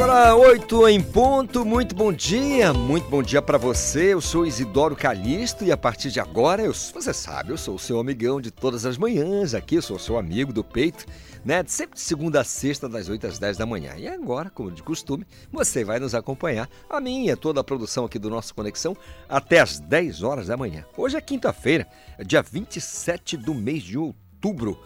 Agora, oito em ponto, muito bom dia, muito bom dia para você. Eu sou Isidoro Calixto e a partir de agora, eu, você sabe, eu sou o seu amigão de todas as manhãs aqui, eu sou o seu amigo do peito né? Sempre de segunda a sexta, das 8 às 10 da manhã. E agora, como de costume, você vai nos acompanhar, a minha, toda a produção aqui do nosso Conexão, até às 10 horas da manhã. Hoje é quinta-feira, dia 27 do mês de outubro.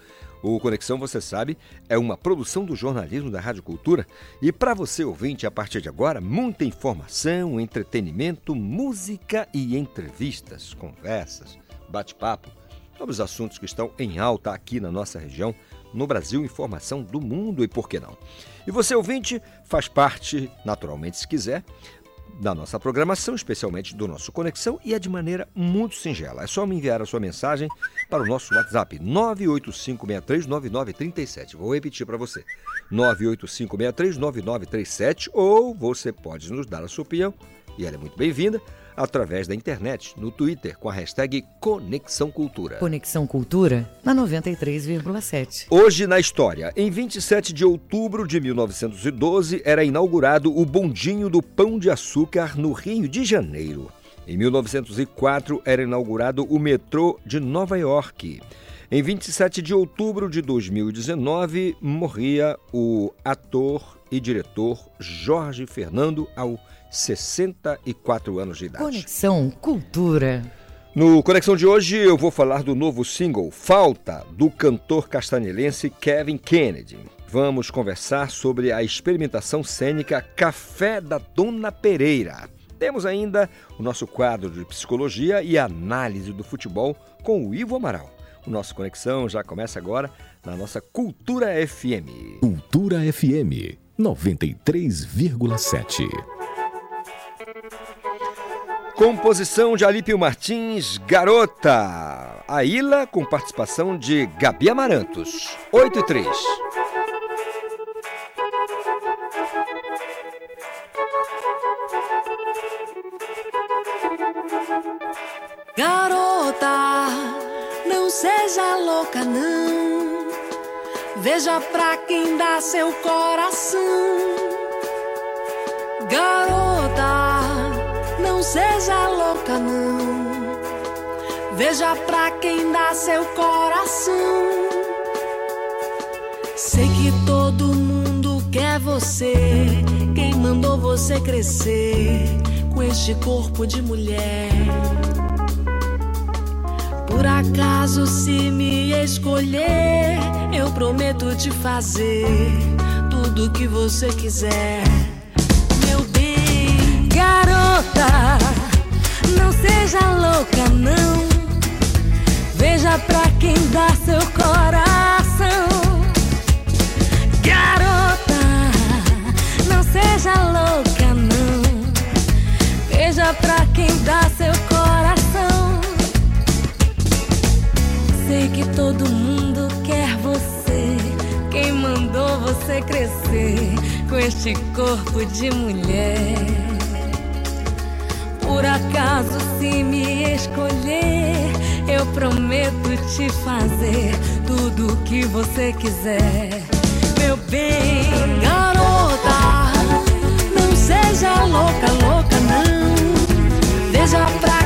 O Conexão, você sabe, é uma produção do jornalismo da Rádio Cultura. E para você ouvinte, a partir de agora, muita informação, entretenimento, música e entrevistas, conversas, bate-papo sobre os assuntos que estão em alta aqui na nossa região no Brasil, informação do mundo e por que não. E você, ouvinte, faz parte, naturalmente, se quiser, da nossa programação, especialmente do nosso Conexão, e é de maneira muito singela. É só me enviar a sua mensagem para o nosso WhatsApp 985639937. Vou repetir para você. 985639937 ou você pode nos dar a sua opinião, e ela é muito bem-vinda, através da internet, no Twitter, com a hashtag Conexão Cultura. Conexão Cultura na 93,7. Hoje na história, em 27 de outubro de 1912, era inaugurado o Bondinho do Pão de Açúcar no Rio de Janeiro. Em 1904, era inaugurado o metrô de Nova York. Em 27 de outubro de 2019, morria o ator e diretor Jorge Fernando ao 64 anos de idade. Conexão Cultura. No Conexão de hoje eu vou falar do novo single Falta, do cantor castanelense Kevin Kennedy. Vamos conversar sobre a experimentação cênica Café da Dona Pereira. Temos ainda o nosso quadro de psicologia e análise do futebol com o Ivo Amaral. O nosso Conexão já começa agora na nossa Cultura FM. Cultura FM 93,7. Composição de Alípio Martins, Garota. A Ilha com participação de Gabi Amarantos. 8 e 3. Garota, não seja louca não. Veja pra quem dá seu coração. Garota, seja louca não. Veja pra quem dá seu coração. Sei que todo mundo quer você. Quem mandou você crescer com este corpo de mulher? Por acaso, se me escolher, eu prometo te fazer tudo que você quiser. Garota, não seja louca, não. Veja pra quem dá seu coração. Garota, não seja louca, não. Veja pra quem dá seu coração. Sei que todo mundo quer você. Quem mandou você crescer com este corpo de mulher? Por acaso, se me escolher, eu prometo te fazer tudo o que você quiser. Meu bem, garota, não seja louca, louca, não. Veja pra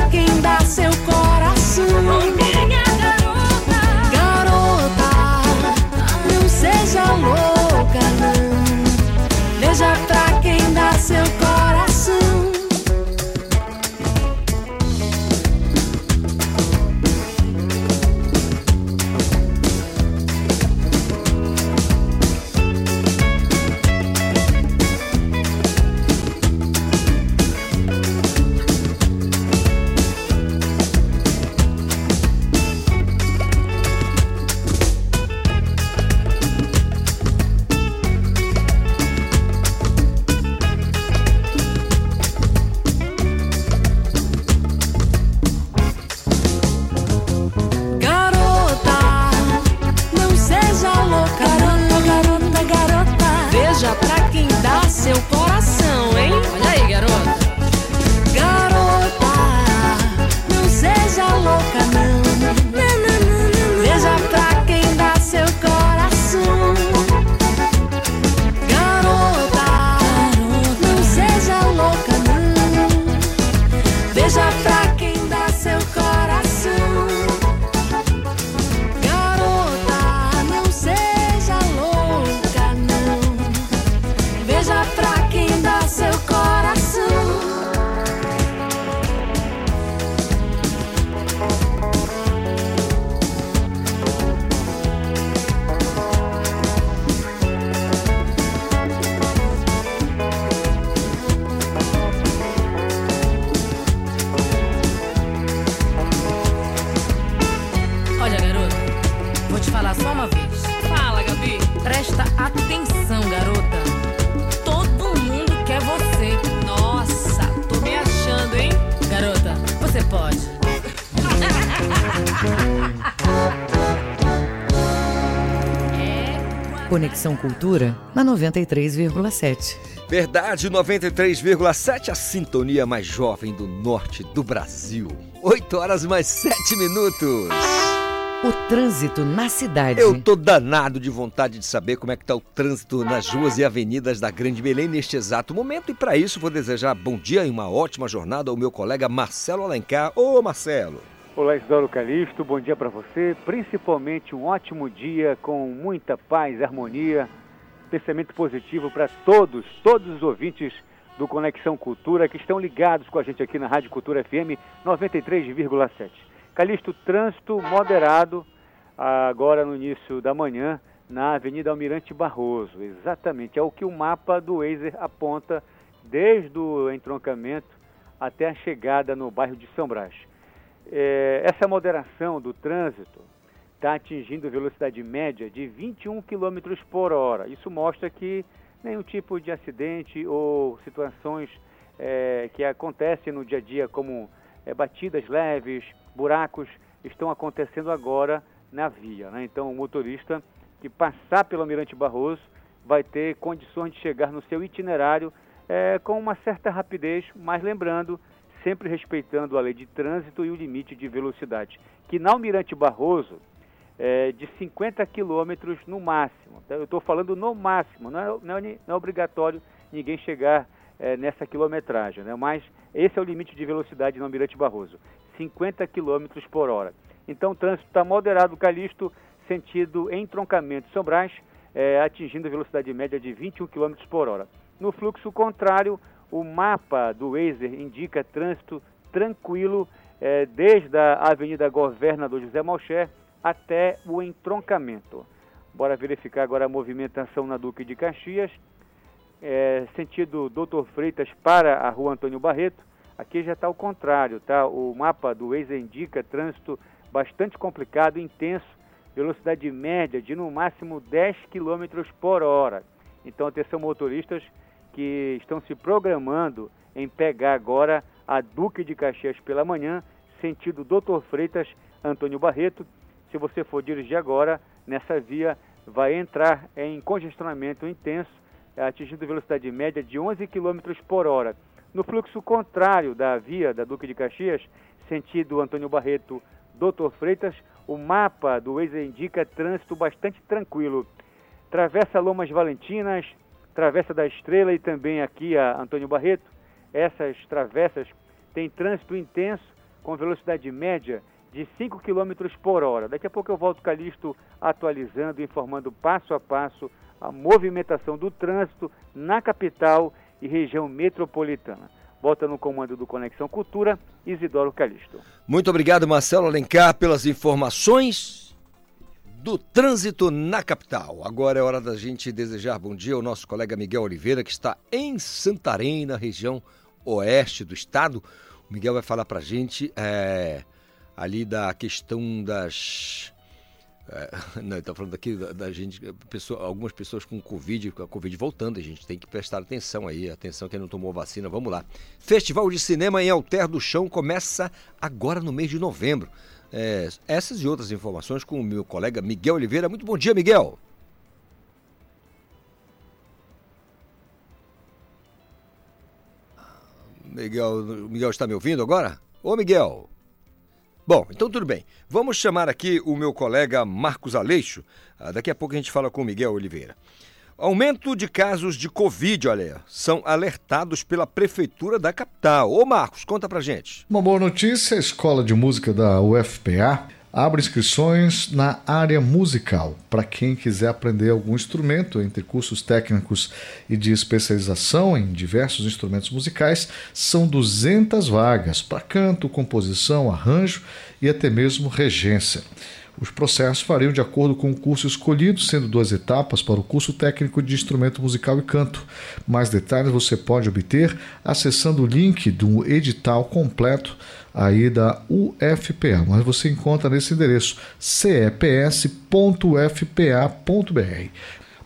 Conexão Cultura na 93,7. Verdade 93,7, a sintonia mais jovem do norte do Brasil. 8 horas mais 7 minutos. O trânsito na cidade. Eu tô danado de vontade de saber como é que tá o trânsito nas ruas e avenidas da Grande Belém neste exato momento. E para isso vou desejar bom dia e uma ótima jornada ao meu colega Marcelo Alencar. Ô Marcelo! Olá, Isidoro Calixto, bom dia para você. Principalmente um ótimo dia com muita paz, harmonia, pensamento positivo para todos, todos os ouvintes do Conexão Cultura que estão ligados com a gente aqui na Rádio Cultura FM 93,7. Calixto, trânsito moderado agora no início da manhã na Avenida Almirante Barroso. Exatamente, é o que o mapa do Wazer aponta desde o entroncamento até a chegada no bairro de São Brás. É, essa moderação do trânsito está atingindo velocidade média de 21 km por hora. Isso mostra que nenhum tipo de acidente ou situações é, que acontecem no dia a dia, como é, batidas leves, buracos, estão acontecendo agora na via. Né? Então, o motorista que passar pelo Almirante Barroso vai ter condições de chegar no seu itinerário é, com uma certa rapidez, mas lembrando sempre respeitando a lei de trânsito e o limite de velocidade, que na Almirante Barroso é de 50 quilômetros no máximo. Tá? Eu estou falando no máximo, não é, não é, não é obrigatório ninguém chegar é, nessa quilometragem, né? mas esse é o limite de velocidade no Almirante Barroso, 50 quilômetros por hora. Então o trânsito está moderado, Calixto, sentido entroncamento São Brás, é, atingindo velocidade média de 21 km por hora. No fluxo contrário, o mapa do Wazer indica trânsito tranquilo é, desde a Avenida Governador José Malcher até o entroncamento. Bora verificar agora a movimentação na Duque de Caxias, é, sentido Doutor Freitas para a Rua Antônio Barreto. Aqui já está o contrário, tá? O mapa do Waze indica trânsito bastante complicado, intenso, velocidade média de no máximo 10 km por hora. Então, atenção motoristas, que estão se programando em pegar agora a Duque de Caxias pela manhã, sentido Doutor Freitas, Antônio Barreto. Se você for dirigir agora nessa via, vai entrar em congestionamento intenso, atingindo velocidade média de 11 km por hora. No fluxo contrário da via da Duque de Caxias, sentido Antônio Barreto, Doutor Freitas, o mapa do Waze indica trânsito bastante tranquilo. Travessa Lomas Valentinas, Travessa da Estrela e também aqui a Antônio Barreto. Essas travessas têm trânsito intenso com velocidade média de 5 km por hora. Daqui a pouco eu volto Calixto atualizando, informando passo a passo a movimentação do trânsito na capital e região metropolitana. Volta no comando do Conexão Cultura, Isidoro Calixto. Muito obrigado, Marcelo Alencar, pelas informações do trânsito na capital. Agora é hora da gente desejar bom dia ao nosso colega Miguel Oliveira, que está em Santarém, na região oeste do estado. O Miguel vai falar para a gente é, ali da questão das. É, não, está falando aqui da, da gente, pessoa, algumas pessoas com Covid, com a Covid voltando, a gente tem que prestar atenção aí, atenção quem não tomou vacina, vamos lá. Festival de Cinema em Alter do Chão começa agora no mês de novembro. É, essas e outras informações com o meu colega Miguel Oliveira. Muito bom dia, Miguel. Miguel, Miguel está me ouvindo agora? Ô, Miguel. Bom, então tudo bem. Vamos chamar aqui o meu colega Marcos Aleixo. Ah, daqui a pouco a gente fala com o Miguel Oliveira. Aumento de casos de Covid, olha, são alertados pela Prefeitura da capital. Ô Marcos, conta pra gente. Uma boa notícia: a Escola de Música da UFPA abre inscrições na área musical para quem quiser aprender algum instrumento entre cursos técnicos e de especialização em diversos instrumentos musicais. São 200 vagas para canto, composição, arranjo e até mesmo regência. Os processos variam de acordo com o curso escolhido, sendo duas etapas para o curso técnico de instrumento musical e canto. Mais detalhes você pode obter acessando o link do edital completo aí da UFPA, mas você encontra nesse endereço ceps.ufpa.br.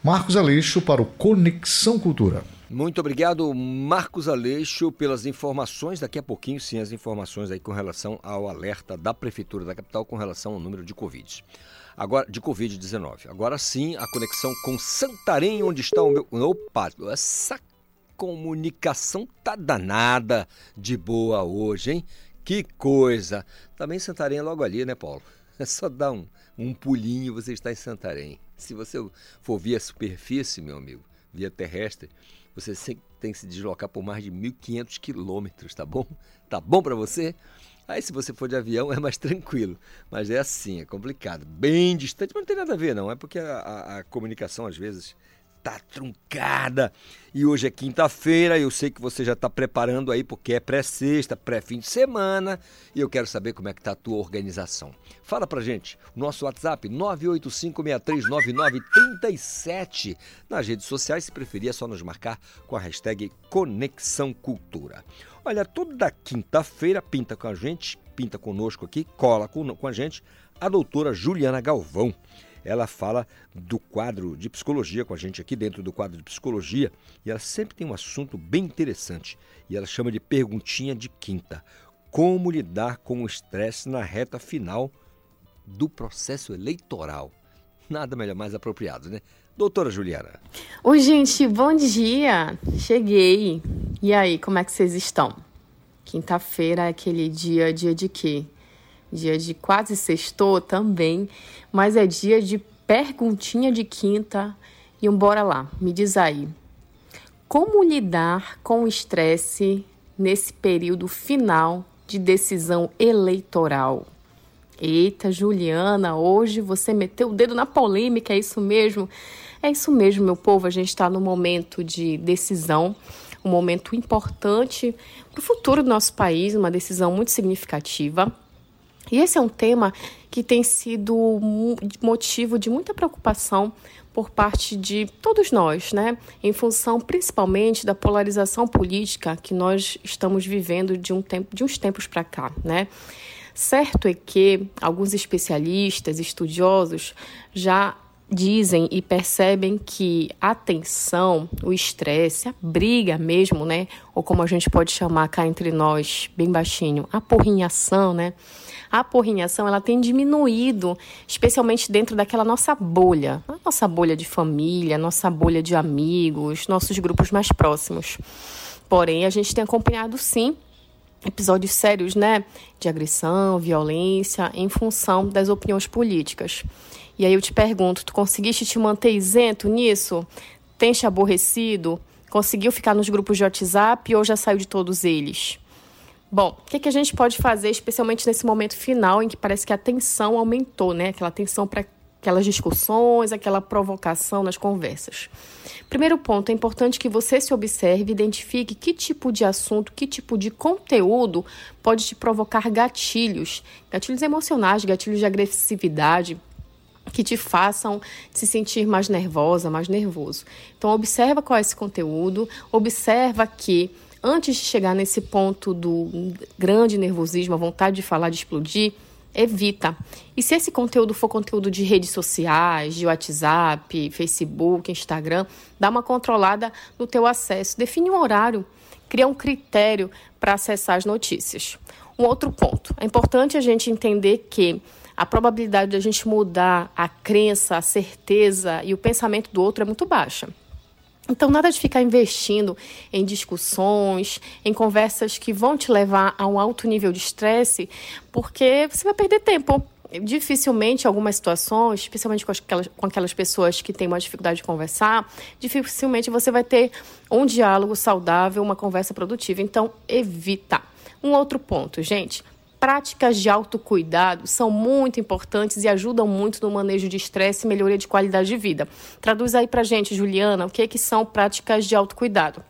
Marcos Aleixo para o Conexão Cultura. Muito obrigado, Marcos Aleixo, pelas informações. Daqui a pouquinho, sim, as informações aí com relação ao alerta da Prefeitura da capital com relação ao número de Covid. Agora, de Covid-19. Agora sim, a conexão com Santarém, onde está o meu. Opa, essa comunicação tá danada de boa hoje, hein? Que coisa! Também Santarém é logo ali, né, Paulo? É só dar um, um pulinho você está em Santarém. Se você for via superfície, meu amigo, via terrestre, você tem que se deslocar por mais de 1.500 quilômetros, tá bom? Tá bom para você? Aí se você for de avião é mais tranquilo, mas é assim, é complicado, bem distante, mas não tem nada a ver não, é porque a, a, a comunicação às vezes tá truncada. E hoje é quinta-feira, eu sei que você já está preparando aí porque é pré-sexta, pré-fim de semana, e eu quero saber como é que tá a tua organização. Fala pra gente, nosso WhatsApp 985639937. Nas redes sociais, se preferir, é só nos marcar com a hashtag Conexão Cultura. Olha, toda quinta-feira pinta com a gente, pinta conosco aqui, cola com, com a gente, a doutora Juliana Galvão ela fala do quadro de psicologia com a gente aqui dentro do quadro de psicologia e ela sempre tem um assunto bem interessante e ela chama de perguntinha de quinta. Como lidar com o estresse na reta final do processo eleitoral? Nada melhor mais apropriado, né? Doutora Juliana. Oi, gente, bom dia. Cheguei. E aí, como é que vocês estão? Quinta-feira é aquele dia, dia de quê? Dia de quase sextou também, mas é dia de perguntinha de quinta. E um bora lá, me diz aí. Como lidar com o estresse nesse período final de decisão eleitoral? Eita, Juliana, hoje você meteu o dedo na polêmica, é isso mesmo? É isso mesmo, meu povo. A gente está no momento de decisão, um momento importante para o futuro do nosso país, uma decisão muito significativa. E esse é um tema que tem sido motivo de muita preocupação por parte de todos nós, né? Em função principalmente da polarização política que nós estamos vivendo de um tempo, de uns tempos para cá, né? Certo é que alguns especialistas, estudiosos já dizem e percebem que a tensão, o estresse, a briga mesmo, né? Ou como a gente pode chamar cá entre nós, bem baixinho, a porrinhação, né? A porrinhação ela tem diminuído, especialmente dentro daquela nossa bolha, a nossa bolha de família, nossa bolha de amigos, nossos grupos mais próximos. Porém, a gente tem acompanhado sim episódios sérios, né, de agressão, violência, em função das opiniões políticas. E aí eu te pergunto, tu conseguiste te manter isento nisso? Tem te aborrecido? Conseguiu ficar nos grupos de WhatsApp ou já saiu de todos eles? Bom, o que, que a gente pode fazer, especialmente nesse momento final em que parece que a tensão aumentou, né? Aquela tensão para aquelas discussões, aquela provocação nas conversas. Primeiro ponto, é importante que você se observe, identifique que tipo de assunto, que tipo de conteúdo pode te provocar gatilhos, gatilhos emocionais, gatilhos de agressividade, que te façam se sentir mais nervosa, mais nervoso. Então observa qual é esse conteúdo, observa que antes de chegar nesse ponto do grande nervosismo, a vontade de falar, de explodir, evita. E se esse conteúdo for conteúdo de redes sociais, de WhatsApp, Facebook, Instagram, dá uma controlada no teu acesso. Define um horário, cria um critério para acessar as notícias. Um outro ponto, é importante a gente entender que a probabilidade de a gente mudar a crença, a certeza e o pensamento do outro é muito baixa. Então, nada de ficar investindo em discussões, em conversas que vão te levar a um alto nível de estresse, porque você vai perder tempo. Dificilmente, algumas situações, especialmente com aquelas, com aquelas pessoas que têm uma dificuldade de conversar, dificilmente você vai ter um diálogo saudável, uma conversa produtiva. Então, evita. Um outro ponto, gente, práticas de autocuidado são muito importantes e ajudam muito no manejo de estresse e melhoria de qualidade de vida. Traduz aí pra gente, Juliana, o que, que são práticas de autocuidado.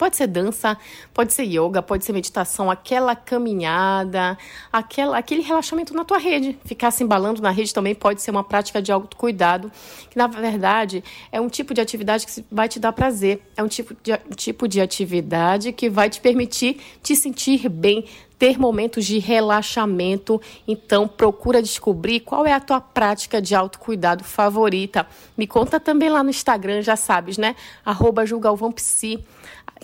Pode ser dança, pode ser yoga, pode ser meditação, aquela caminhada, aquela, aquele relaxamento na tua rede. Ficar se embalando na rede também pode ser uma prática de autocuidado, que na verdade é um tipo de atividade que vai te dar prazer, é um tipo de, um tipo de atividade que vai te permitir te sentir bem, ter momentos de relaxamento. Então, procura descobrir qual é a tua prática de autocuidado favorita. Me conta também lá no Instagram, já sabes, né? Arroba julgalvãopsi.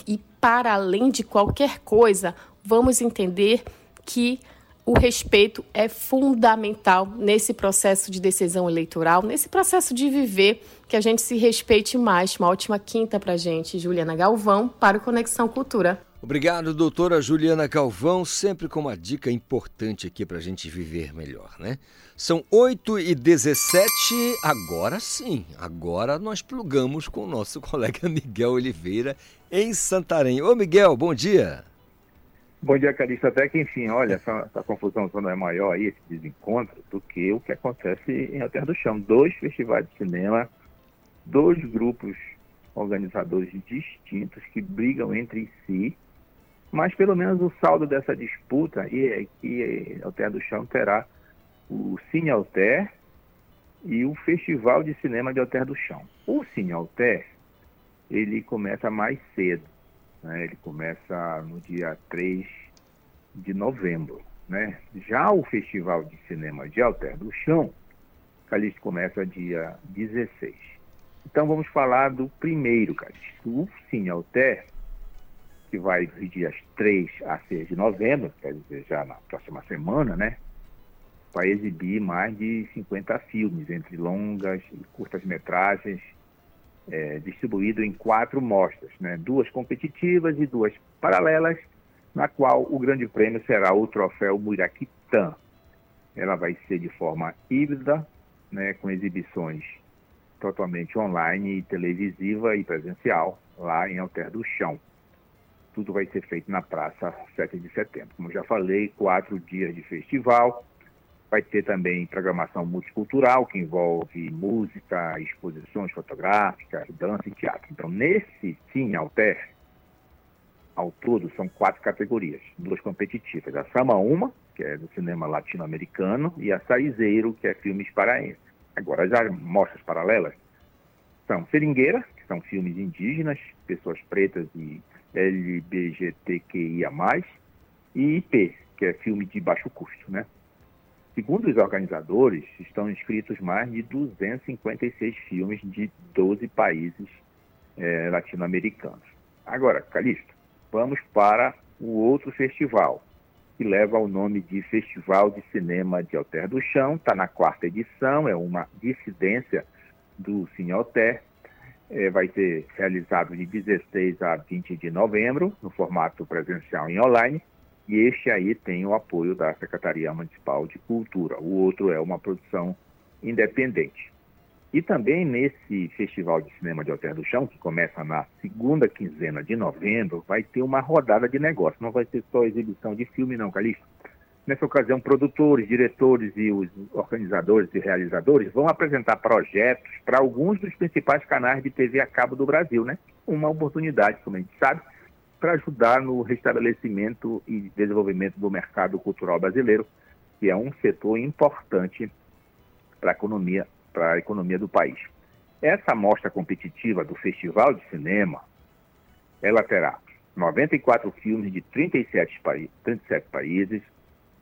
E para além de qualquer coisa, vamos entender que o respeito é fundamental nesse processo de decisão eleitoral, nesse processo de viver, que a gente se respeite mais. Uma ótima quinta para gente, Juliana Galvão, para o Conexão Cultura. Obrigado, doutora Juliana Calvão, sempre com uma dica importante aqui para a gente viver melhor, né? São 8 e 17 agora sim, agora nós plugamos com o nosso colega Miguel Oliveira em Santarém. Ô Miguel, bom dia. Bom dia, Carissa. Até que, enfim, olha, essa, essa confusão não é maior aí, esse desencontro, do que o que acontece em Alter do Chão. Dois festivais de cinema, dois grupos organizadores distintos que brigam entre si mas pelo menos o saldo dessa disputa é que Alter do Chão terá o Cine Alter e o Festival de Cinema de Alter do Chão. O Cine Alter, ele começa mais cedo, né? ele começa no dia 3 de novembro. Né? Já o Festival de Cinema de Alter do Chão, Calixto começa dia 16. Então vamos falar do primeiro, Calixto. O Cine Alter que vai dos dias 3 a 6 de novembro, quer dizer, já na próxima semana, né? Vai exibir mais de 50 filmes, entre longas e curtas metragens, é, distribuído em quatro mostras, né? Duas competitivas e duas paralelas, na qual o grande prêmio será o troféu Muraquitã. Ela vai ser de forma híbrida, né, com exibições totalmente online, televisiva e presencial, lá em Alter do Chão tudo vai ser feito na Praça 7 de Setembro. Como já falei, quatro dias de festival. Vai ter também programação multicultural, que envolve música, exposições fotográficas, dança e teatro. Então, nesse Sim Alter, ao todo, são quatro categorias, duas competitivas. A Sama Uma, que é do cinema latino-americano, e a Saizeiro, que é filmes paraenses. Agora, já mostras paralelas são Seringueira, que são filmes indígenas, pessoas pretas e LBGTQIA+, e IP, que é filme de baixo custo, né? Segundo os organizadores, estão inscritos mais de 256 filmes de 12 países é, latino-americanos. Agora, Calixto, vamos para o outro festival, que leva o nome de Festival de Cinema de Alter do Chão, está na quarta edição, é uma dissidência do Cine Alter, é, vai ser realizado de 16 a 20 de novembro, no formato presencial e online, e este aí tem o apoio da Secretaria Municipal de Cultura. O outro é uma produção independente. E também nesse Festival de Cinema de Alter do Chão, que começa na segunda quinzena de novembro, vai ter uma rodada de negócio. Não vai ser só exibição de filme, não, Calixto. Nessa ocasião, produtores, diretores e os organizadores e realizadores vão apresentar projetos para alguns dos principais canais de TV a cabo do Brasil, né? Uma oportunidade, como a gente sabe, para ajudar no restabelecimento e desenvolvimento do mercado cultural brasileiro, que é um setor importante para a economia, para a economia do país. Essa mostra competitiva do Festival de Cinema, ela terá 94 filmes de 37, 37 países,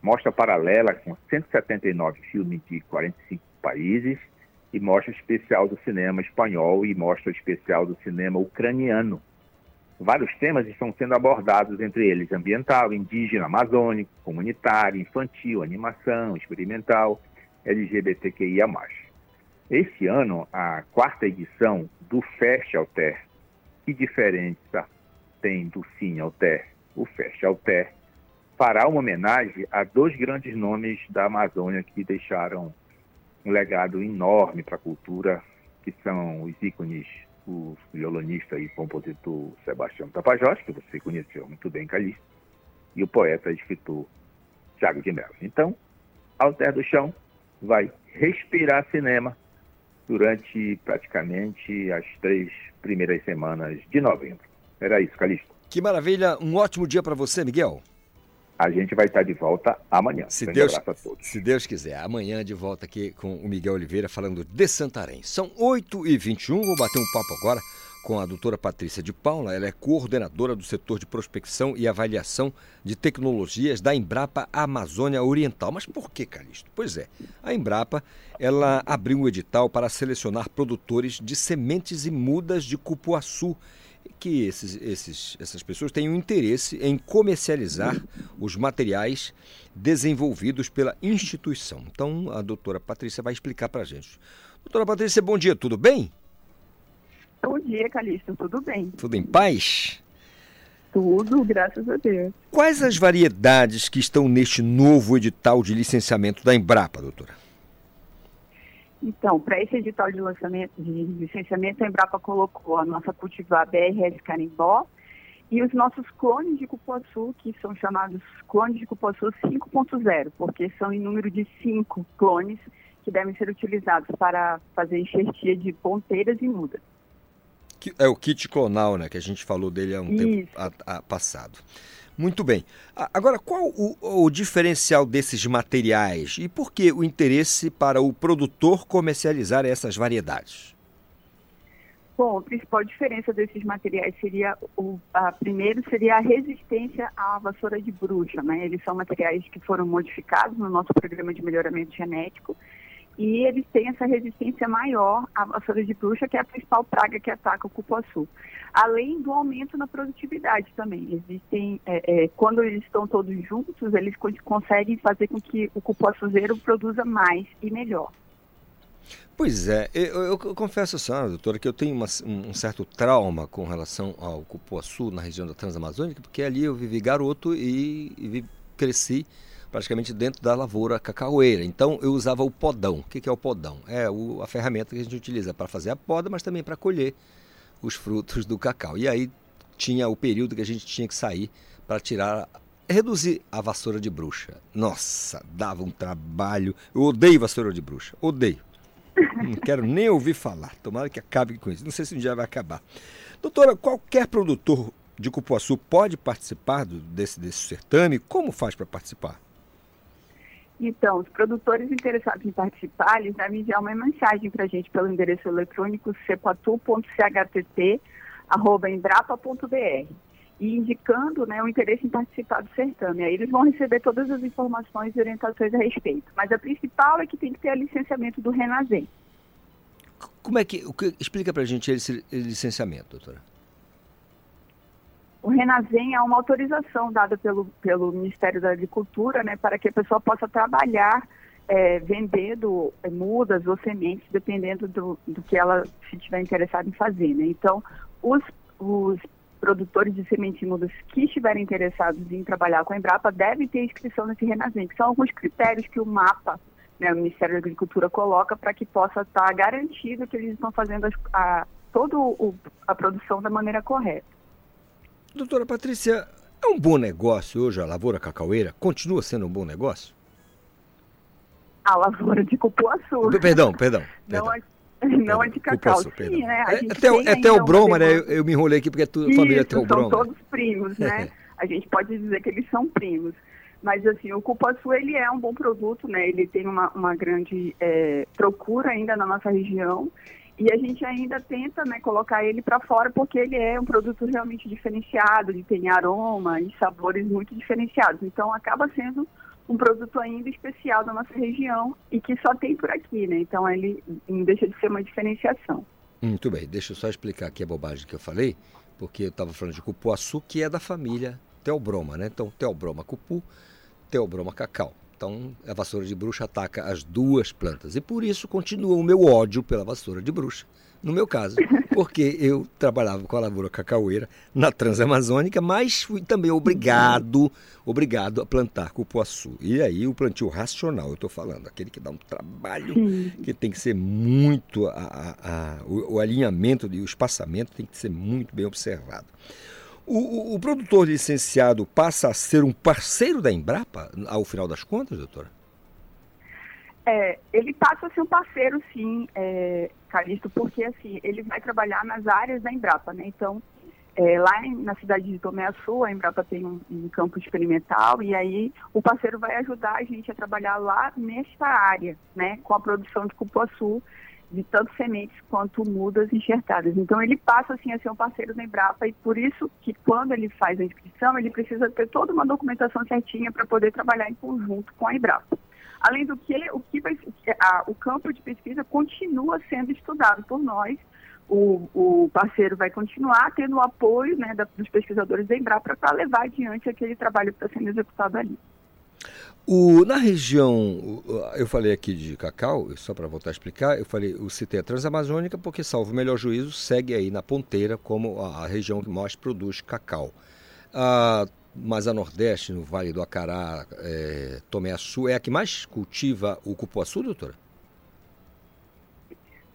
mostra paralela com 179 filmes de 45 países e mostra especial do cinema espanhol e mostra especial do cinema ucraniano. Vários temas estão sendo abordados, entre eles ambiental, indígena, amazônico, comunitário, infantil, animação, experimental, LGBTQIA+. Este ano, a quarta edição do Fest Alter, que diferença tem do Cine Alter? O Fest Alter fará uma homenagem a dois grandes nomes da Amazônia que deixaram um legado enorme para a cultura, que são os ícones, o violonista e compositor Sebastião Tapajós, que você conheceu muito bem, Calixto, e o poeta e escritor Tiago de Mello. Então, Alter do Chão vai respirar cinema durante praticamente as três primeiras semanas de novembro. Era isso, Calixto. Que maravilha, um ótimo dia para você, Miguel. A gente vai estar de volta amanhã. Se Deus, se Deus quiser, amanhã de volta aqui com o Miguel Oliveira falando de Santarém. São 8h21, vou bater um papo agora com a doutora Patrícia de Paula. Ela é coordenadora do setor de prospecção e avaliação de tecnologias da Embrapa Amazônia Oriental. Mas por que, Calixto? Pois é, a Embrapa ela abriu um edital para selecionar produtores de sementes e mudas de cupuaçu que esses, esses, essas pessoas tenham interesse em comercializar os materiais desenvolvidos pela instituição. Então, a doutora Patrícia vai explicar para a gente. Doutora Patrícia, bom dia, tudo bem? Bom dia, Calixto, tudo bem? Tudo em paz? Tudo, graças a Deus. Quais as variedades que estão neste novo edital de licenciamento da Embrapa, doutora? Então, para esse edital de lançamento de licenciamento, a Embrapa colocou a nossa cultivar BRS Carimbó e os nossos clones de cupuaçu, que são chamados clones de cupuaçu 5.0, porque são em número de cinco clones que devem ser utilizados para fazer enxertia de ponteiras e mudas. É o kit clonal, né? Que a gente falou dele há um Isso. tempo a, a, passado. Muito bem. Agora, qual o, o, diferencial desses materiais e por que o interesse para o produtor comercializar essas variedades? Bom, a principal diferença desses materiais seria, o a, primeiro seria a resistência à vassoura de bruxa, né? Eles são materiais que foram modificados no nosso programa de melhoramento genético e eles têm essa resistência maior à vassoura de bruxa, que é a principal praga que ataca o cupuaçu. Além do aumento na produtividade também. Existem, é, é, quando eles estão todos juntos, eles conseguem fazer com que o cupuaçuzeiro produza mais e melhor. Pois é, eu, eu, eu confesso a senhora, doutora, que eu tenho uma, um certo trauma com relação ao cupuaçu na região da Transamazônica, porque ali eu vivi garoto e, e cresci praticamente dentro da lavoura cacaueira. Então eu usava o podão. O que é o podão? É a ferramenta que a gente utiliza para fazer a poda, mas também para colher os frutos do cacau. E aí tinha o período que a gente tinha que sair para tirar, reduzir a vassoura de bruxa. Nossa, dava um trabalho. Eu odeio vassoura de bruxa, odeio. Não quero nem ouvir falar. Tomara que acabe com isso. Não sei se um dia vai acabar. Doutora, qualquer produtor de cupuaçu pode participar desse, desse certame? Como faz para participar? Então, os produtores interessados em participar, eles devem enviar uma mensagem para a gente pelo endereço eletrônico cepatu.chtt.embrapa.br e indicando né, o interesse em participar do certame. Aí eles vão receber todas as informações e orientações a respeito. Mas a principal é que tem que ter licenciamento do Renazem. Como é que, que explica para a gente esse licenciamento, doutora? O Renazem é uma autorização dada pelo, pelo Ministério da Agricultura né, para que a pessoa possa trabalhar é, vendendo é, mudas ou sementes, dependendo do, do que ela se tiver interessada em fazer. Né? Então, os, os produtores de sementes mudas que estiverem interessados em trabalhar com a Embrapa devem ter inscrição nesse Renazem, que são alguns critérios que o MAPA, né, o Ministério da Agricultura, coloca para que possa estar garantido que eles estão fazendo a toda a produção da maneira correta. Doutora Patrícia, é um bom negócio hoje a lavoura cacaueira? Continua sendo um bom negócio? A lavoura de cupuaçu. Perdão, perdão. Não, é, não é de cacau, cupuaçu, sim, né? A é, até, até o Broma, né? Eu, eu, me enrolei aqui porque é tudo, família até o Broma. são todos primos, né? a gente pode dizer que eles são primos. Mas, assim, o cupuaçu, ele é um bom produto, né? Ele tem uma, uma grande é, procura ainda na nossa região e a gente ainda tenta né, colocar ele para fora porque ele é um produto realmente diferenciado, ele tem aroma e sabores muito diferenciados. Então acaba sendo um produto ainda especial da nossa região e que só tem por aqui, né? Então ele não deixa de ser uma diferenciação. Muito bem, deixa eu só explicar aqui a bobagem que eu falei, porque eu estava falando de cupuaçu, que é da família Teobroma, né? Então, Teobroma cupu, Teobroma cacau. Então, a vassoura de bruxa ataca as duas plantas. E por isso continua o meu ódio pela vassoura de bruxa. No meu caso, porque eu trabalhava com a lavoura cacaueira na Transamazônica, mas fui também obrigado, obrigado a plantar cupuaçu. E aí o plantio racional, eu estou falando, aquele que dá um trabalho, que tem que ser muito, a, a, a, o, o alinhamento e o espaçamento tem que ser muito bem observado. O, o, o, produtor licenciado passa a ser um parceiro da Embrapa ao final das contas, doutora? É, ele passa a ser um parceiro, sim, é, Calixto, porque assim, ele vai trabalhar nas áreas da Embrapa, né? Então, É, lá em, na cidade de Tomé Açu, a Embrapa tem um, um, campo experimental e aí o parceiro vai ajudar a gente a trabalhar lá nesta área, né, com a produção de cupuaçu, de tanto sementes quanto mudas enxertadas. Então ele passa assim a ser um parceiro da Embrapa e por isso que quando ele faz a inscrição, ele precisa ter toda uma documentação certinha para poder trabalhar em conjunto com a Embrapa. Além do que, o, que vai, a, o campo de pesquisa continua sendo estudado por nós o, o parceiro vai continuar tendo o apoio né, da, dos pesquisadores da Embrapa para levar adiante aquele trabalho que está sendo executado ali. O, na região, eu falei aqui de cacau, só para voltar a explicar, eu falei, eu citei a Transamazônica porque, salvo o melhor juízo, segue aí na ponteira como a, a região que mais produz cacau. Ah, mas a Nordeste, no Vale do Acará, é, Tomé Açu, é a que mais cultiva o cupuaçu, doutora?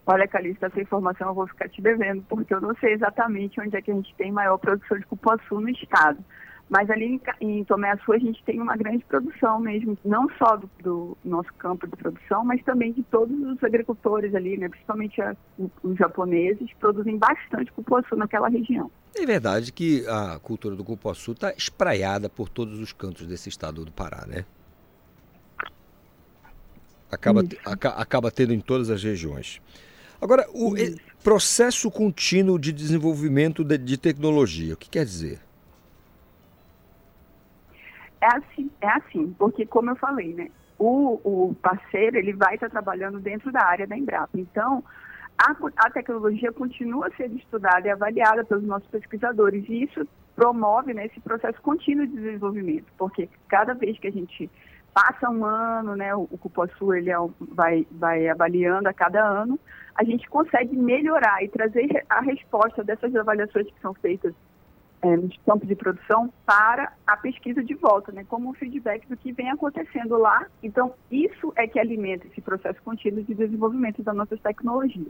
Olha, Calista, essa informação eu vou ficar te devendo, porque eu não sei exatamente onde é que a gente tem maior produção de cupuaçu no estado. Mas ali em, Tomé Açu a gente tem uma grande produção mesmo, não só do, do, nosso campo de produção, mas também de todos os agricultores ali, né? principalmente a, os japoneses, produzem bastante cupuaçu naquela região. É verdade que a cultura do cupuaçu está espraiada por todos os cantos desse estado do Pará, né? Acaba, acaba tendo em todas as regiões. Agora, o processo contínuo de desenvolvimento de, de, tecnologia, o que quer dizer? É assim, é assim, porque como eu falei, né, o, o parceiro ele vai estar trabalhando dentro da área da Embrapa. Então, a, a tecnologia continua sendo estudada e avaliada pelos nossos pesquisadores e isso promove né, esse processo contínuo de desenvolvimento, porque cada vez que a gente passa um ano, né, o, o Cupuaçu ele é, vai, vai avaliando a cada ano, a gente consegue melhorar e trazer a resposta dessas avaliações que são feitas é, nos campos de produção para a pesquisa de volta, né, como um feedback do que vem acontecendo lá. Então, isso é que alimenta esse processo contínuo de desenvolvimento das nossas tecnologias.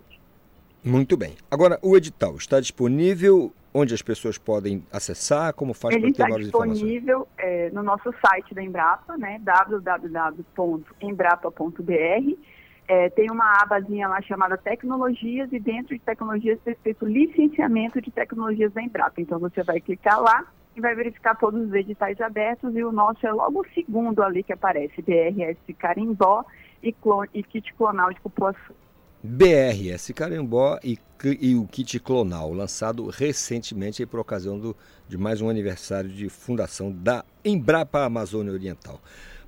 Muito bem. Agora, o edital está disponível onde as pessoas podem acessar? Como faz para ter mais informações? Ele está disponível é, no nosso site da Embrapa, né, www.embrapa.br. É, tem uma abazinha lá chamada Tecnologias e dentro de Tecnologias está escrito Licenciamento de Tecnologias da Embrapa. Então você vai clicar lá e vai verificar todos os editais abertos e o nosso é logo o segundo ali que aparece, BRS Carimbó e, clone, e Kit Clonal de Cupuaçu. BRS Carimbó e, e, o kit clonal, lançado recentemente por ocasião do, de mais um aniversário de fundação da Embrapa Amazônia Oriental.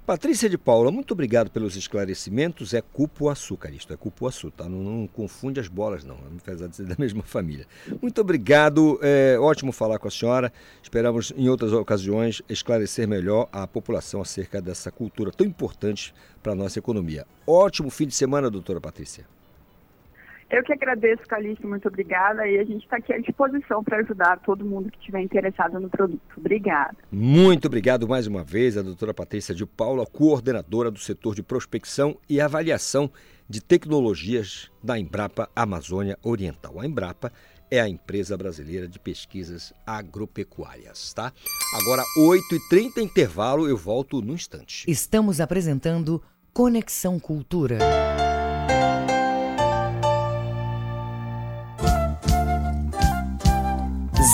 Patrícia de Paula, muito obrigado pelos esclarecimentos. É cupuaçu, cara, isto é cupuaçu, tá? Não, não, confunde as bolas, não, apesar de ser da mesma família. Muito obrigado, é ótimo falar com a senhora. Esperamos, em outras ocasiões, esclarecer melhor a população acerca dessa cultura tão importante para a nossa economia. Ótimo fim de semana, doutora Patrícia. Eu que agradeço, Calixto, muito obrigada. E a gente está aqui à disposição para ajudar todo mundo que estiver interessado no produto. Obrigada. Muito obrigado mais uma vez a doutora Patrícia de Paula, coordenadora do setor de prospecção e avaliação de tecnologias da Embrapa Amazônia Oriental. A Embrapa é a empresa brasileira de pesquisas agropecuárias, tá? Agora, 8h30 intervalo, eu volto no instante. Estamos apresentando Conexão Cultura.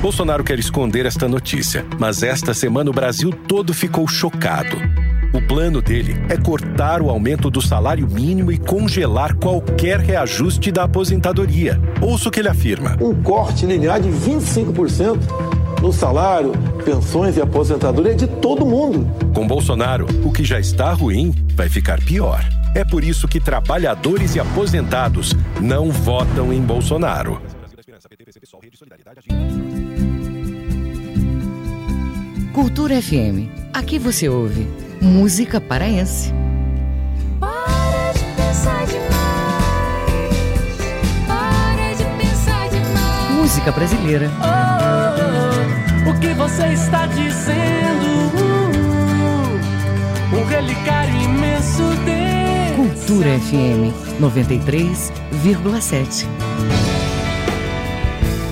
Bolsonaro quer esconder esta notícia, mas esta semana o Brasil todo ficou chocado. O plano dele é cortar o aumento do salário mínimo e congelar qualquer reajuste da aposentadoria. Ouça o que ele afirma: um corte linear de 25% no salário, pensões e aposentadoria de todo mundo. Com Bolsonaro, o que já está ruim vai ficar pior. É por isso que trabalhadores e aposentados não votam em Bolsonaro. Cultura FM. Aqui você ouve música paraense. Para de pensar demais. Para de pensar demais. Música brasileira. Oh, oh, oh, o que você está dizendo? um relicário imenso de Cultura FM 93,7.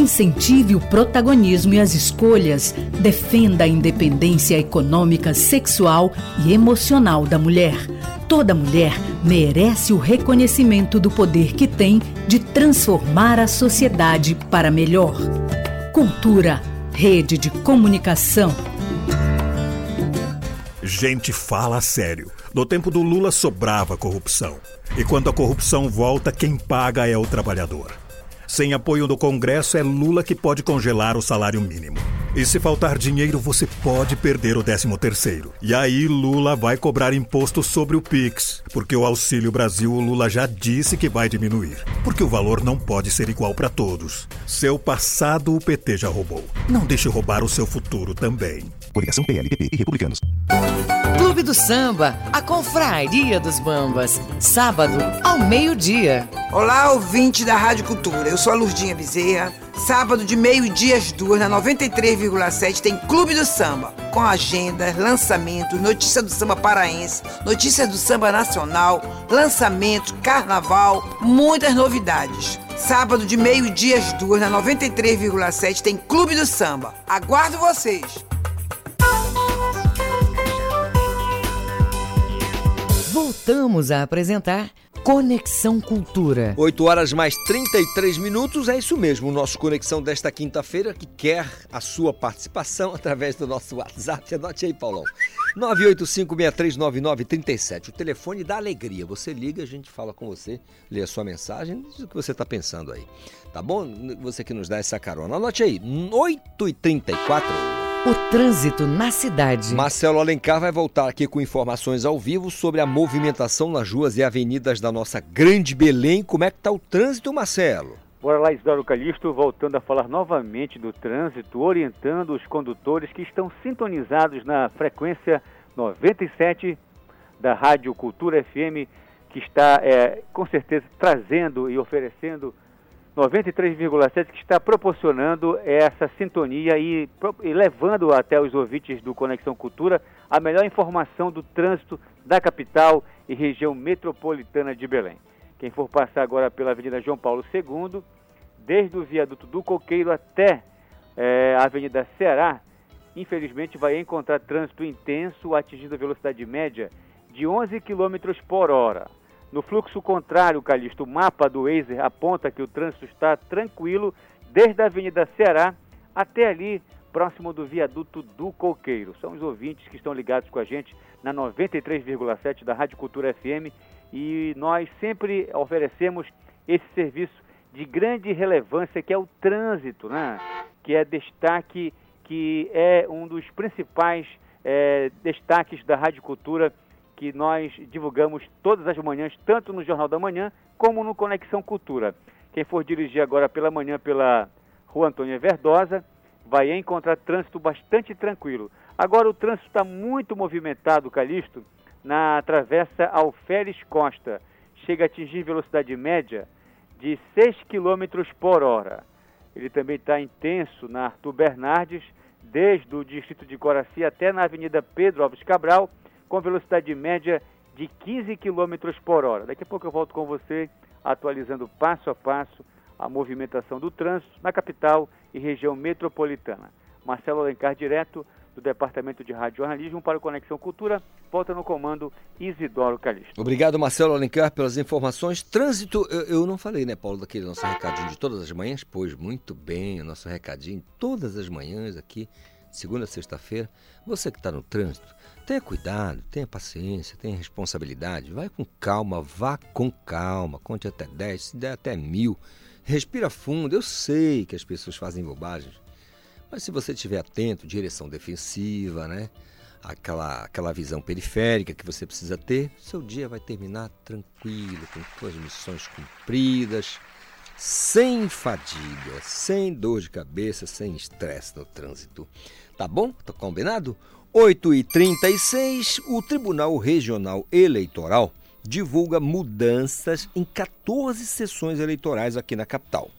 Incentive o protagonismo e as escolhas. Defenda a independência econômica, sexual e emocional da mulher. Toda mulher merece o reconhecimento do poder que tem de transformar a sociedade para melhor. Cultura, rede de comunicação. Gente fala sério. No tempo do Lula sobrava corrupção. E quando a corrupção volta, quem paga é o trabalhador. Sem apoio do Congresso, é Lula que pode congelar o salário mínimo. E se faltar dinheiro, você pode perder o 13 terceiro. E aí Lula vai cobrar imposto sobre o Pix, porque o Auxílio Brasil o Lula já disse que vai diminuir, porque o valor não pode ser igual para todos. Seu passado o PT já roubou. Não deixe roubar o seu futuro também. Coligação PLPP e Republicanos. Clube do Samba, a Confraria dos Bambas, sábado ao meio-dia. Olá, ouvinte da Rádio Cultura. Eu sou a Lurdinha Bezerra. Sábado de meio-dia às duas, na 93,7, tem Clube do Samba, com agenda, lançamentos, notícia do samba paraense, notícias do samba nacional, lançamentos, carnaval, muitas novidades. Sábado de meio-dia às duas, na 93,7, tem Clube do Samba. Aguardo vocês! Voltamos a apresentar Conexão Cultura. 8 horas mais 33 minutos, é isso mesmo, o nosso Conexão desta quinta-feira que quer a sua participação através do nosso WhatsApp. Anote aí, Paulão. 985639937, o telefone da alegria. Você liga, a gente fala com você, lê a sua mensagem, diz o que você está pensando aí. Tá bom? Você que nos dá essa carona. Anote aí, 8h34. O trânsito na cidade. Marcelo Alencar vai voltar aqui com informações ao vivo sobre a movimentação nas ruas e avenidas da nossa grande Belém. Como é que está o trânsito, Marcelo? Bora lá, Isidoro Calixto, voltando a falar novamente do trânsito, orientando os condutores que estão sintonizados na frequência 97 da Rádio Cultura FM, que está, é, com certeza, trazendo e oferecendo 93,7 que está proporcionando essa sintonia e, e, levando até os ouvintes do Conexão Cultura a melhor informação do trânsito da capital e região metropolitana de Belém. Quem for passar agora pela Avenida João Paulo II, desde o viaduto do Coqueiro até é, a Avenida Ceará, infelizmente vai encontrar trânsito intenso atingindo a velocidade média de 11 km por hora. No fluxo contrário, Calixto, o mapa do Waze aponta que o trânsito está tranquilo desde a Avenida Ceará até ali, próximo do viaduto do Coqueiro. São os ouvintes que estão ligados com a gente na 93,7 da Rádio Cultura FM e nós sempre oferecemos esse serviço de grande relevância que é o trânsito, né? que é destaque, que é um dos principais é, destaques da Rádio Cultura que nós divulgamos todas as manhãs, tanto no Jornal da Manhã como no Conexão Cultura. Quem for dirigir agora pela manhã pela Rua Antônia Verdosa vai encontrar trânsito bastante tranquilo. Agora o trânsito está muito movimentado, Calixto, na travessa Alferes Costa. Chega a atingir velocidade média de 6 km por hora. Ele também está intenso na Arthur Bernardes, desde o distrito de Coraci até na Avenida Pedro Alves Cabral, com velocidade média de 15 km por hora. Daqui a pouco eu volto com você, atualizando passo a passo a movimentação do trânsito na capital e região metropolitana. Marcelo Alencar, direto do Departamento de Rádio Jornalismo para o Conexão Cultura, volta no comando Isidoro Calixto. Obrigado, Marcelo Alencar, pelas informações. Trânsito, eu, eu, não falei, né, Paulo, daquele nosso recadinho de todas as manhãs? Pois, muito bem, o nosso recadinho todas as manhãs aqui, segunda a sexta-feira. Você que está no trânsito, Tenha cuidado, tenha paciência, tenha responsabilidade. Vai com calma, vá com calma. Conte até 10, se der até mil. Respira fundo. Eu sei que as pessoas fazem bobagens. Mas se você estiver atento, direção defensiva, né? Aquela, aquela visão periférica que você precisa ter, seu dia vai terminar tranquilo, com suas missões cumpridas, sem fadiga, sem dor de cabeça, sem estresse no trânsito. Tá bom? Tá combinado? 8 e 36 o Tribunal Regional Eleitoral divulga mudanças em 14 sessões eleitorais aqui na capital.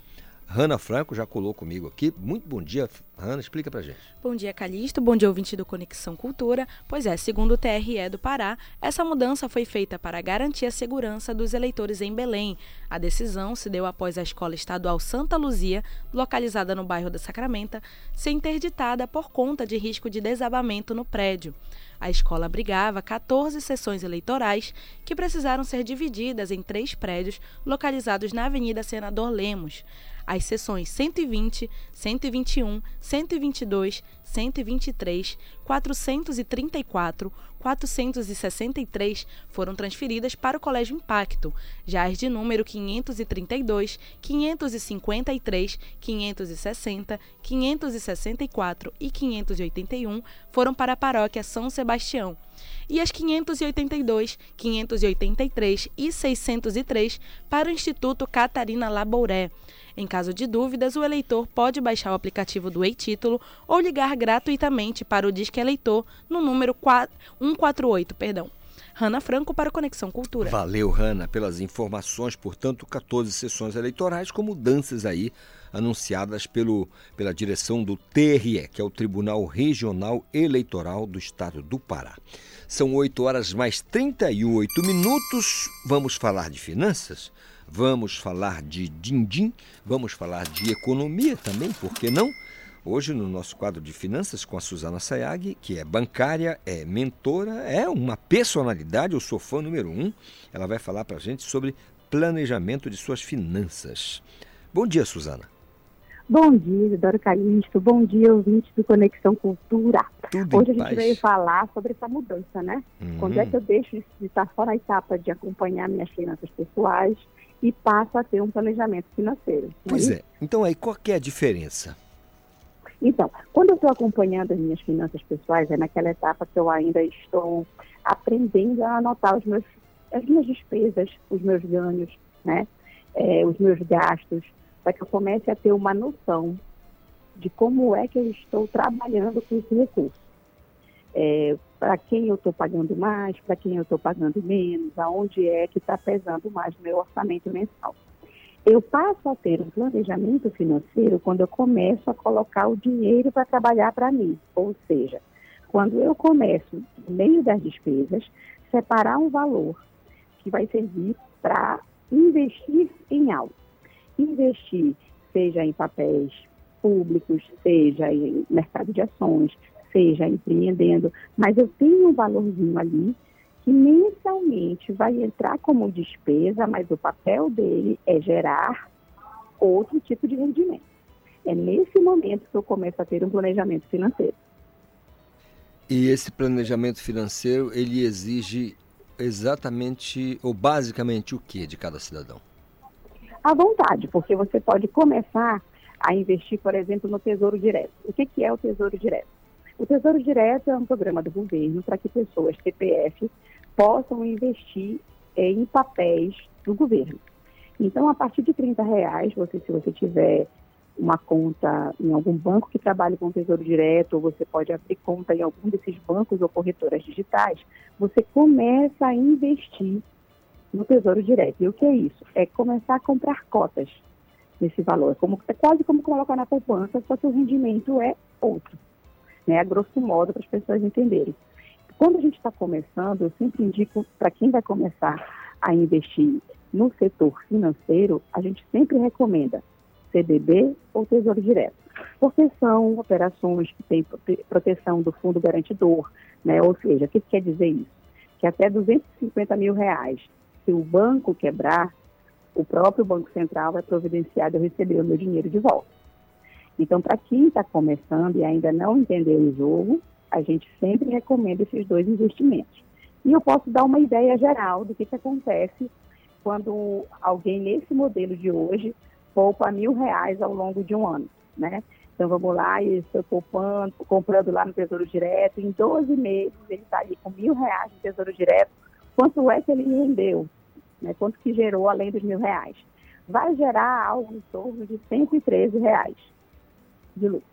Rana Franco já colou comigo aqui. Muito bom dia, Rana, explica pra gente. Bom dia, Calixto. Bom dia, ouvinte do Conexão Cultura. Pois é, segundo o TRE do Pará, essa mudança foi feita para garantir a segurança dos eleitores em Belém. A decisão se deu após a Escola Estadual Santa Luzia, localizada no bairro da Sacramenta, ser interditada por conta de risco de desabamento no prédio. A escola abrigava 14 sessões eleitorais que precisaram ser divididas em três prédios localizados na Avenida Senador Lemos as sessões 120, 121, 122, 123, 434, 463 foram transferidas para o Colégio Impacto. Já as de número 532, 553, 560, 564 e 581 foram para a Paróquia São Sebastião. E as 582, 583 e 603 para o Instituto Catarina Labouré. Em caso de dúvidas, o eleitor pode baixar o aplicativo do e-título ou ligar gratuitamente para o Disque Eleitor no número 148, perdão. Rana Franco para Conexão Cultura. Valeu, Rana, pelas informações. Portanto, 14 sessões eleitorais com mudanças aí anunciadas pelo, pela direção do TRE, que é o Tribunal Regional Eleitoral do Estado do Pará. São 8 horas mais 38 minutos. Vamos falar de finanças? Vamos falar de din-din, vamos falar de economia também, por que não? Hoje, no nosso quadro de finanças, com a Suzana Sayag, que é bancária, é mentora, é uma personalidade, eu sou fã número um. Ela vai falar para a gente sobre planejamento de suas finanças. Bom dia, Suzana. Bom dia, Isidoro Calixto. Bom dia, ouvintes do Conexão Cultura. Tudo Hoje a gente paz. veio falar sobre essa mudança, né? Uhum. Quando é que eu deixo de estar só na etapa de acompanhar minhas finanças pessoais e passo a ter um planejamento financeiro. não Pois é. Então aí, qual que é a diferença? Então, quando eu estou acompanhando as minhas finanças pessoais, é naquela etapa que eu ainda estou aprendendo a anotar os meus, as minhas despesas, os meus ganhos, né? É, os meus gastos, para que eu comece a ter uma noção de como é que eu estou trabalhando com esse recurso. É, para quem eu estou pagando mais, para quem eu estou pagando menos, aonde é que está pesando mais no meu orçamento mensal. Eu passo a ter um planejamento financeiro quando eu começo a colocar o dinheiro para trabalhar para mim. Ou seja, quando eu começo, no meio das despesas, separar um valor que vai servir para investir em algo. Investir, seja em papéis públicos, seja em mercado de ações, seja empreendendo, mas eu tenho um valorzinho ali que mensalmente vai entrar como despesa, mas o papel dele é gerar outro tipo de rendimento. É nesse momento que eu começo a ter um planejamento financeiro. E esse planejamento financeiro, ele exige exatamente ou basicamente o que de cada cidadão? À vontade, porque você pode começar a investir, por exemplo, no Tesouro Direto. O que, que é o Tesouro Direto? O Tesouro Direto é um programa do governo para que pessoas CPF possam investir em papéis do governo. Então, a partir de 30 reais, você, se você tiver uma conta em algum banco que trabalhe com Tesouro Direto, ou você pode abrir conta em algum desses bancos ou corretoras digitais, você começa a investir no Tesouro Direto. E o que é isso? É começar a comprar cotas nesse valor. É, como, é quase como colocar na poupança, só que o rendimento é outro, né? a grosso modo, para as pessoas entenderem. Quando a gente está começando, eu sempre indico para quem vai começar a investir no setor financeiro, a gente sempre recomenda CDB ou Tesouro Direto, porque são operações que têm prote- proteção do fundo garantidor, né? ou seja, o que quer dizer isso? Que até 250 mil reais, se o banco quebrar, o próprio Banco Central vai providenciar de eu receber o meu dinheiro de volta. Então, para quem está começando e ainda não entendeu o jogo, a gente sempre recomenda esses dois investimentos. E eu posso dar uma ideia geral do que, que acontece quando alguém nesse modelo de hoje poupa mil reais ao longo de um ano, né? Então vamos lá, e estou poupando, comprando lá no Tesouro Direto, em 12 meses ele está ali com mil reais no Tesouro Direto, quanto é que ele rendeu? Né? Quanto que gerou além dos mil reais? Vai gerar algo em torno de 113 reais de lucro.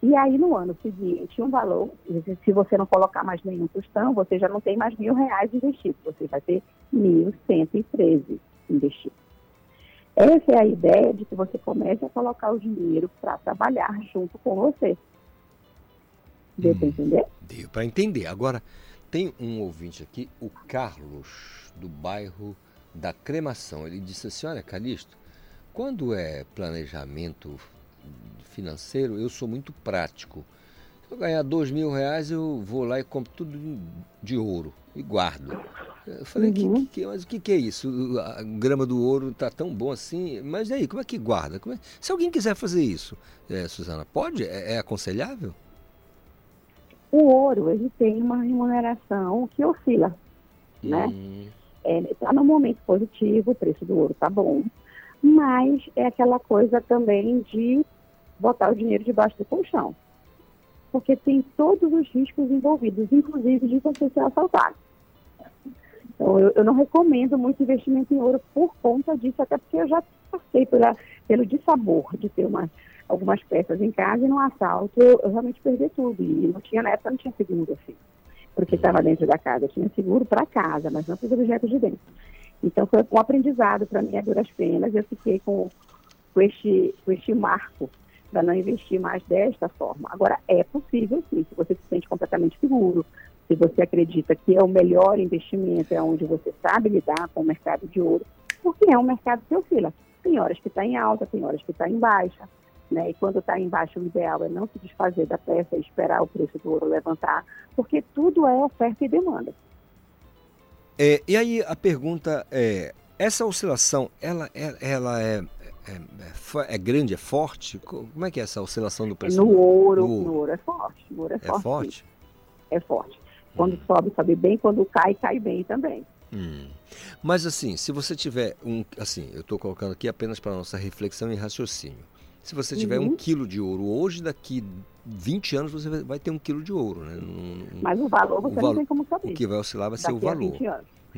E aí, no ano seguinte, um valor, se você não colocar mais nenhum tostão, você já não tem mais mil reais investido, você vai ter mil cento e treze investido. Essa é a ideia de que você comece a colocar o dinheiro para trabalhar junto com você. Deu para entender? Deu para entender. Agora, tem um ouvinte aqui, o Carlos, do bairro da Cremação. Ele disse assim: Olha, Calixto, quando é planejamento financeiro, eu sou muito prático. Se eu ganhar dois mil reais, eu vou lá e compro tudo de ouro e guardo. Eu falei, uhum. que, que, mas o que, que é isso? A grama do ouro está tão bom assim, mas e aí, como é que guarda? É... Se alguém quiser fazer isso, é, Suzana, pode? É, é aconselhável? O ouro, ele tem uma remuneração que oscila, hum. né? Está no momento positivo, o preço do ouro está bom, mas é aquela coisa também de botar o dinheiro debaixo do colchão. Porque tem todos os riscos envolvidos, inclusive de você ser assaltado. Então, eu, eu não recomendo muito investimento em ouro por conta disso, até porque eu já passei pela, pelo dissabor de ter uma, algumas peças em casa e no assalto eu, eu realmente perdi tudo. E não tinha, na época, não tinha seguro, assim, porque estava dentro da casa. Tinha seguro para casa, mas não para os objetos de dentro. Então, foi um aprendizado para mim a duras penas. Eu fiquei com, com, este, com este marco para não investir mais desta forma. Agora, é possível sim, se você se sente completamente seguro, se você acredita que é o melhor investimento, é onde você sabe lidar com o mercado de ouro, porque é um mercado que oscila. Tem horas que está em alta, tem horas que está em baixa, né? E quando está em baixa, o ideal é não se desfazer da peça e esperar o preço do ouro levantar, porque tudo é oferta e demanda. É, e aí a pergunta é, essa oscilação, ela, ela, ela é é, é, é, grande, é forte? Como é que é essa oscilação do preço? No ouro, no ouro, no ouro é forte. No ouro é, é forte. É forte. Quando hum. sobe, sobe bem. Quando cai, cai bem também. Hum. Mas assim, se você tiver um, assim, eu estou colocando aqui apenas para nossa reflexão e raciocínio. Se você tiver uhum. um quilo de ouro hoje, daqui 20 anos você vai ter um quilo de ouro, né? Um, Mas o valor você o não tem como saber. O que vai oscilar vai daqui ser o valor.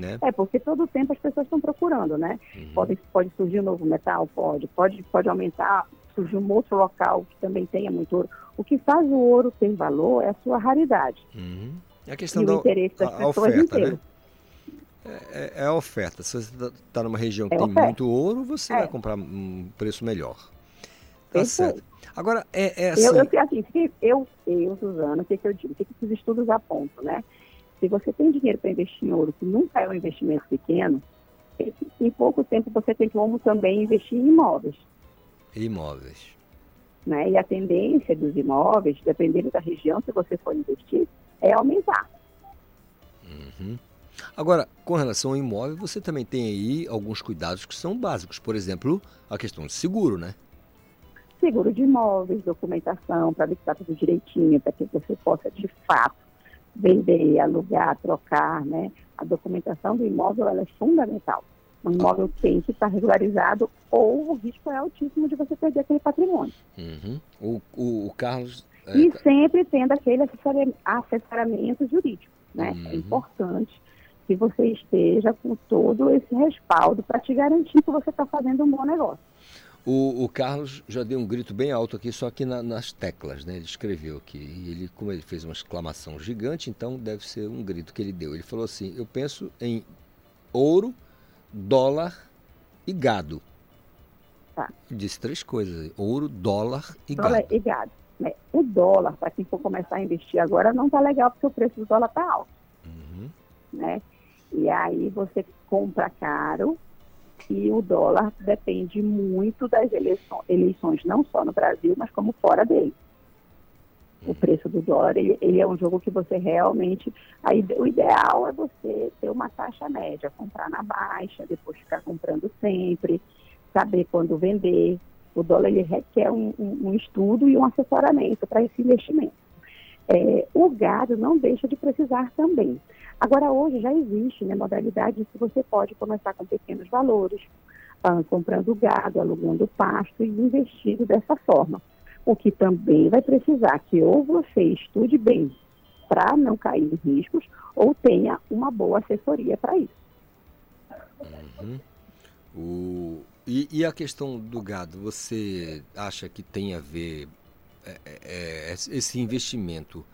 20 anos. Né? É, porque todo o tempo as pessoas estão procurando, né? Uhum. Pode, pode surgir um novo metal? Pode. Pode, pode aumentar, surgir um outro local que também tenha muito ouro. O que faz o ouro ter valor é a sua raridade. Uhum. É a questão e da interesse das a, pessoas oferta, né? É, é, é, a oferta. Se você está tá numa região que é tem oferta. muito ouro, você é. vai comprar um preço melhor. Tá certo. Agora, é, é assim... Eu, eu, assim, eu, eu, Suzana, o que, que eu digo? O que, que os estudos apontam, né? Se você tem dinheiro para investir em ouro, que nunca é um investimento pequeno, em pouco tempo você tem como também investir em imóveis. Imóveis. Né? E a tendência dos imóveis, dependendo da região que você for investir, é aumentar. Uhum. Agora, com relação ao imóvel, você também tem aí alguns cuidados que são básicos. Por exemplo, a questão de seguro, né? Seguro de imóveis, documentação, para ver que está tudo direitinho, para que você possa, de fato, vender, alugar, trocar, né? A documentação do imóvel é fundamental. Um imóvel tem que estar regularizado ou o risco é altíssimo de você perder aquele patrimônio. Uhum. O, o, o, Carlos... É... E sempre tendo aquele assessoramento jurídico, né? Uhum. É importante que você esteja com todo esse respaldo para te garantir que você está fazendo um bom negócio. O, o, Carlos já deu um grito bem alto aqui, só que na, nas teclas, né? Ele escreveu aqui. E ele, como ele fez uma exclamação gigante, então deve ser um grito que ele deu. Ele falou assim: Eu penso em ouro, dólar e gado. Tá. Disse três coisas: ouro, dólar e dólar gado. e gado. Né? O dólar, para quem for começar a investir agora, não está legal porque o preço do dólar está alto. Uhum. Né? E aí você compra caro que o dólar depende muito das eleições, eleições não só no Brasil, mas como fora dele. O preço do dólar, ele, ele é um jogo que você realmente. Aí, o ideal é você ter uma taxa média, comprar na baixa, depois ficar comprando sempre, saber quando vender. O dólar ele requer um, um, um estudo e um assessoramento para esse investimento. É, o gado não deixa de precisar também. Agora, hoje já existe né, modalidade que você pode começar com pequenos valores, ah, comprando gado, alugando pasto e investindo dessa forma. O que também vai precisar que ou você estude bem para não cair em riscos ou tenha uma boa assessoria para isso. Uhum. O... E, e, a questão do gado, você acha que tem a ver é, é, esse investimento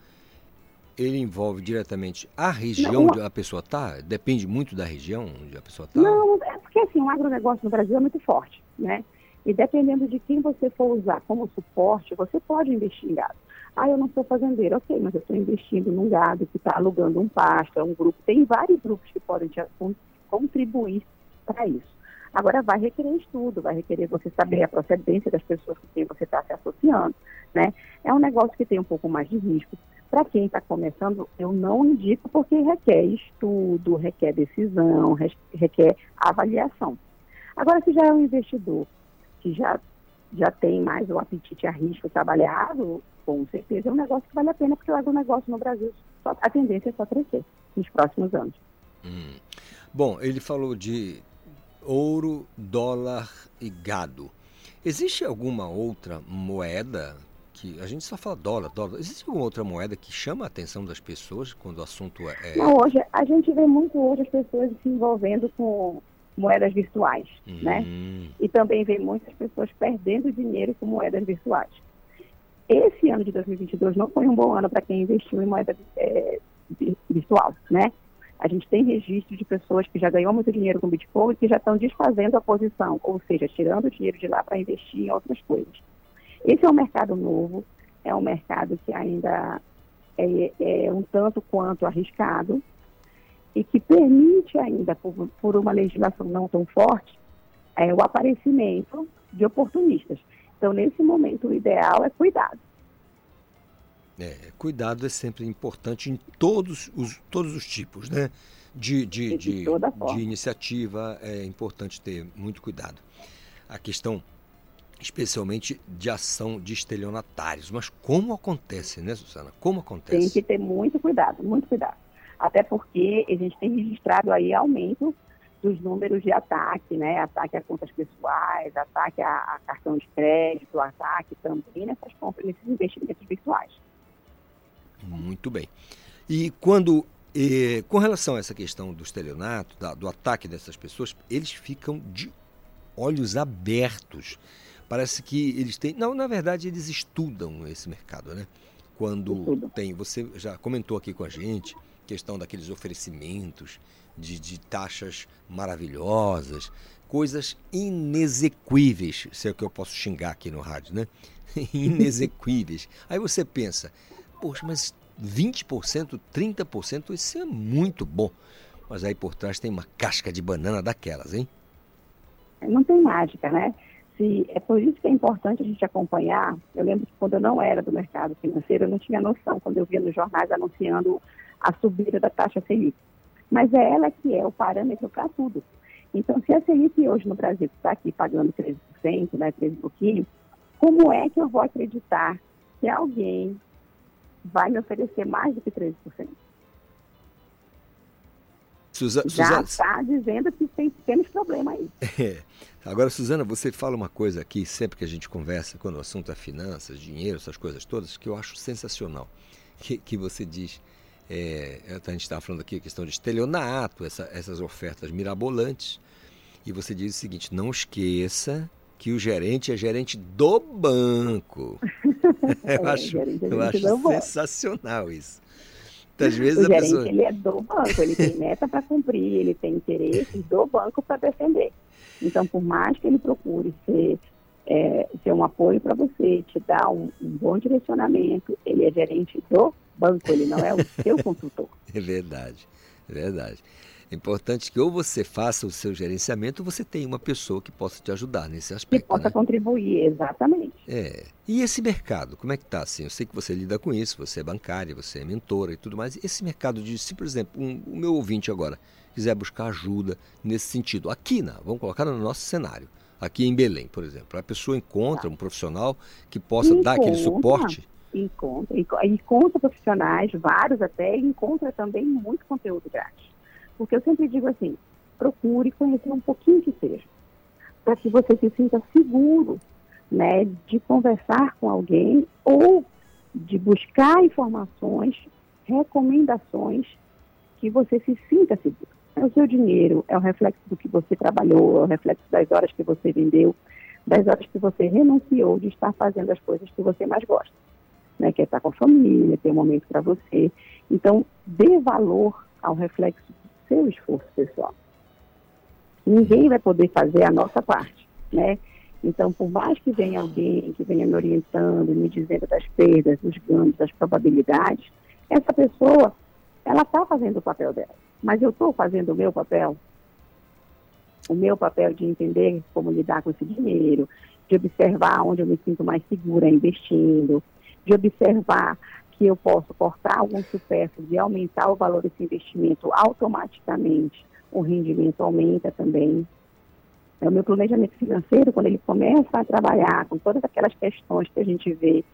ele envolve diretamente a região não, onde a pessoa está? Depende muito da região onde a pessoa está? Não, é porque assim, o agronegócio no Brasil é muito forte, né? E dependendo de quem você for usar como suporte, você pode investir em gado. Ah, eu não sou fazendeiro, ok, mas eu estou investindo num gado que está alugando um pasto, é um grupo. Tem vários grupos que podem te contribuir para isso. Agora, vai requerer estudo, vai requerer você saber a procedência das pessoas com quem você está se associando, né? É um negócio que tem um pouco mais de risco. Para quem está começando, eu não indico porque requer estudo, requer decisão, requer avaliação. Agora, se já é um investidor que já, já tem mais o apetite a risco trabalhado, com certeza é um negócio que vale a pena, porque o agronegócio no Brasil, só, a tendência é só crescer nos próximos anos. Hum. Bom, ele falou de ouro, dólar e gado. Existe alguma outra moeda que a gente só fala dólar, dólar. Existe alguma outra moeda que chama a atenção das pessoas quando o assunto é? Não, hoje a gente vê muito hoje as pessoas se envolvendo com moedas virtuais, né? Hum. E também vê muitas pessoas perdendo dinheiro com moedas virtuais. Esse ano de 2022 não foi um bom ano para quem investiu em moeda é, virtual, né? A gente tem registro de pessoas que já ganhou muito dinheiro com Bitcoin e que já estão desfazendo a posição, ou seja, tirando o dinheiro de lá para investir em outras coisas. Esse é um mercado novo, é um mercado que ainda é, é um tanto quanto arriscado e que permite ainda, por, por uma legislação não tão forte, é, o aparecimento de oportunistas. Então, nesse momento, o ideal é cuidado. É, cuidado é sempre importante em todos os, todos os tipos, né? De, de, de, de, de iniciativa é importante ter muito cuidado. A questão especialmente de ação de estelionatários. Mas como acontece, né, Susana? Como acontece? Tem que ter muito cuidado, muito cuidado. Até porque a gente tem registrado aí aumento dos números de ataque, né? Ataque a contas pessoais, ataque a, a cartão de crédito, ataque também nessas compras, nesses investimentos virtuais. Muito bem. E quando, eh, com relação a essa questão do estelionato, da, do ataque dessas pessoas, eles ficam de olhos abertos Parece que eles têm. Não, na verdade, eles estudam esse mercado, né? Quando tem. Você já comentou aqui com a gente questão daqueles oferecimentos de, de taxas maravilhosas, coisas inexequíveis, se é o que eu posso xingar aqui no rádio, né? inexequíveis. Aí você pensa, poxa, mas 20%, 30%, isso é muito bom. Mas aí por trás tem uma casca de banana daquelas, hein? Não tem mágica, né? se é por isso que é importante a gente acompanhar. Eu lembro que quando eu não era do mercado financeiro, eu não tinha noção quando eu via nos jornais anunciando a subida da taxa Selic. Mas é ela que é o parâmetro para tudo. Então, se a Selic hoje no Brasil está aqui pagando 13%, né, 13 e pouquinho, como é que eu vou acreditar que alguém vai me oferecer mais do que 13%? Suza, Já está dizendo que tem, temos problema aí. É. Agora, Suzana, você fala uma coisa aqui, sempre que a gente conversa, quando o assunto é finanças, dinheiro, essas coisas todas, que eu acho sensacional. Que, que você diz, é, a gente estava falando aqui a questão de estelionato, essa, essas ofertas mirabolantes, e você diz o seguinte, não esqueça que o gerente é gerente do banco. eu acho, eu acho sensacional isso. Às vezes o gerente pessoa... ele é do banco, ele tem meta para cumprir, ele tem interesse do banco para defender. Então, por mais que ele procure ser, é, ser um apoio para você, te dar um, um, bom direcionamento, ele é gerente do banco, ele não é o seu consultor. É verdade, é verdade. É importante que ou você faça o seu gerenciamento ou você tenha uma pessoa que possa te ajudar nesse aspecto. Que possa né? contribuir, exatamente. É. E esse mercado, como é que está? Assim, eu sei que você lida com isso, você é bancária, você é mentora e tudo mais. Esse mercado de, se por exemplo, um, o meu ouvinte agora quiser buscar ajuda nesse sentido, aqui, na, vamos colocar no nosso cenário, aqui em Belém, por exemplo, a pessoa encontra tá. um profissional que possa encontra, dar aquele suporte? Encontra, encontra profissionais, vários até, e encontra também muito conteúdo grátis. Porque eu sempre digo assim, procure conhecer um pouquinho que seja, para que você se sinta seguro, né, de conversar com alguém ou de buscar informações, recomendações que você se sinta seguro. É o seu dinheiro, é o reflexo do que você trabalhou, é o reflexo das horas que você vendeu. das horas que você renunciou de estar fazendo as coisas que você mais gosta, né? Que é estar com a família, ter um momento para você. Então, dê valor ao reflexo seu esforço pessoal. Ninguém vai poder fazer a nossa parte, né? Então, por mais que venha alguém que venha me orientando, me dizendo das perdas, dos ganhos, das probabilidades, essa pessoa, ela está fazendo o papel dela. Mas eu estou fazendo o meu papel? O meu papel de entender como lidar com esse dinheiro, de observar onde eu me sinto mais segura investindo, de observar que eu posso cortar algum supérfluo e aumentar o valor desse investimento automaticamente, o rendimento aumenta também. É o meu planejamento financeiro, quando ele começa a trabalhar com todas aquelas questões que a gente vê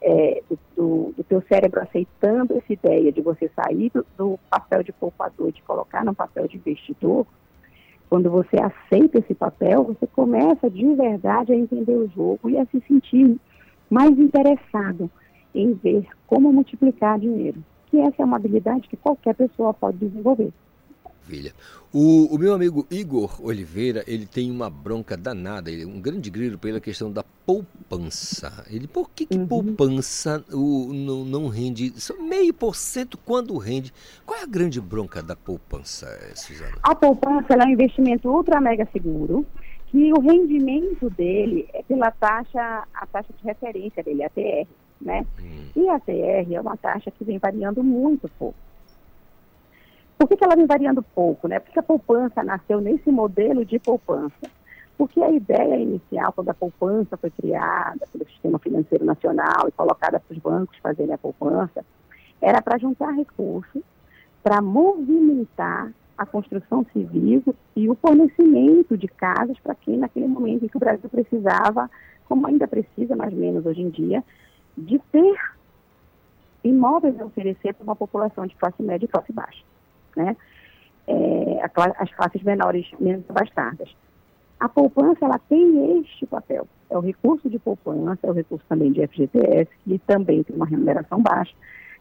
é, do, do, teu cérebro aceitando essa ideia de você sair do, do papel de poupador, de colocar no papel de investidor, quando você aceita esse papel, você começa de verdade a entender o jogo e a se sentir mais interessado em ver como multiplicar dinheiro. Que essa é uma habilidade que qualquer pessoa pode desenvolver. Maravilha. O, o, meu amigo Igor Oliveira, ele tem uma bronca danada, ele, um grande grilo pela questão da poupança. Ele, por que, que uhum. poupança o, não, não rende meio por cento quando rende? Qual é a grande bronca da poupança, Suzana? A poupança é um investimento ultra mega seguro, que o rendimento dele é pela taxa, a taxa de referência dele, a TR, né? Hum. E a TR é uma taxa que vem variando muito pouco. Por que, que ela vem variando pouco? Né? Porque a poupança nasceu nesse modelo de poupança. Porque a ideia inicial, quando a poupança foi criada pelo Sistema Financeiro Nacional e colocada para os bancos fazerem a poupança, era para juntar recursos para movimentar a construção civil e o fornecimento de casas para quem, naquele momento em que o Brasil precisava, como ainda precisa, mais ou menos hoje em dia, de ter imóveis a oferecer para uma população de classe média e classe baixa né? É, as classes menores menos abastadas. A poupança ela tem este papel. É o recurso de poupança, é o recurso também de FGTS, que também tem uma remuneração baixa,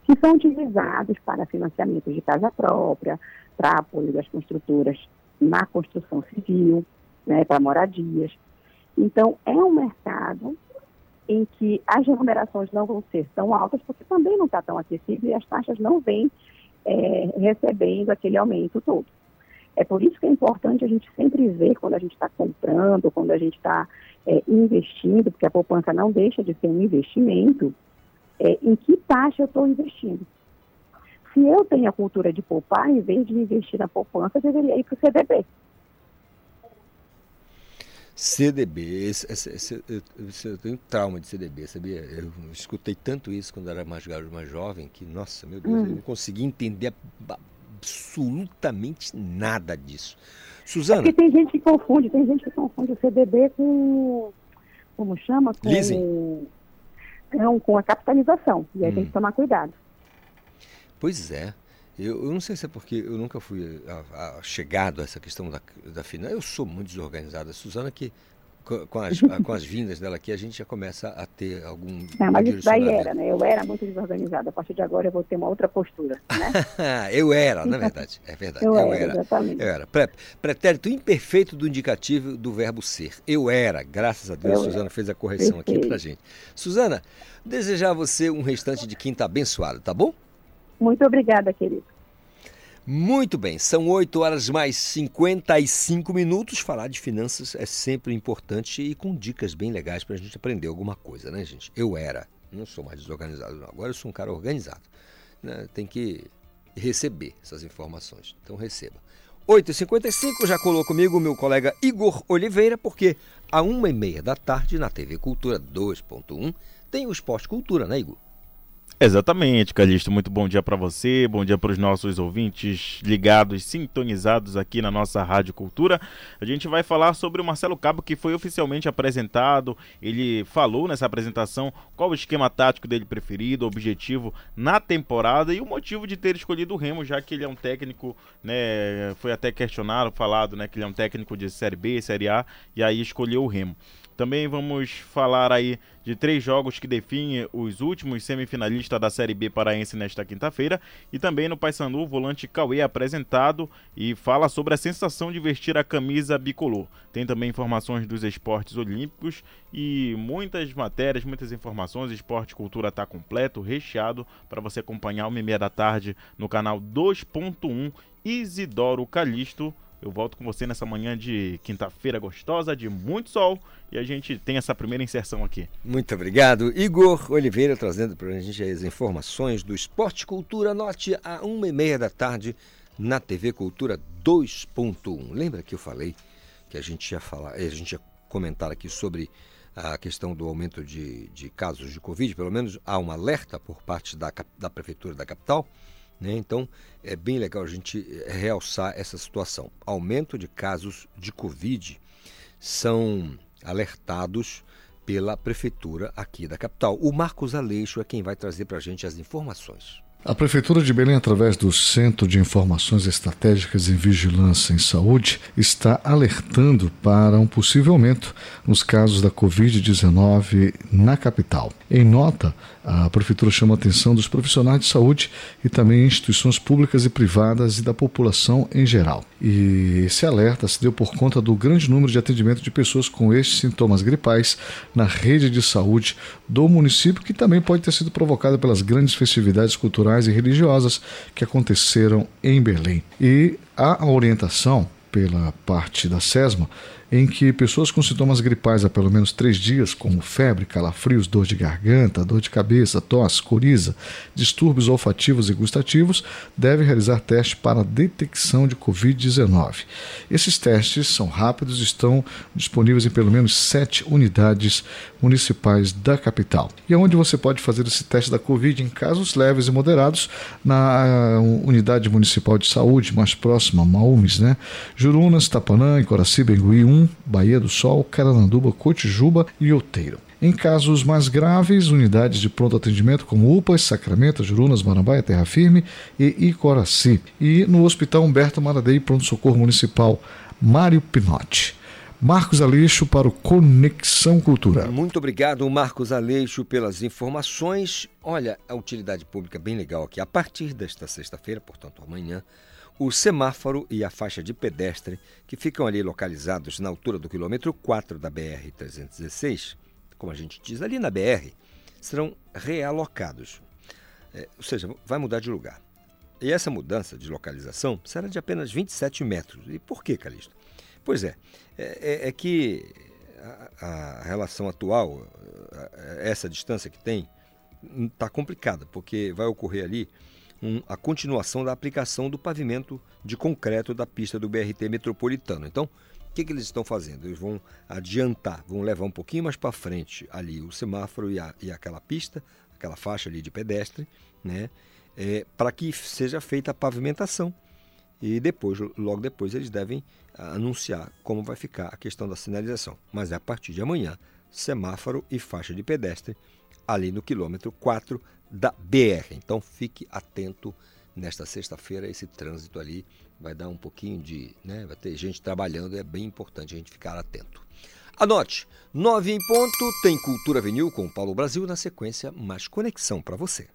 que são utilizados para financiamento de casa própria, para apoio das construtoras na construção civil, né, para moradias. Então, é um mercado em que as remunerações não vão ser tão altas, porque também não está tão acessível e as taxas não vêm é, recebendo aquele aumento todo. É por isso que é importante a gente sempre ver quando a gente está comprando, quando a gente está é, investindo, porque a poupança não deixa de ser um investimento, é, em que taxa eu estou investindo. Se eu tenho a cultura de poupar, em vez de investir na poupança, eu deveria ir para o CDB. CDB, esse, esse, esse, eu, tenho trauma de CDB, sabia? Eu escutei tanto isso quando era mais garoto, mais jovem, que, nossa, meu Deus, hum. eu não consegui entender absolutamente nada disso. Suzana? É porque tem gente que confunde, tem gente que confunde o CDB com, como chama? Com, Leasing. Não, com a capitalização, e aí hum. tem que tomar cuidado. Pois é. Eu, eu, não sei se é porque eu nunca fui a, a, chegado a essa questão da, da finança. Eu sou muito desorganizada. Suzana, que com as, com as vindas dela aqui, a gente já começa a ter algum. Não, mas isso daí era, né? Eu era muito desorganizada. A partir de agora eu vou ter uma outra postura, né? eu era, na verdade. É verdade. Eu, eu era, era, exatamente. Eu era. Pretérito imperfeito do indicativo do verbo ser. Eu era. Graças a Deus, eu Suzana era. fez a correção Perfeito. aqui pra gente. Suzana, desejar a você um restante de quinta abençoado, tá bom? Muito obrigada, querido. Muito bem, são 8 horas mais 55 minutos. Falar de finanças é sempre importante e com dicas bem legais para a gente aprender alguma coisa, né, gente? Eu era, não sou mais desorganizado, não. Agora eu sou um cara organizado. Né? Tem que receber essas informações. Então receba. 8h55, já colou comigo o meu colega Igor Oliveira, porque a uma e meia da tarde na TV Cultura 2.1 tem o Esporte Cultura, né, Igor? Exatamente, Calixto. Muito bom dia para você, bom dia para os nossos ouvintes ligados, sintonizados aqui na nossa Rádio Cultura. A gente vai falar sobre o Marcelo Cabo, que foi oficialmente apresentado. Ele falou nessa apresentação qual o esquema tático dele preferido, objetivo na temporada e o motivo de ter escolhido o Remo, já que ele é um técnico, né? Foi até questionado, falado, né? Que ele é um técnico de Série B, Série A, e aí escolheu o Remo. Também vamos falar aí de três jogos que definem os últimos semifinalistas da Série B paraense nesta quinta-feira. E também no Paysandu, o volante Cauê é apresentado e fala sobre a sensação de vestir a camisa bicolor. Tem também informações dos esportes olímpicos e muitas matérias, muitas informações. Esporte Cultura está completo, recheado, para você acompanhar uma e meia da tarde no canal 2.1 Isidoro Calixto eu volto com você nessa manhã de quinta-feira gostosa, de muito sol, e a gente tem essa primeira inserção aqui. Muito obrigado. Igor Oliveira trazendo para a gente as informações do Esporte Cultura Norte a uma e meia da tarde na TV Cultura 2.1. Lembra que eu falei que a gente ia falar, a gente ia comentar aqui sobre a questão do aumento de, de casos de Covid, pelo menos há um alerta por parte da, da Prefeitura da capital. Né? Então, é bem legal a gente eh, realçar essa situação. Aumento de casos de Covid são alertados pela prefeitura aqui da capital. O Marcos Aleixo é quem vai trazer para a gente as informações. A Prefeitura de Belém, através do Centro de Informações Estratégicas em Vigilância em Saúde, está alertando para um possível aumento nos casos da Covid-19 na capital. Em nota, a Prefeitura chama a atenção dos profissionais de saúde e também instituições públicas e privadas e da população em geral. E esse alerta se deu por conta do grande número de atendimento de pessoas com estes sintomas gripais na rede de saúde do município, que também pode ter sido provocada pelas grandes festividades culturais e religiosas que aconteceram em Belém. E a orientação pela parte da SESMA em que pessoas com sintomas gripais há pelo menos três dias, como febre, calafrios, dor de garganta, dor de cabeça, tosse, coriza, distúrbios olfativos e gustativos, devem realizar teste para detecção de Covid-19. Esses testes são rápidos e estão disponíveis em pelo menos sete unidades municipais da capital. E é onde você pode fazer esse teste da Covid em casos leves e moderados na unidade municipal de saúde mais próxima, Maumes, né? Jurunas, Tapanã, Coraci, Bengui 1, Bahia do Sol, Carananduba, Cotijuba e Outeiro. Em casos mais graves, unidades de pronto atendimento como UPAs, Sacramento, Jurunas, Marambaia, Terra Firme e Icoraci. E no Hospital Humberto Maradei, pronto-socorro municipal Mário Pinotti. Marcos Aleixo para o Conexão Cultura. Muito obrigado, Marcos Aleixo, pelas informações. Olha, a utilidade pública bem legal aqui. A partir desta sexta-feira, portanto amanhã, o semáforo e a faixa de pedestre, que ficam ali localizados na altura do quilômetro 4 da BR-316, como a gente diz, ali na BR, serão realocados. É, ou seja, vai mudar de lugar. E essa mudança de localização será de apenas 27 metros. E por que, Calixto? Pois é, é, é, é que a, a, relação atual, essa distância que tem, está complicada, porque vai ocorrer ali um, a continuação da aplicação do pavimento de concreto da pista do BRT metropolitano. Então, o que, que eles estão fazendo? Eles vão adiantar, vão levar um pouquinho mais para frente ali o semáforo e, a, e, aquela pista, aquela faixa ali de pedestre, né? É, para que seja feita a pavimentação. E depois, logo depois, eles devem anunciar como vai ficar a questão da sinalização. Mas é a partir de amanhã, semáforo e faixa de pedestre ali no quilômetro 4 da BR. Então fique atento nesta sexta-feira, esse trânsito ali vai dar um pouquinho de. Né, vai ter gente trabalhando, é bem importante a gente ficar atento. Anote, nove em ponto, tem Cultura Vinil com Paulo Brasil, na sequência, mais conexão para você.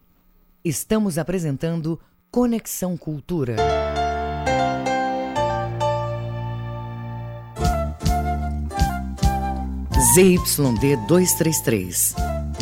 Estamos apresentando Conexão Cultura. ZYD 233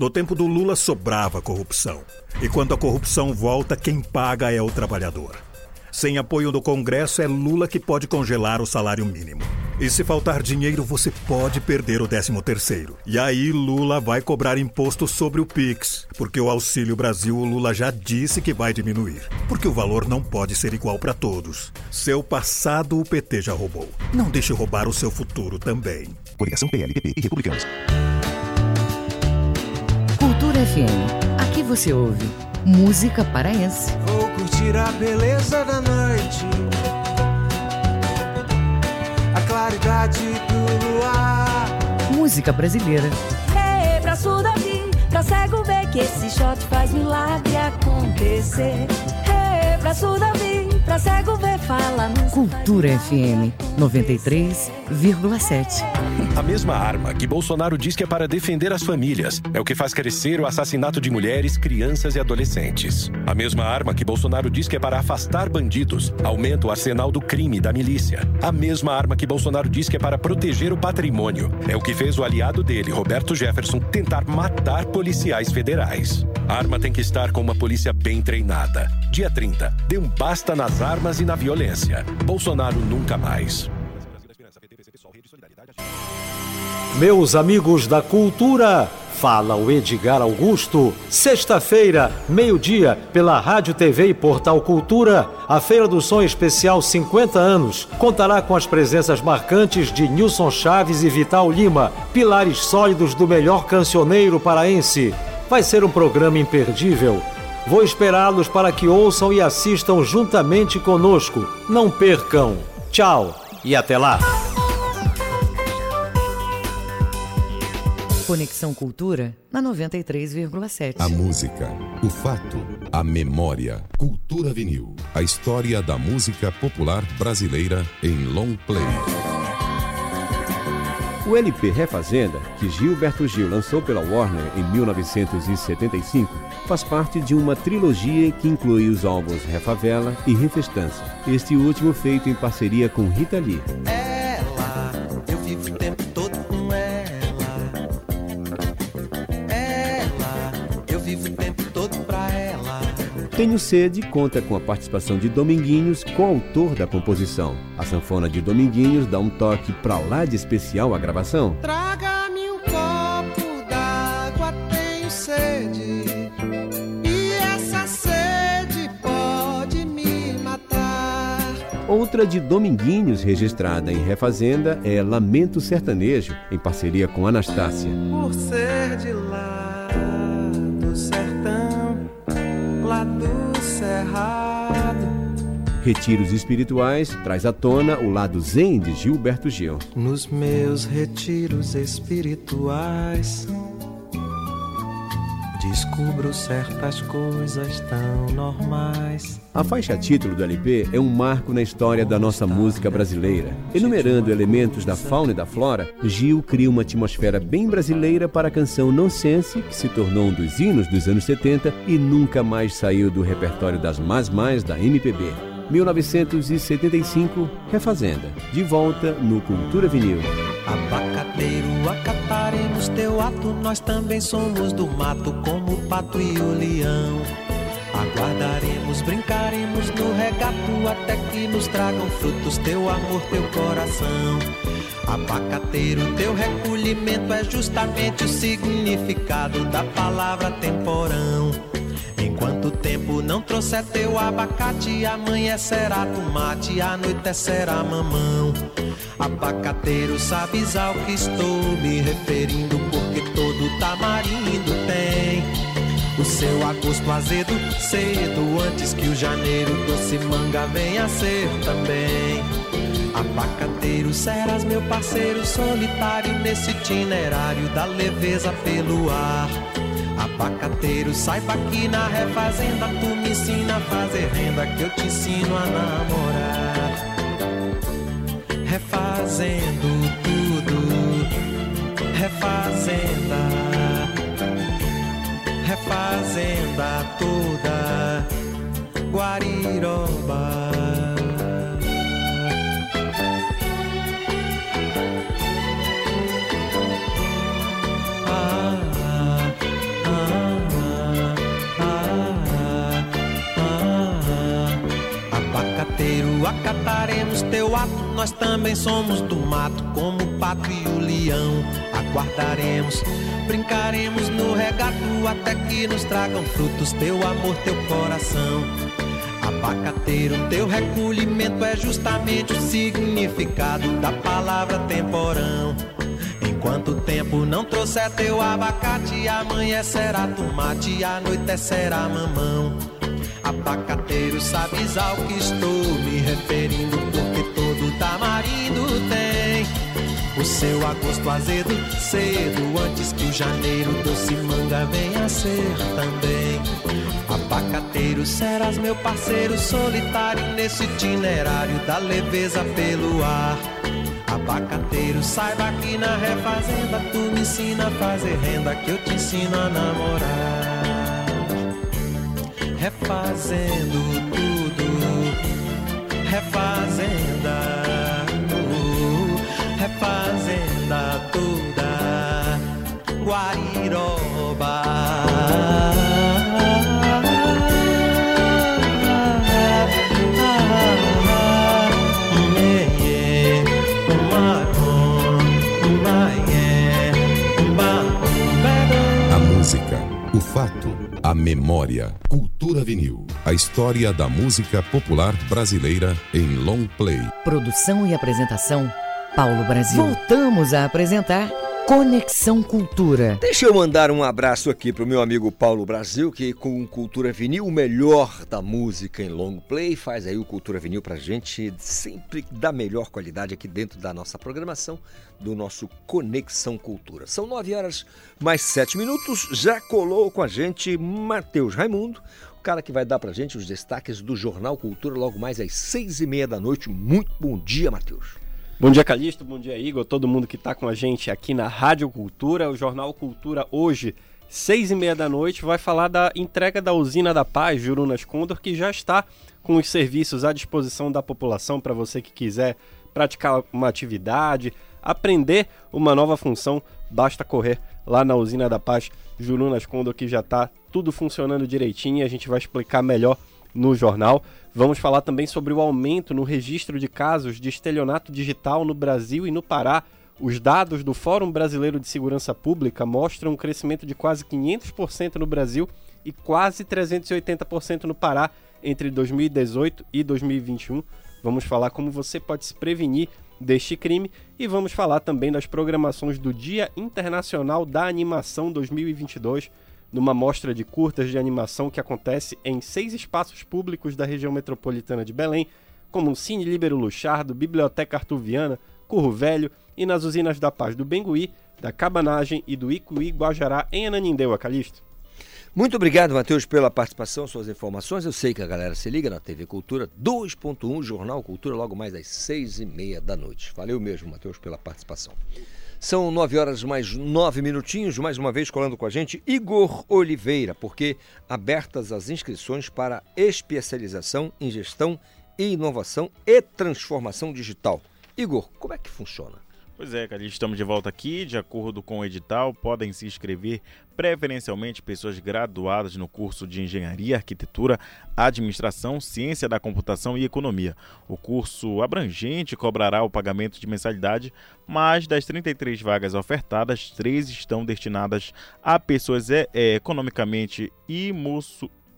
No tempo do Lula sobrava corrupção. E quando a corrupção volta, quem paga é o trabalhador. Sem apoio do Congresso, é Lula que pode congelar o salário mínimo. E se faltar dinheiro, você pode perder o 13 terceiro. E aí Lula vai cobrar imposto sobre o Pix, porque o Auxílio Brasil o Lula já disse que vai diminuir, porque o valor não pode ser igual para todos. Seu passado o PT já roubou. Não deixe roubar o seu futuro também. Coligação PLPP e Republicanos. Cultura FM. Aqui você ouve música paraense. Vou curtir a beleza da noite. A claridade do luar. Música brasileira. Hey, pra Davi, pra cego ver que esse shot faz milagre acontecer. Pra pra cego ver, fala Cultura FM 93,7. A mesma arma que Bolsonaro diz que é para defender as famílias é o que faz crescer o assassinato de mulheres, crianças e adolescentes. A mesma arma que Bolsonaro diz que é para afastar bandidos aumenta o arsenal do crime da milícia. A mesma arma que Bolsonaro diz que é para proteger o patrimônio é o que fez o aliado dele, Roberto Jefferson, tentar matar policiais federais. A arma tem que estar com uma polícia bem treinada. Dia 30, dê um basta nas armas e na violência. Bolsonaro nunca mais. Meus amigos da cultura, fala o Edgar Augusto. Sexta-feira, meio-dia, pela Rádio TV e Portal Cultura, a Feira do Som Especial 50 anos contará com as presenças marcantes de Nilson Chaves e Vital Lima, pilares sólidos do melhor cancioneiro paraense. Vai ser um programa imperdível. Vou esperá-los para que ouçam e assistam juntamente conosco. Não percam. Tchau e até lá. Conexão Cultura na 93,7. A música, o fato, a memória. Cultura Vinil. A história da música popular brasileira em long play. O LP Refazenda, que Gilberto Gil lançou pela Warner em 1975, faz parte de uma trilogia que inclui os álbuns Refavela e Refestança, este último feito em parceria com Rita Lee. Tenho Sede conta com a participação de Dominguinhos, coautor da composição. A sanfona de Dominguinhos dá um toque pra lá de especial à gravação. Traga-me um copo d'água, tenho sede. E essa sede pode me matar. Outra de Dominguinhos registrada em Refazenda é Lamento Sertanejo, em parceria com Anastácia. Por ser de lá cerrado. Retiros espirituais traz à tona o lado zen de Gilberto Gil. Nos meus retiros espirituais, descubro certas coisas tão normais. A faixa título do LP é um marco na história da nossa música brasileira. Enumerando elementos da fauna e da flora, Gil cria uma atmosfera bem brasileira para a canção Nonsense, que se tornou um dos hinos dos anos 70 e nunca mais saiu do repertório das mais mais da MPB. 1975, Refazenda. De volta no Cultura Vinil. Abacateiro, acataremos teu ato, nós também somos do mato, como o pato e o leão. Aguardaremos, brincaremos no regato, até que nos tragam frutos teu amor, teu coração. Abacateiro, teu recolhimento é justamente o significado da palavra temporão. Enquanto o tempo não trouxer teu abacate, amanhã será tomate, anoitecerá mamão. Abacateiro, sabes ao que estou me referindo, porque todo tamarindo tem o seu agosto azedo, cedo, antes que o janeiro doce manga venha ser também. Abacateiro, serás meu parceiro solitário nesse itinerário da leveza pelo ar. Abacateiro, saiba que na refazenda tu me ensina a fazer renda que eu te ensino a namorar. Refazendo tudo, refazenda, refazenda toda, Guariroba. Abacateiro, acataremos teu ato, nós também somos do mato, como o pato e o leão. Aguardaremos, brincaremos no regato, até que nos tragam frutos teu amor, teu coração. Abacateiro, teu recolhimento é justamente o significado da palavra temporão. Enquanto o tempo não trouxer teu abacate, amanhã será tomate, anoitecerá mamão. Abacateiro, sabes ao que estou me referindo, porque todo tamarindo tem o seu agosto azedo, cedo, antes que o janeiro doce manga venha ser também. Abacateiro, serás meu parceiro solitário nesse itinerário da leveza pelo ar. Abacateiro, saiba que na refazenda tu me ensina a fazer renda, que eu te ensino a namorar. Refazendo tudo, refazenda, refazenda toda, Guariroba. A memória. Cultura vinil. A história da música popular brasileira em long play. Produção e apresentação, Paulo Brasil. Voltamos a apresentar Conexão Cultura. Deixa eu mandar um abraço aqui pro meu amigo Paulo Brasil, que com Cultura Vinil, o melhor da música em long play, faz aí o Cultura Vinil pra gente, sempre da melhor qualidade aqui dentro da nossa programação, do nosso Conexão Cultura. São nove horas mais sete minutos, já colou com a gente Matheus Raimundo, o cara que vai dar pra gente os destaques do Jornal Cultura logo mais às seis e meia da noite. Muito bom dia, Matheus. Bom dia, Calixto. Bom dia, Igor. Todo mundo que está com a gente aqui na Rádio Cultura. O Jornal Cultura hoje, seis e meia da noite, vai falar da entrega da usina da Paz, Jurunas Condor, que já está com os serviços à disposição da população para você que quiser praticar uma atividade, aprender uma nova função, basta correr lá na usina da Paz, Jurunas Condor, que já está tudo funcionando direitinho. A gente vai explicar melhor no jornal. Vamos falar também sobre o aumento no registro de casos de estelionato digital no Brasil e no Pará. Os dados do Fórum Brasileiro de Segurança Pública mostram um crescimento de quase 500% no Brasil e quase 380% no Pará entre 2018 e 2021. Vamos falar como você pode se prevenir deste crime e vamos falar também das programações do Dia Internacional da Animação 2022 numa mostra de curtas de animação que acontece em seis espaços públicos da região metropolitana de Belém, como o Cine Líbero Luchardo, Biblioteca Artuviana, Curro Velho e nas usinas da Paz do Bengui, da Cabanagem e do Icuí Guajará em Ananindeua, Calixto. Muito obrigado, Matheus, pela participação, suas informações. Eu sei que a galera se liga na TV Cultura 2.1, Jornal Cultura, logo mais às seis e meia da noite. Valeu mesmo, Matheus, pela participação. São nove horas mais nove minutinhos, mais uma vez colando com a gente Igor Oliveira, porque abertas as inscrições para especialização em gestão e inovação e transformação digital. Igor, como é que funciona? Pois é, Calixto, estamos de volta aqui. De acordo com o edital, podem se inscrever preferencialmente pessoas graduadas no curso de Engenharia, Arquitetura, Administração, Ciência da Computação e Economia. O curso abrangente cobrará o pagamento de mensalidade, mas das 33 vagas ofertadas, três estão destinadas a pessoas é, é, economicamente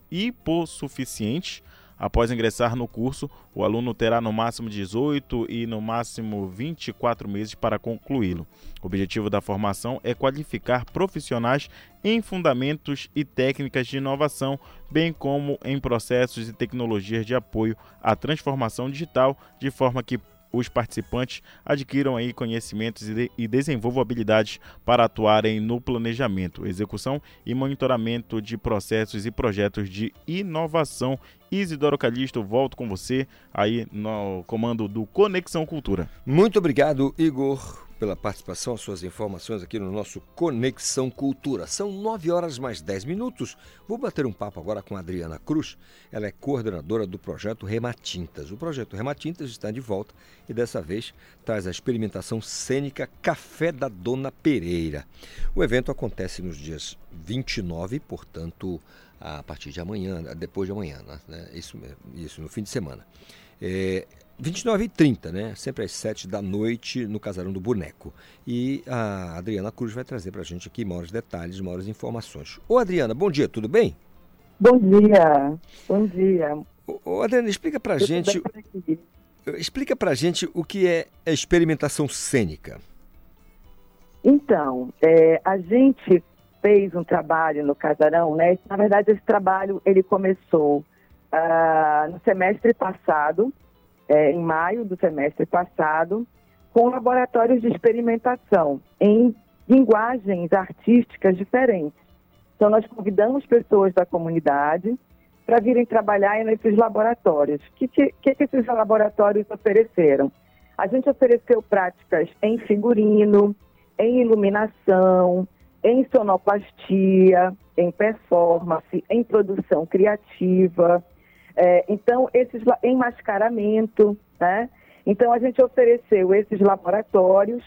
hipossuficientes Após ingressar no curso, o aluno terá no máximo 18 e no máximo 24 meses para concluí-lo. O objetivo da formação é qualificar profissionais em fundamentos e técnicas de inovação, bem como em processos e tecnologias de apoio à transformação digital, de forma que os participantes adquiram aí conhecimentos e, de, e desenvolvam habilidades para atuarem no planejamento, execução e monitoramento de processos e projetos de inovação. Isidoro Calixto, volto com você aí no comando do Conexão Cultura. Muito obrigado, Igor pela participação, suas informações aqui no nosso Conexão Cultura. São 9 horas mais 10 minutos. Vou bater um papo agora com a Adriana Cruz. Ela é coordenadora do projeto Rematintas. O projeto Rematintas está de volta e dessa vez traz a experimentação cênica Café da Dona Pereira. O evento acontece nos dias 29, portanto, a partir de amanhã, depois de amanhã, né? Isso, isso no fim de semana. É, 29 e 30, né? Sempre às 7 da noite no Casarão do Boneco. E a Adriana Cruz vai trazer para a gente aqui maiores detalhes, maiores informações. Ô Adriana, bom dia, tudo bem? Bom dia, bom dia. Ô, ô Adriana, explica para a gente... Explica para a gente o que é a experimentação cênica. Então, é, a gente fez um trabalho no Casarão, né? Na verdade, esse trabalho ele começou ah, no semestre passado, é, em maio do semestre passado, com laboratórios de experimentação em linguagens artísticas diferentes. Então, nós convidamos pessoas da comunidade para virem trabalhar nesses laboratórios. O que, que, que esses laboratórios ofereceram? A gente ofereceu práticas em figurino, em iluminação, em sonoplastia, em performance, em produção criativa, é, então esses em mascaramento, né? Então a gente ofereceu esses laboratórios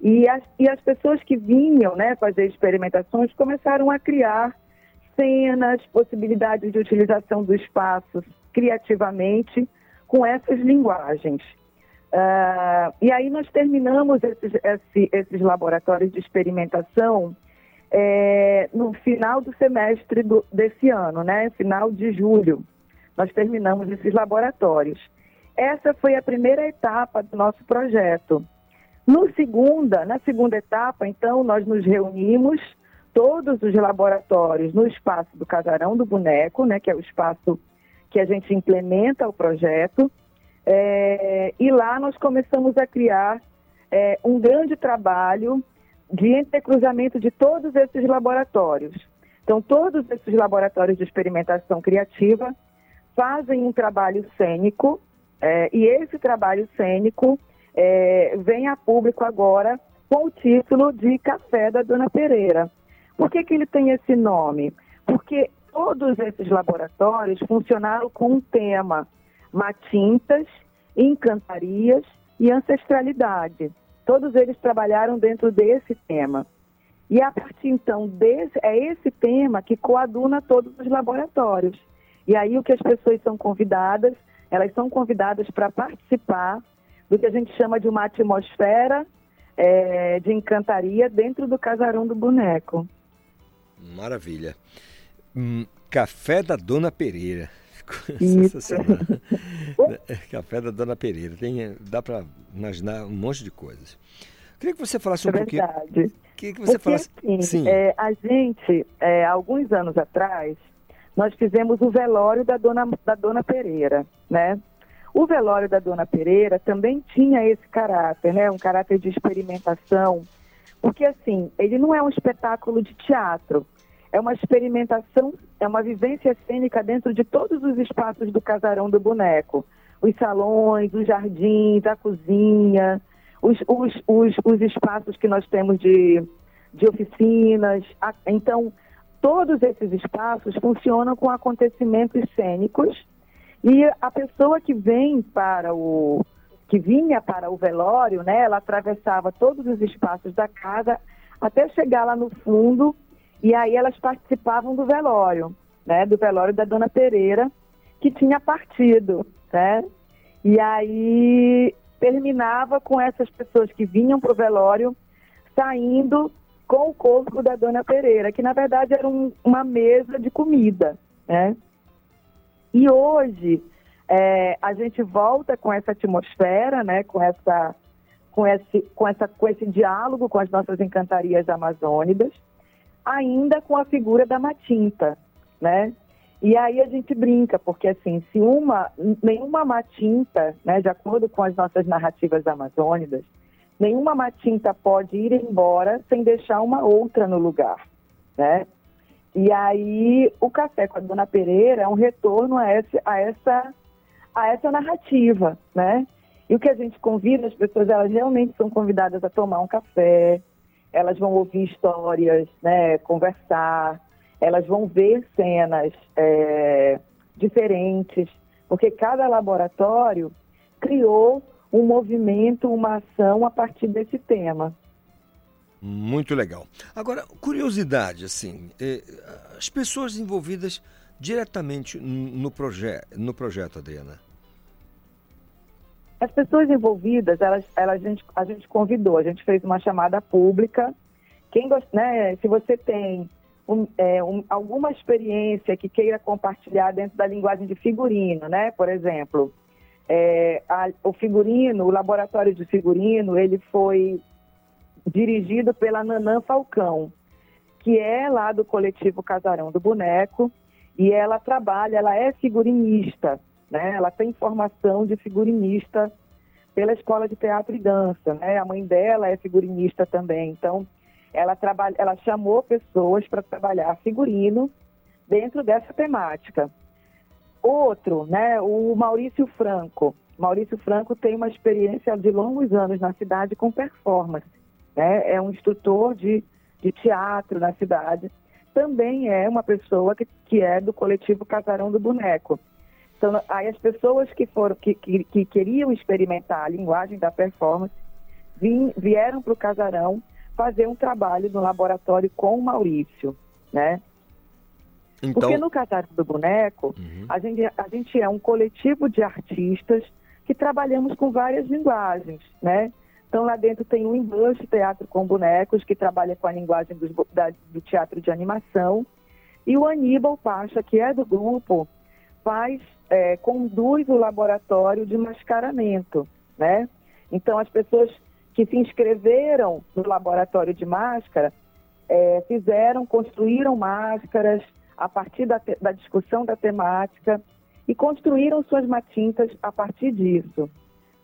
e as, e as pessoas que vinham, né, fazer experimentações começaram a criar cenas, possibilidades de utilização do espaço criativamente com essas linguagens. Uh, e aí nós terminamos esses, esse, esses laboratórios de experimentação é, no final do semestre do, desse ano, né? Final de julho, nós terminamos esses laboratórios. Essa foi a primeira etapa do nosso projeto. No segunda, na segunda etapa, então, nós nos reunimos todos os laboratórios no espaço do Casarão do Boneco, né, que é o espaço que a gente implementa o projeto, é, e lá nós começamos a criar é, um grande trabalho de entrecruzamento de todos esses laboratórios. Então, todos esses laboratórios de experimentação criativa fazem um trabalho cênico, é, e esse trabalho cênico é, vem a público agora com o título de Café da Dona Pereira. Por que, que ele tem esse nome? Porque todos esses laboratórios funcionaram com um tema: matintas, encantarias e ancestralidade. Todos eles trabalharam dentro desse tema. E a partir então desse, é esse tema que coaduna todos os laboratórios. E aí o que as pessoas são convidadas, elas são convidadas para participar do que a gente chama de uma atmosfera é, de encantaria dentro do casarão do boneco. Maravilha. Hum, café da Dona Pereira. Sensacional. Café da Dona Pereira. Tem, dá para imaginar um monte de coisas. Queria que você falasse um é pouquinho. Verdade. Queria que você Porque, falasse. Assim, Sim. É, a gente, é, alguns anos atrás, nós fizemos o velório da Dona, da Dona Pereira, né? O velório da Dona Pereira também tinha esse caráter, né? Um caráter de experimentação, porque assim, ele não é um espetáculo de teatro, é uma experimentação, é uma vivência cênica dentro de todos os espaços do casarão do boneco. Os salões, os jardins, a cozinha, os, os, os, os espaços que nós temos de, de oficinas. Então, todos esses espaços funcionam com acontecimentos cênicos e a pessoa que vem para o que vinha para o velório, né, ela atravessava todos os espaços da casa até chegar lá no fundo e aí elas participavam do velório, né, do velório da Dona Pereira, que tinha partido, né? E aí terminava com essas pessoas que vinham para o velório saindo com o corpo da Dona Pereira, que na verdade era um, uma mesa de comida, né? E hoje é, a gente volta com essa atmosfera, né? Com essa, com esse, com essa, com esse diálogo com as nossas encantarias amazônicas, ainda com a figura da matinta, né? E aí a gente brinca, porque assim, se uma, nenhuma matinta, né, de acordo com as nossas narrativas amazônicas, nenhuma matinta pode ir embora sem deixar uma outra no lugar, né? E aí o café com a Dona Pereira é um retorno a essa, a essa, a essa narrativa, né? E o que a gente convida as pessoas, elas realmente são convidadas a tomar um café, elas vão ouvir histórias, né, conversar, elas vão ver cenas é, diferentes, porque cada laboratório criou um movimento, uma ação a partir desse tema. Muito legal. Agora, curiosidade, assim, eh, as pessoas envolvidas diretamente no, proje no projeto, Adriana. As pessoas envolvidas, elas, elas, a, gente, a gente convidou, a gente fez uma chamada pública. Quem gosta, né, se você tem um, é, um, alguma experiência que queira compartilhar dentro da linguagem de figurino, né, por exemplo, é, a, o figurino, o laboratório de figurino, ele foi dirigido pela Nanã Falcão, que é lá do coletivo Casarão do Boneco, e ela trabalha, ela é figurinista, né? Ela tem formação de figurinista pela Escola de Teatro e Dança, né? A mãe dela é figurinista também, então ela trabalha, ela chamou pessoas para trabalhar figurino dentro dessa temática. Outro, né, o Maurício Franco. Maurício Franco tem uma experiência de longos anos na cidade com performance. Né? É um instrutor de, de teatro na cidade. Também é uma pessoa que, que é do coletivo Casarão do Boneco. Então, aí as pessoas que foram que, que, que queriam experimentar a linguagem da performance vim, vieram para o Casarão fazer um trabalho no laboratório com o Maurício, né? Então... Porque no Casarão do Boneco, uhum. a, gente, a gente é um coletivo de artistas que trabalhamos com várias linguagens, né? Então lá dentro tem o Embush Teatro com Bonecos, que trabalha com a linguagem dos, da, do teatro de animação, e o Aníbal Pacha, que é do grupo, faz, é, conduz o laboratório de mascaramento, né? Então as pessoas que se inscreveram no laboratório de máscara é, fizeram, construíram máscaras a partir da, da discussão da temática e construíram suas matintas a partir disso.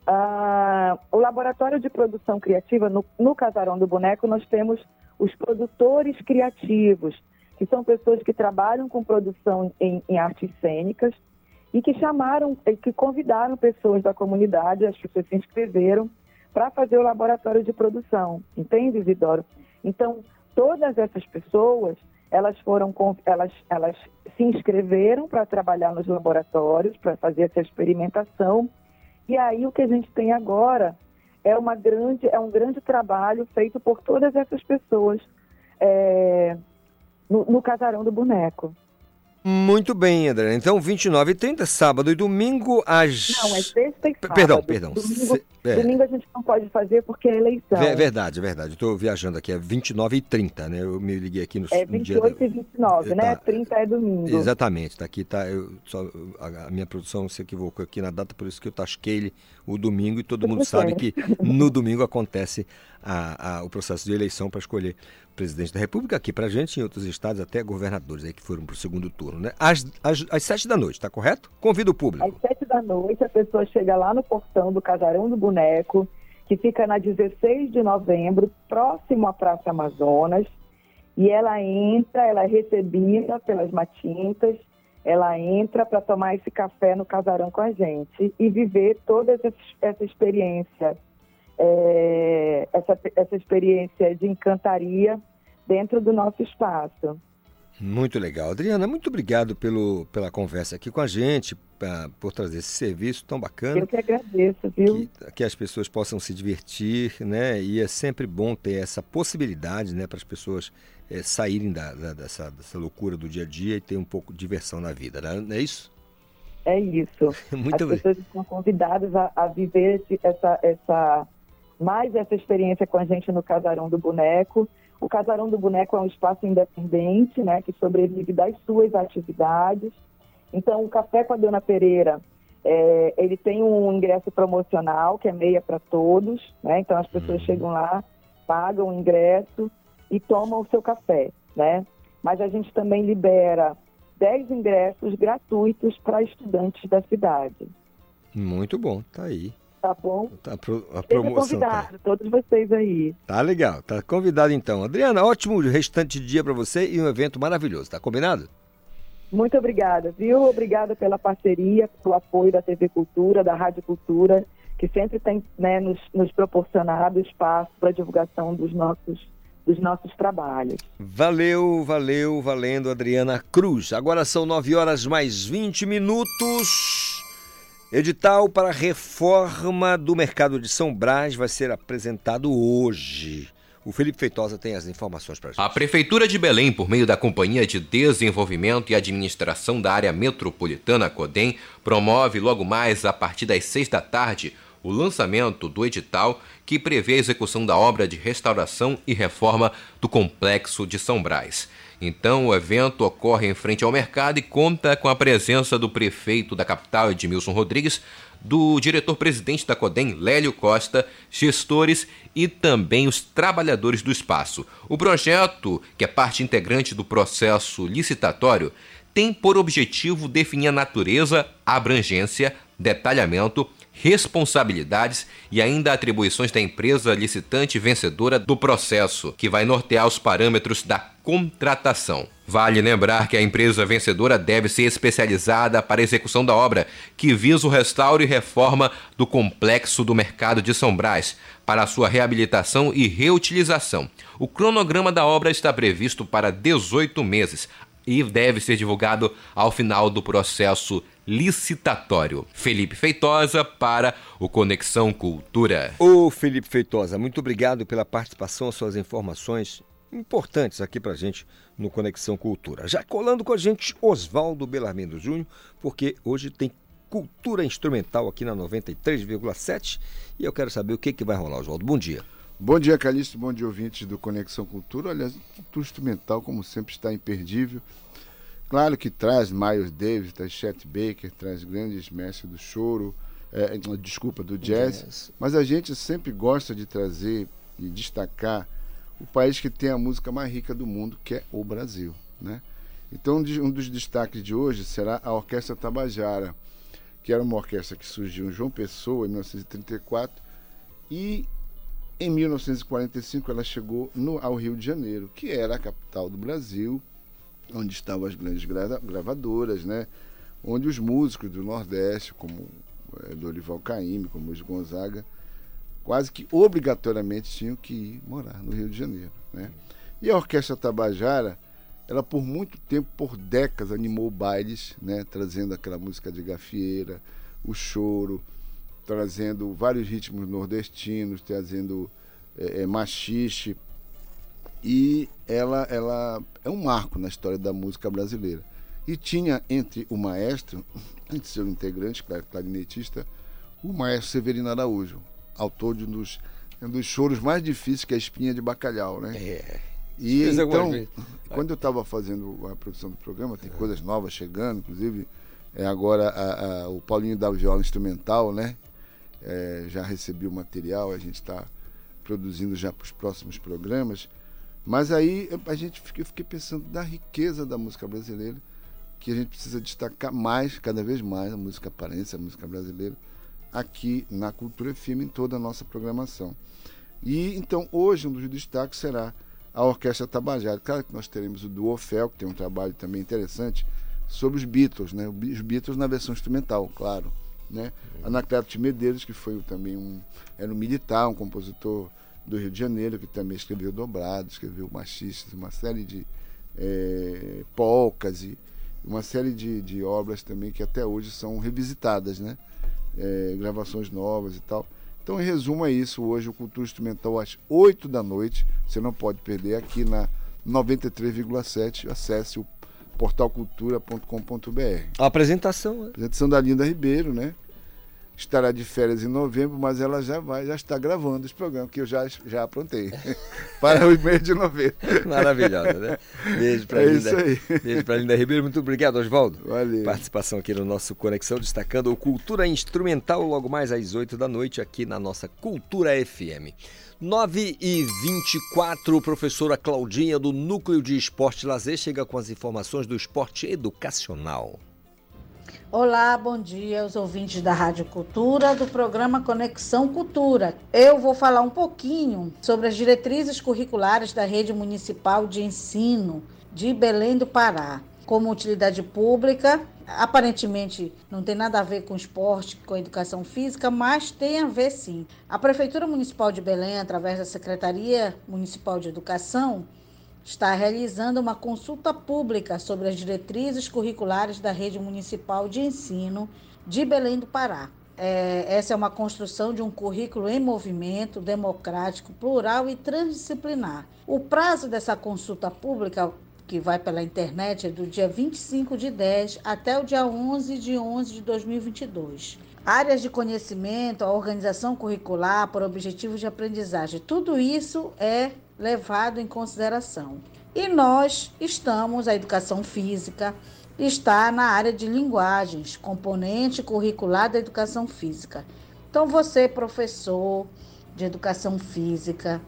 Ah, o laboratório de produção criativa, no, no Casarão do Boneco, nós temos os produtores criativos, que são pessoas que trabalham com produção em, em artes cênicas e que chamaram, que convidaram pessoas da comunidade, as pessoas se inscreveram para fazer o laboratório de produção, entende, Isidoro? Então, todas essas pessoas elas foram elas, elas se inscreveram para trabalhar nos laboratórios, para fazer essa experimentação. E aí o que a gente tem agora é uma grande é um grande trabalho feito por todas essas pessoas é, no, no casarão do boneco. Muito bem, André. Então, 29 e 30, sábado e domingo, às. Não, é sexta e sábado. Perdão, perdão. Domingo, é. domingo a gente não pode fazer porque é eleição. É verdade, é verdade. Estou viajando aqui, é 29 e 30, né? Eu me liguei aqui no. É 28 no dia... e 29, né? 30 tá. é domingo. Exatamente, tá aqui, tá. Eu, só, a, a, minha produção se equivocou aqui na data, por isso que eu tasquei o domingo e todo mundo sabe que no domingo acontece a, a, o processo de eleição para escolher presidente da República, aqui para gente, em outros estados, até governadores aí que foram para o segundo turno, né? Às, às, às sete da noite, tá correto? Convido o público. Às sete da noite, a pessoa chega lá no portão do Casarão do Boneco, que fica na 16 de novembro, próximo à Praça Amazonas, e ela entra, ela é recebida pelas matintas, ela entra para tomar esse café no casarão com a gente e viver toda essa, essa experiência é, essa, essa experiência de encantaria dentro do nosso espaço. Muito legal. Adriana, muito obrigado pelo, pela conversa aqui com a gente, pra, por trazer esse serviço tão bacana. Eu que agradeço, viu? Que, que, as pessoas possam se divertir, né? E é sempre bom ter essa possibilidade, né, para as pessoas é, saírem da, da, dessa, dessa loucura do dia a dia e ter um pouco de diversão na vida, né? não é isso? É isso. muito as pessoas estão convidadas a, a viver esse, essa, essa mais essa experiência com a gente no Casarão do Boneco. O Casarão do Boneco é um espaço independente, né, que sobrevive das suas atividades. Então, o Café com a Dona Pereira, é, ele tem um ingresso promocional, que é meia para todos, né? Então, as pessoas uhum. chegam lá, pagam o ingresso e tomam o seu café, né? Mas a gente também libera 10 ingressos gratuitos para estudantes da cidade. Muito bom, tá aí. Tá bom? Tá pro, a promoção. Tá convidado, todos vocês aí. Tá legal, tá convidado então. Adriana, ótimo restante de dia para você e um evento maravilhoso, tá combinado? Muito obrigada, viu? Obrigada pela parceria, pelo apoio da TV Cultura, da Rádio Cultura, que sempre tem né, nos, nos proporcionado espaço para divulgação dos nossos dos nossos trabalhos. Valeu, valeu, valendo, Adriana Cruz. Agora são 9 horas mais 20 minutos. Edital para reforma do mercado de São Brás vai ser apresentado hoje. O Felipe Feitosa tem as informações para a gente. A Prefeitura de Belém, por meio da Companhia de Desenvolvimento e Administração da Área Metropolitana, CODEM, promove logo mais, a partir das seis da tarde, o lançamento do edital que prevê a execução da obra de restauração e reforma do Complexo de São Brás. Então, o evento ocorre em frente ao mercado e conta com a presença do prefeito da capital, Edmilson Rodrigues, do diretor-presidente da CODEM, Lélio Costa, gestores e também os trabalhadores do espaço. O projeto, que é parte integrante do processo licitatório, tem por objetivo definir a natureza, abrangência, detalhamento, responsabilidades e ainda atribuições da empresa licitante vencedora do processo, que vai nortear os parâmetros da contratação. Vale lembrar que a empresa vencedora deve ser especializada para a execução da obra, que visa o restauro e reforma do complexo do mercado de São Brás, para sua reabilitação e reutilização. O cronograma da obra está previsto para 18 meses e deve ser divulgado ao final do processo licitatório. Felipe Feitosa para o Conexão Cultura. Ô Felipe Feitosa, muito obrigado pela participação, suas informações importantes aqui pra gente no Conexão Cultura. Já colando com a gente Oswaldo Belarmino Júnior, porque hoje tem cultura instrumental aqui na 93,7 e eu quero saber o que, que vai rolar, Oswaldo. Bom dia. Bom dia, Calixto. Bom dia, ouvintes do Conexão Cultura. Aliás, cultura instrumental, como sempre, está imperdível. Claro que traz Miles Davis, traz Chet Baker, traz grandes mestres do choro, é, desculpa, do jazz, jazz, mas a gente sempre gosta de trazer e destacar o país que tem a música mais rica do mundo, que é o Brasil. Né? Então, um dos destaques de hoje será a Orquestra Tabajara, que era uma orquestra que surgiu em João Pessoa, em 1934, e em 1945 ela chegou no, ao Rio de Janeiro, que era a capital do Brasil, onde estavam as grandes gravadoras, né? onde os músicos do Nordeste, como é, Dorival Caymmi, como Luiz Gonzaga, quase que obrigatoriamente tinham que ir morar no Rio de Janeiro. Né? E a Orquestra Tabajara, ela por muito tempo, por décadas, animou bailes, né? trazendo aquela música de gafieira, o choro, trazendo vários ritmos nordestinos, trazendo é, é, machixe, e ela, ela é um marco na história da música brasileira. E tinha entre o maestro, entre seu integrante, clarinetista, o maestro Severino Araújo, autor de um dos, um dos choros mais difíceis que é a espinha de bacalhau, né? É. E então, quando eu estava fazendo a produção do programa, tem é. coisas novas chegando, inclusive é agora a, a, o Paulinho da Viola Instrumental, né? É, já recebi o material, a gente está produzindo já para os próximos programas. Mas aí a gente fica, eu fiquei pensando da riqueza da música brasileira, que a gente precisa destacar mais, cada vez mais, a música aparência, a música brasileira, aqui na Cultura FM, em toda a nossa programação. E então hoje um dos destaques será a Orquestra Tabajara. Claro que nós teremos o Duofel, que tem um trabalho também interessante, sobre os Beatles, né? Os Beatles na versão instrumental, claro. Né? Anacleto Medeiros, que foi também um. era um militar, um compositor do Rio de Janeiro, que também escreveu Dobrado, escreveu Machistas, uma série de é, polcas e uma série de, de obras também que até hoje são revisitadas, né? É, gravações novas e tal. Então, em resumo, é isso. Hoje, o Cultura Instrumental às 8 da noite. Você não pode perder aqui na 93,7. Acesse o portalcultura.com.br. A apresentação. A apresentação da Linda Ribeiro, né? Estará de férias em novembro, mas ela já vai, já está gravando esse programa que eu já, já aprontei para o mês de novembro. Maravilhosa, né? Beijo para é Linda. Isso aí. Beijo para Linda Ribeiro. Muito obrigado, Oswaldo. Valeu. Participação aqui no nosso Conexão, destacando o Cultura Instrumental logo mais às 8 da noite aqui na nossa Cultura FM. 9 e 24, professora Claudinha do Núcleo de Esporte Lazer chega com as informações do esporte educacional. Olá, bom dia aos ouvintes da Rádio Cultura, do programa Conexão Cultura. Eu vou falar um pouquinho sobre as diretrizes curriculares da Rede Municipal de Ensino de Belém do Pará. Como utilidade pública, aparentemente não tem nada a ver com esporte, com educação física, mas tem a ver sim. A Prefeitura Municipal de Belém, através da Secretaria Municipal de Educação, está realizando uma consulta pública sobre as diretrizes curriculares da Rede Municipal de Ensino de Belém do Pará. É, essa é uma construção de um currículo em movimento, democrático, plural e transdisciplinar. O prazo dessa consulta pública, que vai pela internet, é do dia 25 de 10 até o dia 11 de 11 de 2022. Áreas de conhecimento, a organização curricular por objetivos de aprendizagem, tudo isso é levado em consideração. E nós estamos, a educação física, está na área de linguagens, componente curricular da educação física. Então, você, professor de educação física,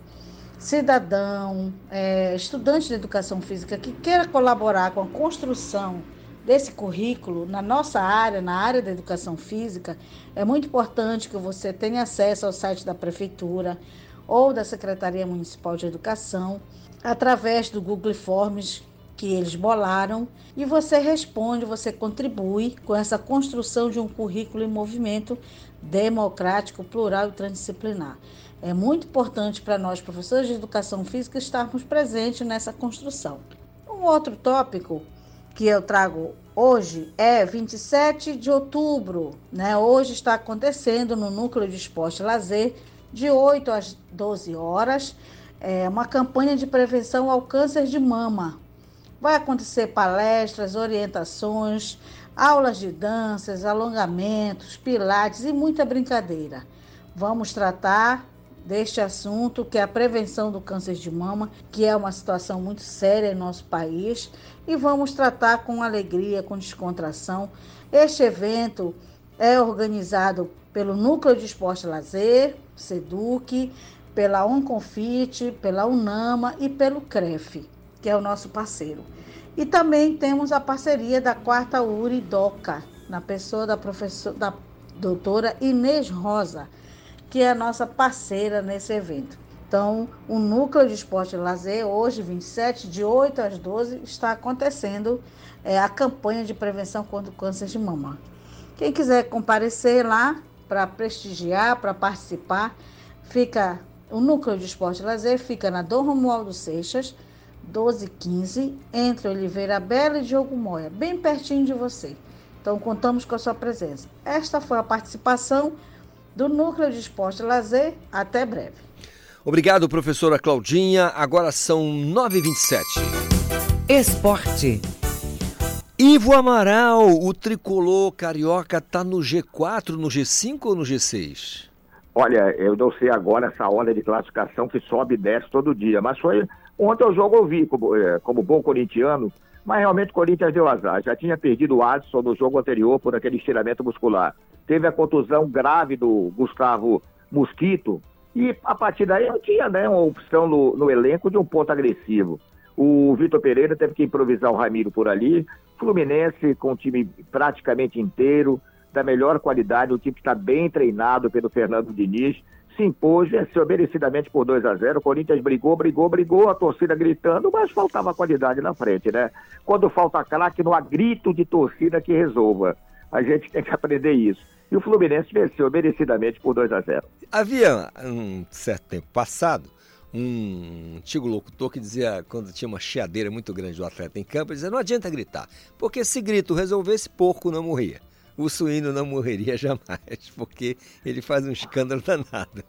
cidadão, é, estudante de educação física que queira colaborar com a construção desse currículo na nossa área, na área da educação física, é muito importante que você tenha acesso ao site da prefeitura ou da Secretaria Municipal de Educação através do Google Forms que eles bolaram e você responde, você contribui com essa construção de um currículo em movimento democrático, plural e transdisciplinar. É muito importante para nós, professores de educação física, estarmos presentes nessa construção. Um outro tópico que eu trago hoje é 27 de outubro, né? Hoje está acontecendo no Núcleo de Esporte e Lazer, de 8 às 12 horas, é uma campanha de prevenção ao câncer de mama. Vai acontecer palestras, orientações, aulas de danças, alongamentos, pilates e muita brincadeira. Vamos tratar deste assunto, que é a prevenção do câncer de mama, que é uma situação muito séria em nosso país, e vamos tratar com alegria, com descontração. Este evento é organizado pelo Núcleo de Esporte e Lazer, SEDUC, pela Onconfit, pela UNAMA e pelo CREF, que é o nosso parceiro. E também temos a parceria da quarta URI DOCA, na pessoa da professora da doutora Inês Rosa, que é a nossa parceira nesse evento. Então, o Núcleo de Esporte e Lazer, hoje, 27, de 8 às 12, está acontecendo é, a campanha de prevenção contra o câncer de mama. Quem quiser comparecer lá para prestigiar, para participar, fica o Núcleo de Esporte e Lazer fica na Dom Romualdo Seixas, 1215, entre Oliveira Bela e Diogo Moya, bem pertinho de você. Então, contamos com a sua presença. Esta foi a participação do Núcleo de Esporte e Lazer. Até breve. Obrigado, professora Claudinha. Agora são 9h27. Esporte. Ivo Amaral, o tricolor carioca, está no G4, no G5 ou no G6? Olha, eu não sei agora essa onda de classificação que sobe e desce todo dia, mas foi. Ontem o jogo eu vi como, é, como bom corintiano, mas realmente o Corinthians deu azar. Já tinha perdido o Adson no jogo anterior por aquele estiramento muscular teve a contusão grave do Gustavo Mosquito, e a partir daí não tinha né, uma opção no, no elenco de um ponto agressivo. O Vitor Pereira teve que improvisar o Ramiro por ali. Fluminense com o time praticamente inteiro, da melhor qualidade, o time que está bem treinado pelo Fernando Diniz, se impôs, venceu merecidamente por 2 a 0 O Corinthians brigou, brigou, brigou, a torcida gritando, mas faltava qualidade na frente, né? Quando falta craque, não há grito de torcida que resolva. A gente tem que aprender isso. E o Fluminense venceu merecidamente por 2 a 0. Havia um certo tempo passado um antigo locutor que dizia, quando tinha uma chiadeira muito grande do atleta em campo, ele dizia, não adianta gritar, porque se grito resolvesse, porco não morria. O suíno não morreria jamais, porque ele faz um escândalo danado.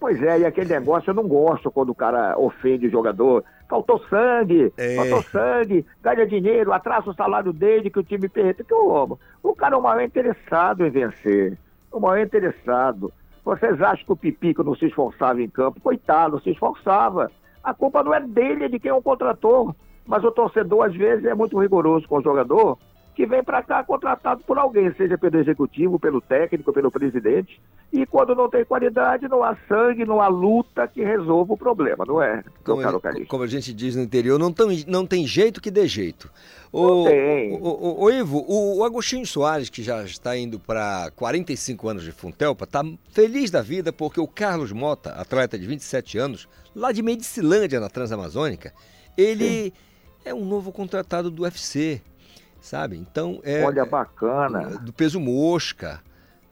Pois é, e aquele negócio eu não gosto quando o cara ofende o jogador. Faltou sangue, é. faltou sangue, ganha dinheiro, atrasa o salário dele que o time perde. Que o, o cara é o maior interessado em vencer. O maior interessado. Vocês acham que o Pipico não se esforçava em campo? Coitado, se esforçava. A culpa não é dele, é de quem o contratou. Mas o torcedor, às vezes, é muito rigoroso com o jogador que vem para cá contratado por alguém, seja pelo executivo, pelo técnico, pelo presidente. E quando não tem qualidade, não há sangue, não há luta que resolva o problema, não é? Como, a, como a gente diz no interior, não, tão, não tem jeito que dê jeito. O, não tem. O, o, o Ivo, o, o, Agostinho Soares, que já está indo para 45 anos de Funtelpa, está feliz da vida porque o Carlos Mota, atleta de 27 anos, lá de Medicilândia, na Transamazônica, ele Sim. é um novo contratado do UFC sabe? Então é. Olha, bacana. Do peso mosca,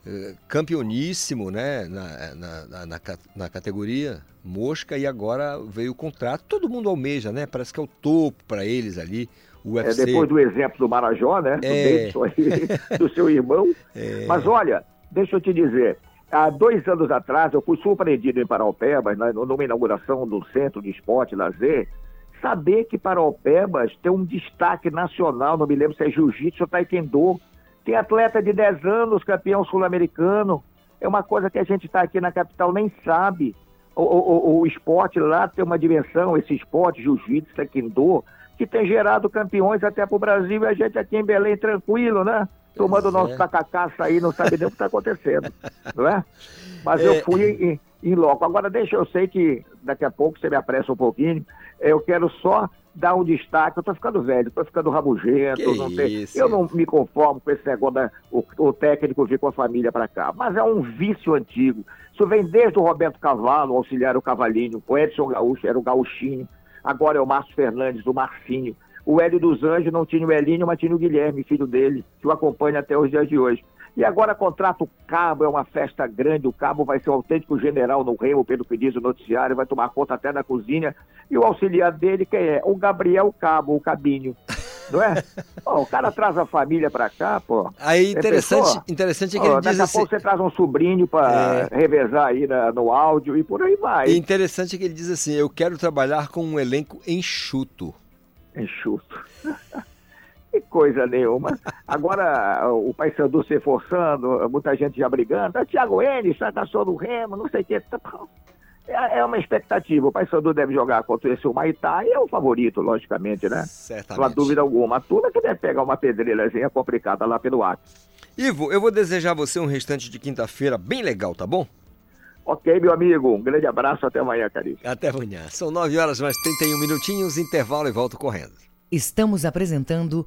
é, campeoníssimo, né? Na, na, na, na, na categoria mosca e agora veio o contrato. Todo mundo almeja, né? Parece que é o topo para eles ali. O UFC. É depois do exemplo do Marajó, né? É. Do, aí, do seu irmão. É. Mas olha, deixa eu te dizer. Há dois anos atrás, eu fui surpreendido em Paraupebas, numa inauguração do Centro de Esporte e Lazer, saber que Paraupebas tem um destaque nacional, não me lembro se é jiu-jitsu ou taekwondo, tem atleta de 10 anos, campeão sul-americano, é uma coisa que a gente está aqui na capital nem sabe. O, o, o, esporte lá tem uma dimensão, esse esporte, jiu-jitsu, taekwondo, que tem gerado campeões até para o Brasil e a gente aqui em Belém tranquilo, né? Tomando o nosso é. tacacaça aí, não sabe nem o que está acontecendo, não é? Mas É. eu fui em, em loco. Agora, deixa eu sei que daqui a pouco você me apressa um pouquinho. Eu quero só dar um destaque. Eu tô ficando velho, tô ficando rabugento. Que não isso? Eu não me conformo com esse negócio da o, o técnico vir com a família para cá. Mas é um vício antigo. Isso vem desde o Roberto Cavalo, o auxiliar o Cavalinho, o Edson Gaúcho, era o Gaúchinho. Agora é o Márcio Fernandes, o Marcinho. O Hélio dos Anjos não tinha o Elinho, mas tinha o Guilherme, filho dele, que o acompanha até os dias de hoje. E agora contrata o Cabo, é uma festa grande. O Cabo vai ser o autêntico general no Remo, pelo que diz o noticiário, vai tomar conta até da cozinha. E o auxiliar dele, quem é? O Gabriel Cabo, o Cabinho. Não é? Pô, o cara traz a família pra cá, pô. Aí, Você interessante, pensou? interessante é que Ó, ele daqui diz a assim. pouco você traz um sobrinho pra revezar aí na- no áudio e por aí vai. E interessante é que ele diz assim: eu quero trabalhar com um elenco enxuto. Enxuto. Que coisa nenhuma. Agora, o Paysandu se forçando, muita gente já brigando. Ah, Thiago Enes, fracassou do Remo, não sei o quê. Bom. É, é uma expectativa. O Paysandu deve jogar contra esse Humaitá e é o favorito, logicamente, né? Certamente. Não há dúvida alguma. A turma que deve pegar uma pedreirazinha complicada lá pelo Acre. Ivo, eu vou desejar a você um restante de quinta-feira bem legal, tá bom? Ok, meu amigo. Um grande abraço. Até amanhã, caríssimo. Até amanhã. São 9 horas mais 31 minutinhos, intervalo e volto correndo. Estamos apresentando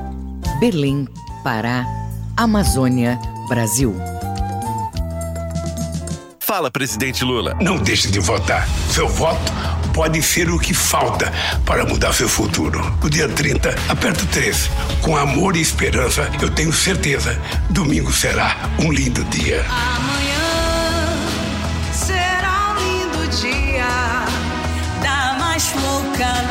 Belém, Pará, Amazônia, Brasil. Fala, presidente Lula. Não deixe de votar. Seu voto pode ser o que falta para mudar seu futuro. No dia 30, aperto 3. Com amor e esperança, eu tenho certeza, domingo será um lindo dia. Amanhã será um lindo dia da mais louca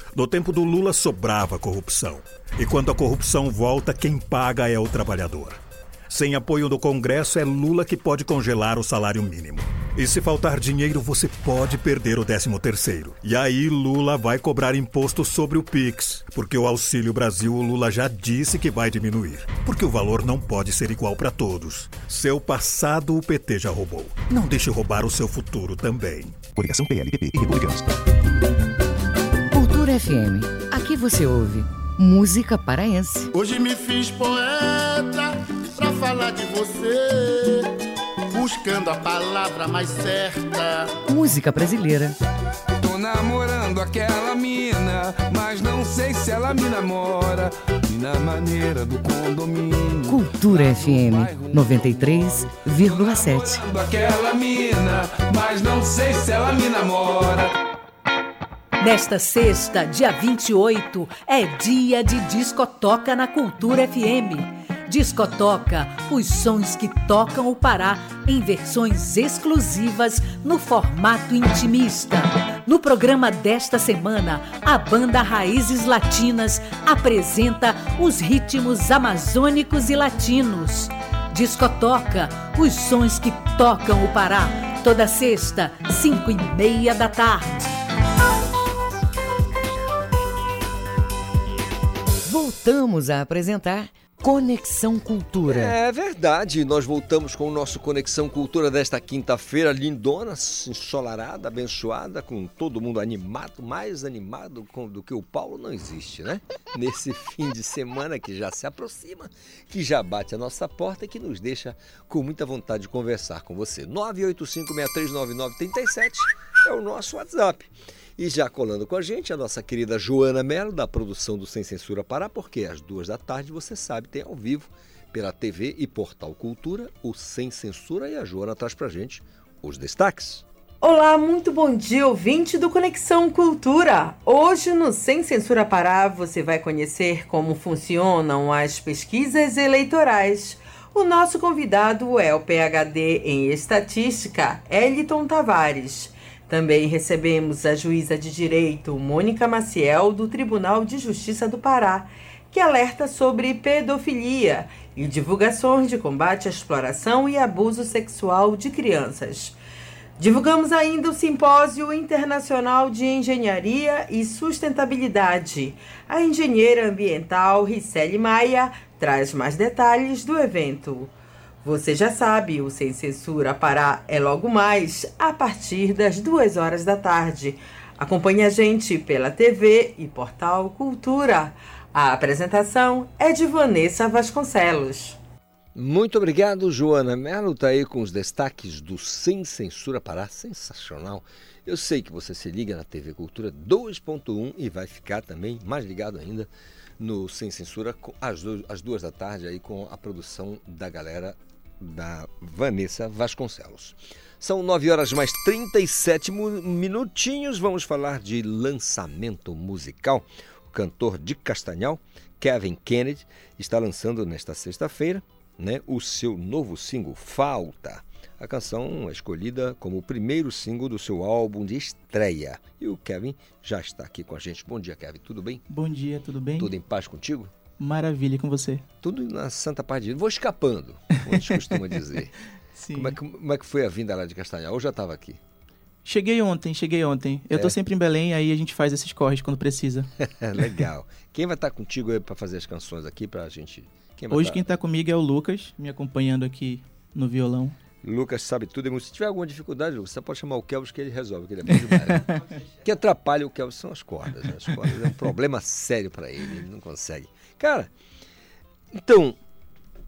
No tempo do Lula sobrava corrupção. E quando a corrupção volta, quem paga é o trabalhador. Sem apoio do Congresso, é Lula que pode congelar o salário mínimo. E se faltar dinheiro, você pode perder o 13 terceiro. E aí Lula vai cobrar imposto sobre o Pix, porque o Auxílio Brasil o Lula já disse que vai diminuir, porque o valor não pode ser igual para todos. Seu passado o PT já roubou. Não deixe roubar o seu futuro também. Coligação PLPP e Republicanos. Cultura FM. Aqui você ouve música paraense. Hoje me fiz poeta pra falar de você, buscando a palavra mais certa. Música brasileira. Tô namorando aquela mina, mas não sei se ela me namora. E na maneira do condomínio. Cultura FM 93,7. Namorando aquela mina, mas não sei se ela me namora. Nesta sexta, dia 28, é dia de Discotoca na Cultura FM. Discotoca, os sons que tocam o Pará em versões exclusivas no formato intimista. No programa desta semana, a banda Raízes Latinas apresenta os ritmos amazônicos e latinos. Discotoca, os sons que tocam o Pará. Toda sexta, cinco e meia da tarde. Voltamos a apresentar Conexão Cultura. É verdade, nós voltamos com o nosso Conexão Cultura desta quinta-feira, lindona, ensolarada, abençoada, com todo mundo animado, mais animado do que o Paulo não existe, né? Nesse fim de semana que já se aproxima, que já bate a nossa porta e que nos deixa com muita vontade de conversar com você. 985639937 é o nosso WhatsApp. E já colando com a gente, a nossa querida Joana Mello, da produção do Sem Censura Pará, porque às duas da tarde, você sabe, tem ao vivo pela TV e Portal Cultura, o Sem Censura, e a Joana traz pra gente os destaques. Olá, muito bom dia, ouvinte do Conexão Cultura. Hoje no Sem Censura Pará você vai conhecer como funcionam as pesquisas eleitorais. O nosso convidado é o PhD em Estatística, Eliton Tavares. Também recebemos a juíza de direito Mônica Maciel, do Tribunal de Justiça do Pará, que alerta sobre pedofilia e divulgações de combate à exploração e abuso sexual de crianças. Divulgamos ainda o Simpósio Internacional de Engenharia e Sustentabilidade. A engenheira ambiental Ricele Maia traz mais detalhes do evento. Você já sabe, o Sem Censura Pará é logo mais, a partir das duas horas da tarde. Acompanhe a gente pela TV e portal Cultura. A apresentação é de Vanessa Vasconcelos. Muito obrigado, Joana Melo está aí com os destaques do Sem Censura Pará, sensacional. Eu sei que você se liga na TV Cultura 2.1 e vai ficar também mais ligado ainda no Sem Censura às duas, às duas da tarde aí com a produção da galera da Vanessa Vasconcelos. São 9 horas mais 37 minutinhos. Vamos falar de lançamento musical. O cantor de Castanhal, Kevin Kennedy, está lançando nesta sexta-feira né, o seu novo single, Falta. A canção é escolhida como o primeiro single do seu álbum de estreia. E o Kevin já está aqui com a gente. Bom dia, Kevin. Tudo bem? Bom dia, tudo bem? Tudo em paz contigo? Maravilha com você. Tudo na Santa Paz de. Vou escapando, como a gente costuma dizer. Sim. Como é, que, como é que foi a vinda lá de Castanhal? Ou já estava aqui? Cheguei ontem, cheguei ontem. Eu É. tô sempre em Belém, aí a gente faz esses corres quando precisa. Legal. Quem vai estar contigo aí para fazer as canções aqui pra gente? Quem Hoje tá? quem tá comigo é o Lucas, me acompanhando aqui no violão. Lucas sabe tudo. e. Se tiver alguma dificuldade, Lucas, você pode chamar o Kelvis que ele resolve, que ele é bom demais. né? O que atrapalha o Kelvis são as cordas. né? As cordas é um problema sério para ele, ele não consegue. Cara, então,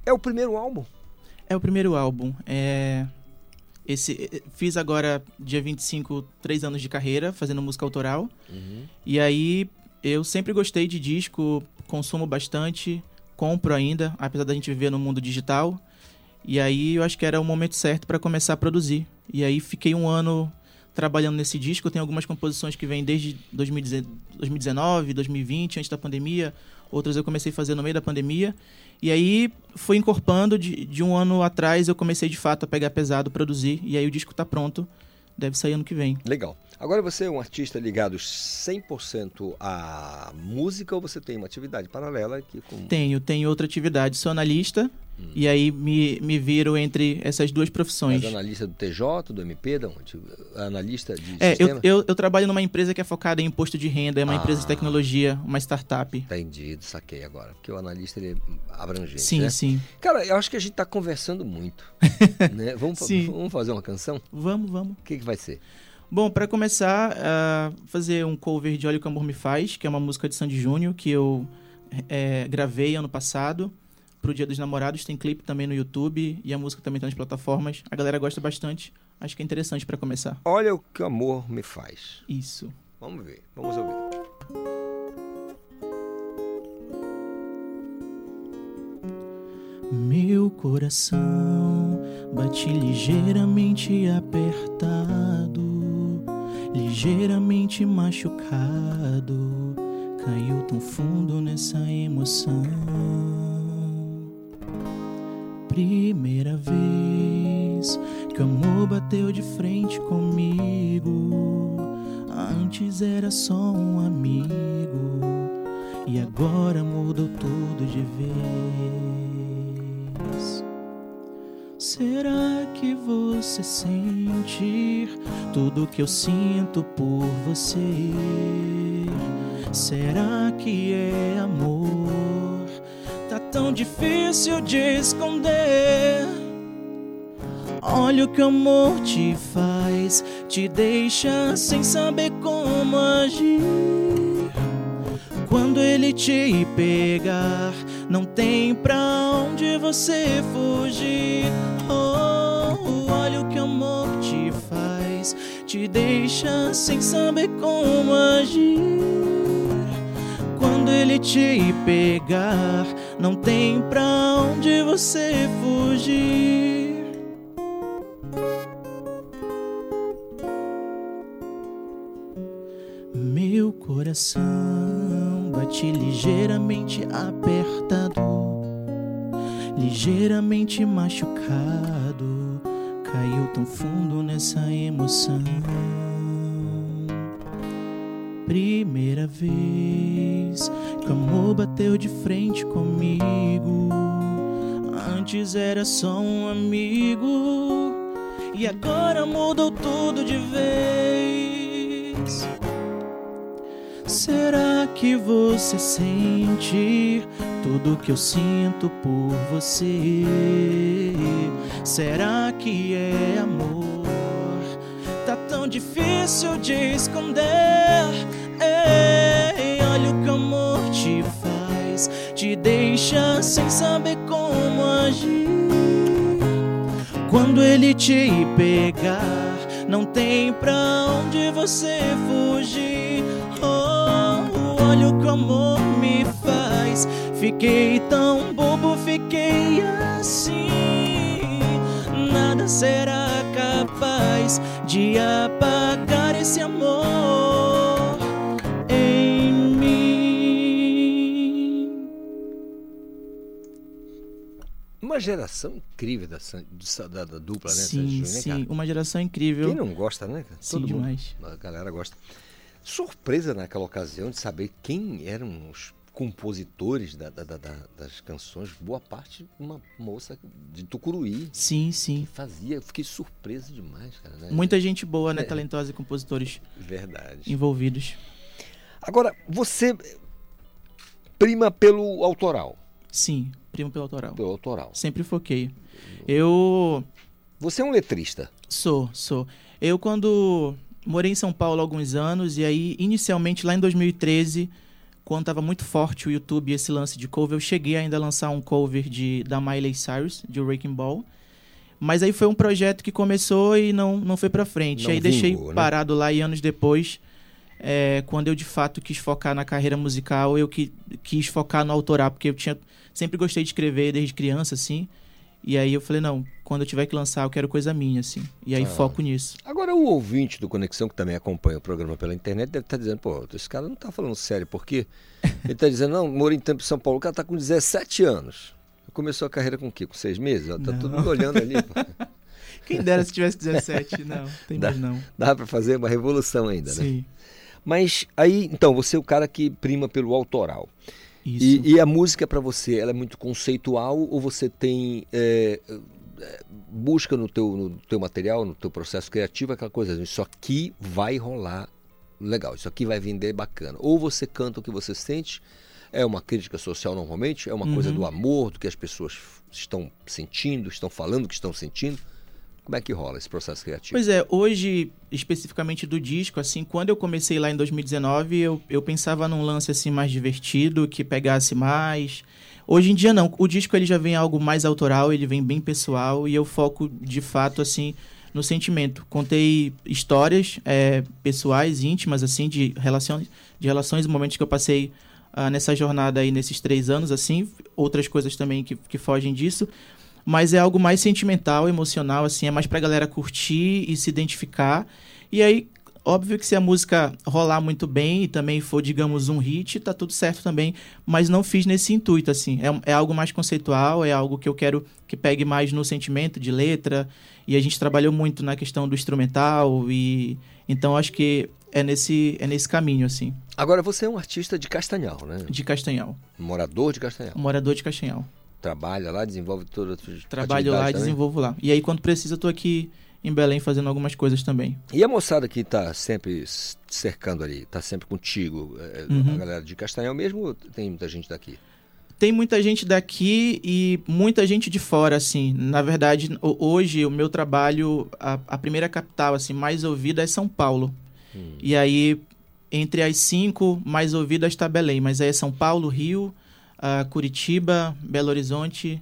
é o primeiro álbum? É o primeiro álbum. É... Esse, eh, fiz agora, dia 25, três anos de carreira, fazendo música autoral. Uhum. E aí, eu sempre gostei de disco, consumo bastante, compro ainda, apesar da gente viver no mundo digital. E aí, eu acho que era o momento certo para começar a produzir. E aí, fiquei um ano trabalhando nesse disco. Tem algumas composições que vêm desde 2019, 2020, antes da pandemia. Outras eu comecei a fazer no meio da pandemia. E aí, foi encorpando. De, de um ano atrás, eu comecei de fato a pegar pesado, produzir. E aí, o disco tá pronto. Deve sair ano que vem. Legal. Agora você é um artista ligado 100% à música ou você tem uma atividade paralela aqui com... Tenho, tenho outra atividade. Sou analista. E aí me, me viro entre essas duas profissões. Mas analista do TJ, do MP, da onde? Analista de É, eu, sistema? eu, eu trabalho numa empresa que é focada em imposto de renda, é uma Ah. empresa de tecnologia, uma startup. Entendido, saquei agora. Porque o analista ele é abrangente, Sim, né? sim. Cara, eu acho que a gente está conversando muito. né? vamos, vamos fazer uma canção? Vamos, vamos. O que, que vai ser? Bom, pra começar, a fazer um cover de Olha o que o Amor Me Faz, que é uma música de Sandy Júnior, que eu é, gravei ano passado pro Dia dos Namorados. Tem clipe também no YouTube e a música também tá nas plataformas. A galera gosta bastante. Acho que é interessante pra começar. Olha o que o amor me faz. Isso. Vamos ver, vamos ouvir. Meu coração bate ligeiramente apertado, ligeiramente machucado. Caiu tão fundo nessa emoção. Primeira vez que o amor bateu de frente comigo. Antes era só um amigo. E agora mudou tudo de vez. Será que você sente tudo que eu sinto por você? Será que é amor? Tá tão difícil de esconder. Olha o que o amor te faz, te deixa sem saber como agir. Quando ele te pegar, não tem pra onde você fugir. Oh, olha o que o amor te faz, te deixa sem saber como agir. Quando ele te pegar, não tem pra onde você fugir. Meu coração ligeiramente apertado, ligeiramente machucado, caiu tão fundo nessa emoção. Primeira vez que o amor bateu de frente comigo. Antes era só um amigo, e agora mudou tudo de vez. Será que você sente tudo que eu sinto por você? Será que é amor? Tá tão difícil de esconder. Ei, olha o que o amor te faz, te deixa sem saber como agir. Quando ele te pegar, não tem pra onde você fugir. Oh, olha o que o amor me faz. Fiquei tão bobo, fiquei assim. Nada será capaz de apagar esse amor em mim. Uma geração incrível da, da, da dupla, né? Sim, Júnior, né, sim, cara? uma geração incrível. Quem não gosta, né? cara? Sim, Todo mundo. demais. A galera gosta. Surpresa naquela ocasião de saber quem eram os compositores da- da- da- da- das canções. Boa parte uma moça de Tucuruí. Sim, sim. Fazia. Eu fiquei surpreso demais, cara. né? Muita gente boa, né? É. Talentosa e compositores Verdade. envolvidos. Agora, você prima pelo autoral. Sim, primo pelo autoral. Pelo autoral. Sempre foquei. Eu. Você é um letrista? Sou, sou. Eu, quando morei em São Paulo há alguns anos, e aí, inicialmente, lá em 2013, quando tava muito forte o YouTube e esse lance de cover, eu cheguei ainda a lançar um cover de, da Miley Cyrus, de Wrecking Ball. Mas aí foi um projeto que começou e não, não foi pra frente. Não aí deixei vingou, né? parado lá e anos depois, é, quando eu de fato quis focar na carreira musical, eu que, quis focar no autoral, porque eu tinha sempre gostei de escrever desde criança, assim. E aí eu falei, não, quando eu tiver que lançar, eu quero coisa minha, assim. E aí Ah. foco nisso. Agora, o ouvinte do Conexão, que também acompanha o programa pela internet, deve estar dizendo, pô, esse cara não tá falando sério, porque ele está dizendo, não, moro em Tempo de São Paulo, o cara tá com 17 anos. Começou a carreira com o quê? Com seis meses? Ó, Tá Não. todo mundo olhando ali. Quem dera se tivesse 17, não, tem Dá, mais não. dá para fazer uma revolução ainda, né? Sim. Mas aí, então, você é o cara que prima pelo autoral. E, e a música para você, ela é muito conceitual ou você tem é, é, busca no teu, no teu material, no teu processo criativo, aquela coisa, isso aqui vai rolar legal, isso aqui vai vender bacana. Ou você canta o que você sente, é uma crítica social normalmente, é uma coisa Uhum. do amor, do que as pessoas estão sentindo, estão falando que estão sentindo. Como é que rola esse processo criativo? Pois é, hoje, especificamente do disco, assim, quando eu comecei lá em 2019, eu, eu pensava num lance assim mais divertido, que pegasse mais. Hoje em dia não, o disco ele já vem algo mais autoral, ele vem bem pessoal e eu foco de fato assim no sentimento. Contei histórias é, pessoais, íntimas assim de relações, de relações, momentos que eu passei ah, nessa jornada aí nesses três anos assim, outras coisas também que, que fogem disso mas é algo mais sentimental, emocional, assim, é mais pra galera curtir e se identificar. E aí, óbvio que se a música rolar muito bem e também for, digamos, um hit, tá tudo certo também, mas não fiz nesse intuito, assim. É, é algo mais conceitual, é algo que eu quero que pegue mais no sentimento de letra, e a gente trabalhou muito na questão do instrumental, e então acho que é nesse, é nesse caminho, assim, Agora, você é um artista de Castanhal, né? de Castanhal, Morador de Castanhal. morador de Castanhal. Trabalha lá, desenvolve todas as Trabalho lá e desenvolvo lá. E aí, quando precisa, tô aqui em Belém fazendo algumas coisas também. E a moçada que está sempre cercando ali, está sempre contigo, é, Uhum. a galera de Castanhal mesmo ou tem muita gente daqui? tem muita gente daqui e muita gente de fora, assim. Na verdade, hoje o meu trabalho, a, a primeira capital assim mais ouvida é São Paulo. Hum. E aí, entre as cinco mais ouvidas está Belém, mas aí é São Paulo, Rio, uh, Curitiba, Belo Horizonte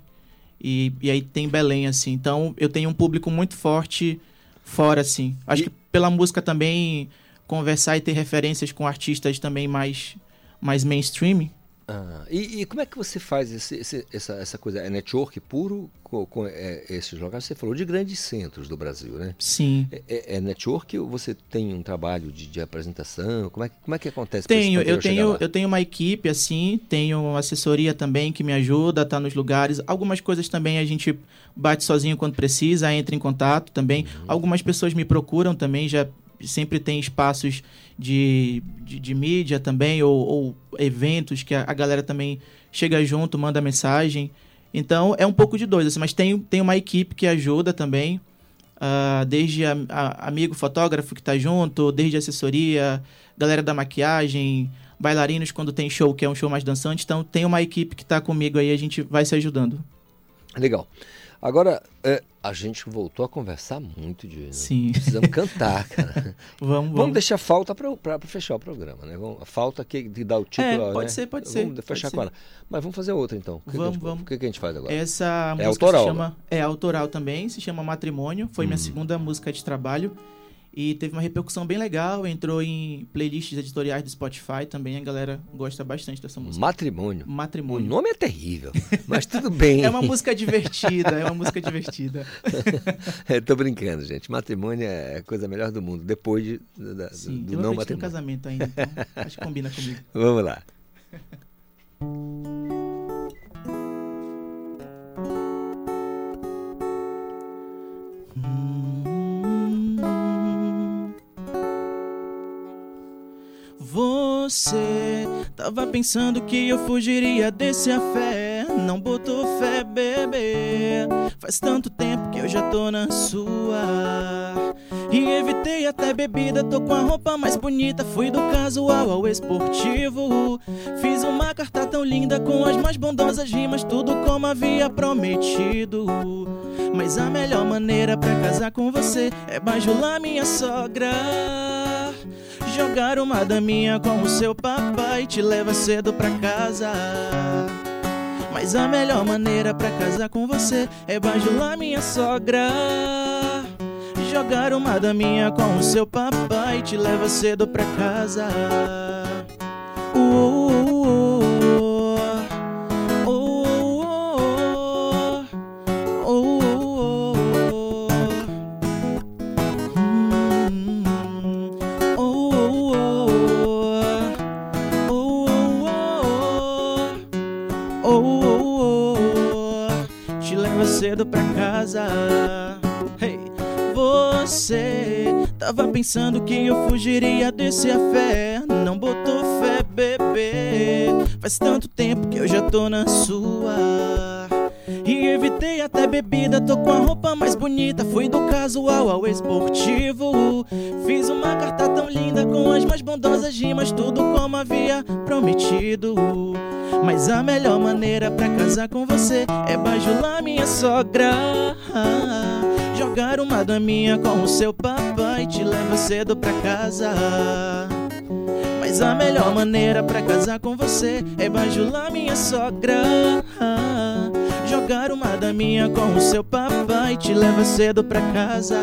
e, e aí tem Belém, assim. Então eu tenho um público muito forte fora, assim. Acho e... que pela música também conversar e ter referências com artistas também mais, mais mainstream ah, e, e, como é que você faz esse, esse, essa, essa coisa? É network puro com, com é, esses locais? Você falou de grandes centros do Brasil, né? Sim. É, é, é network ou você tem um trabalho de, de apresentação? Como é, como é que acontece? Tenho, eu tenho, eu tenho uma equipe assim, tenho assessoria também que me ajuda a estar nos lugares. Algumas coisas também a gente bate sozinho quando precisa, entra em contato também. Uhum. Algumas pessoas me procuram também, já sempre tem espaços de, de, de mídia também, ou, ou, eventos que a, a, galera também chega junto, manda mensagem. Então é um pouco de dois, assim, mas tem, tem uma equipe que ajuda também, uh, desde a, a, amigo fotógrafo que está junto, desde assessoria, galera da maquiagem, bailarinos quando tem show, que é um show mais dançante. Então tem uma equipe que está comigo aí, a gente vai se ajudando. Legal. Agora, é, a gente voltou a conversar muito, de Sim. Precisamos cantar, cara. vamos, vamos. Vamos deixar falta para fechar o programa, né? Vamos, a falta que de dar o título, é, pode né? ser, pode ser. Vamos fechar com ela. Mas vamos fazer outra então. Que vamos, que vamos. O que, que, a gente faz agora? Essa é música autoral, se chama né? é autoral também, se chama Matrimônio. Foi hum. minha segunda música de trabalho. E teve uma repercussão bem legal, entrou em playlists editoriais do Spotify também, a galera gosta bastante dessa música. Matrimônio. Matrimônio. O nome é terrível, mas tudo bem. é uma música divertida, é uma música divertida. é, tô brincando, gente. Matrimônio é a coisa melhor do mundo, depois de, da, Sim, do eu não matrimônio. um casamento ainda, então acho que combina comigo. Vamos lá. Você tava pensando que eu fugiria desse afé. Não botou fé, bebê. Faz tanto tempo que eu já tô na sua. E evitei até bebida, tô com a roupa mais bonita. Fui do casual ao esportivo. Fiz uma carta tão linda com as mais bondosas rimas, tudo como havia prometido. Mas a melhor maneira para casar com você é bajular minha sogra. Jogar uma daminha com o seu papai te leva cedo pra casa. Mas a melhor maneira pra casar com você é bajular minha sogra. Jogar uma daminha com o seu papai te leva cedo pra casa. Uh, uh, uh, cedo pra casa. Hey. Você tava pensando que eu fugiria desse afé. Não botou fé, bebê. Faz tanto tempo que eu já tô na sua. E evitei até bebida, tô com a roupa mais bonita. Fui do casual ao esportivo. Fiz uma carta tão linda com as mais bondosas rimas, tudo como havia prometido. Mas a melhor maneira pra casar com você é bajular minha sogra. Jogar uma daminha com o seu papai te leva cedo pra casa. Mas a melhor maneira pra casar com você é bajular minha sogra. Jogar uma daminha com o seu papai te leva cedo pra casa.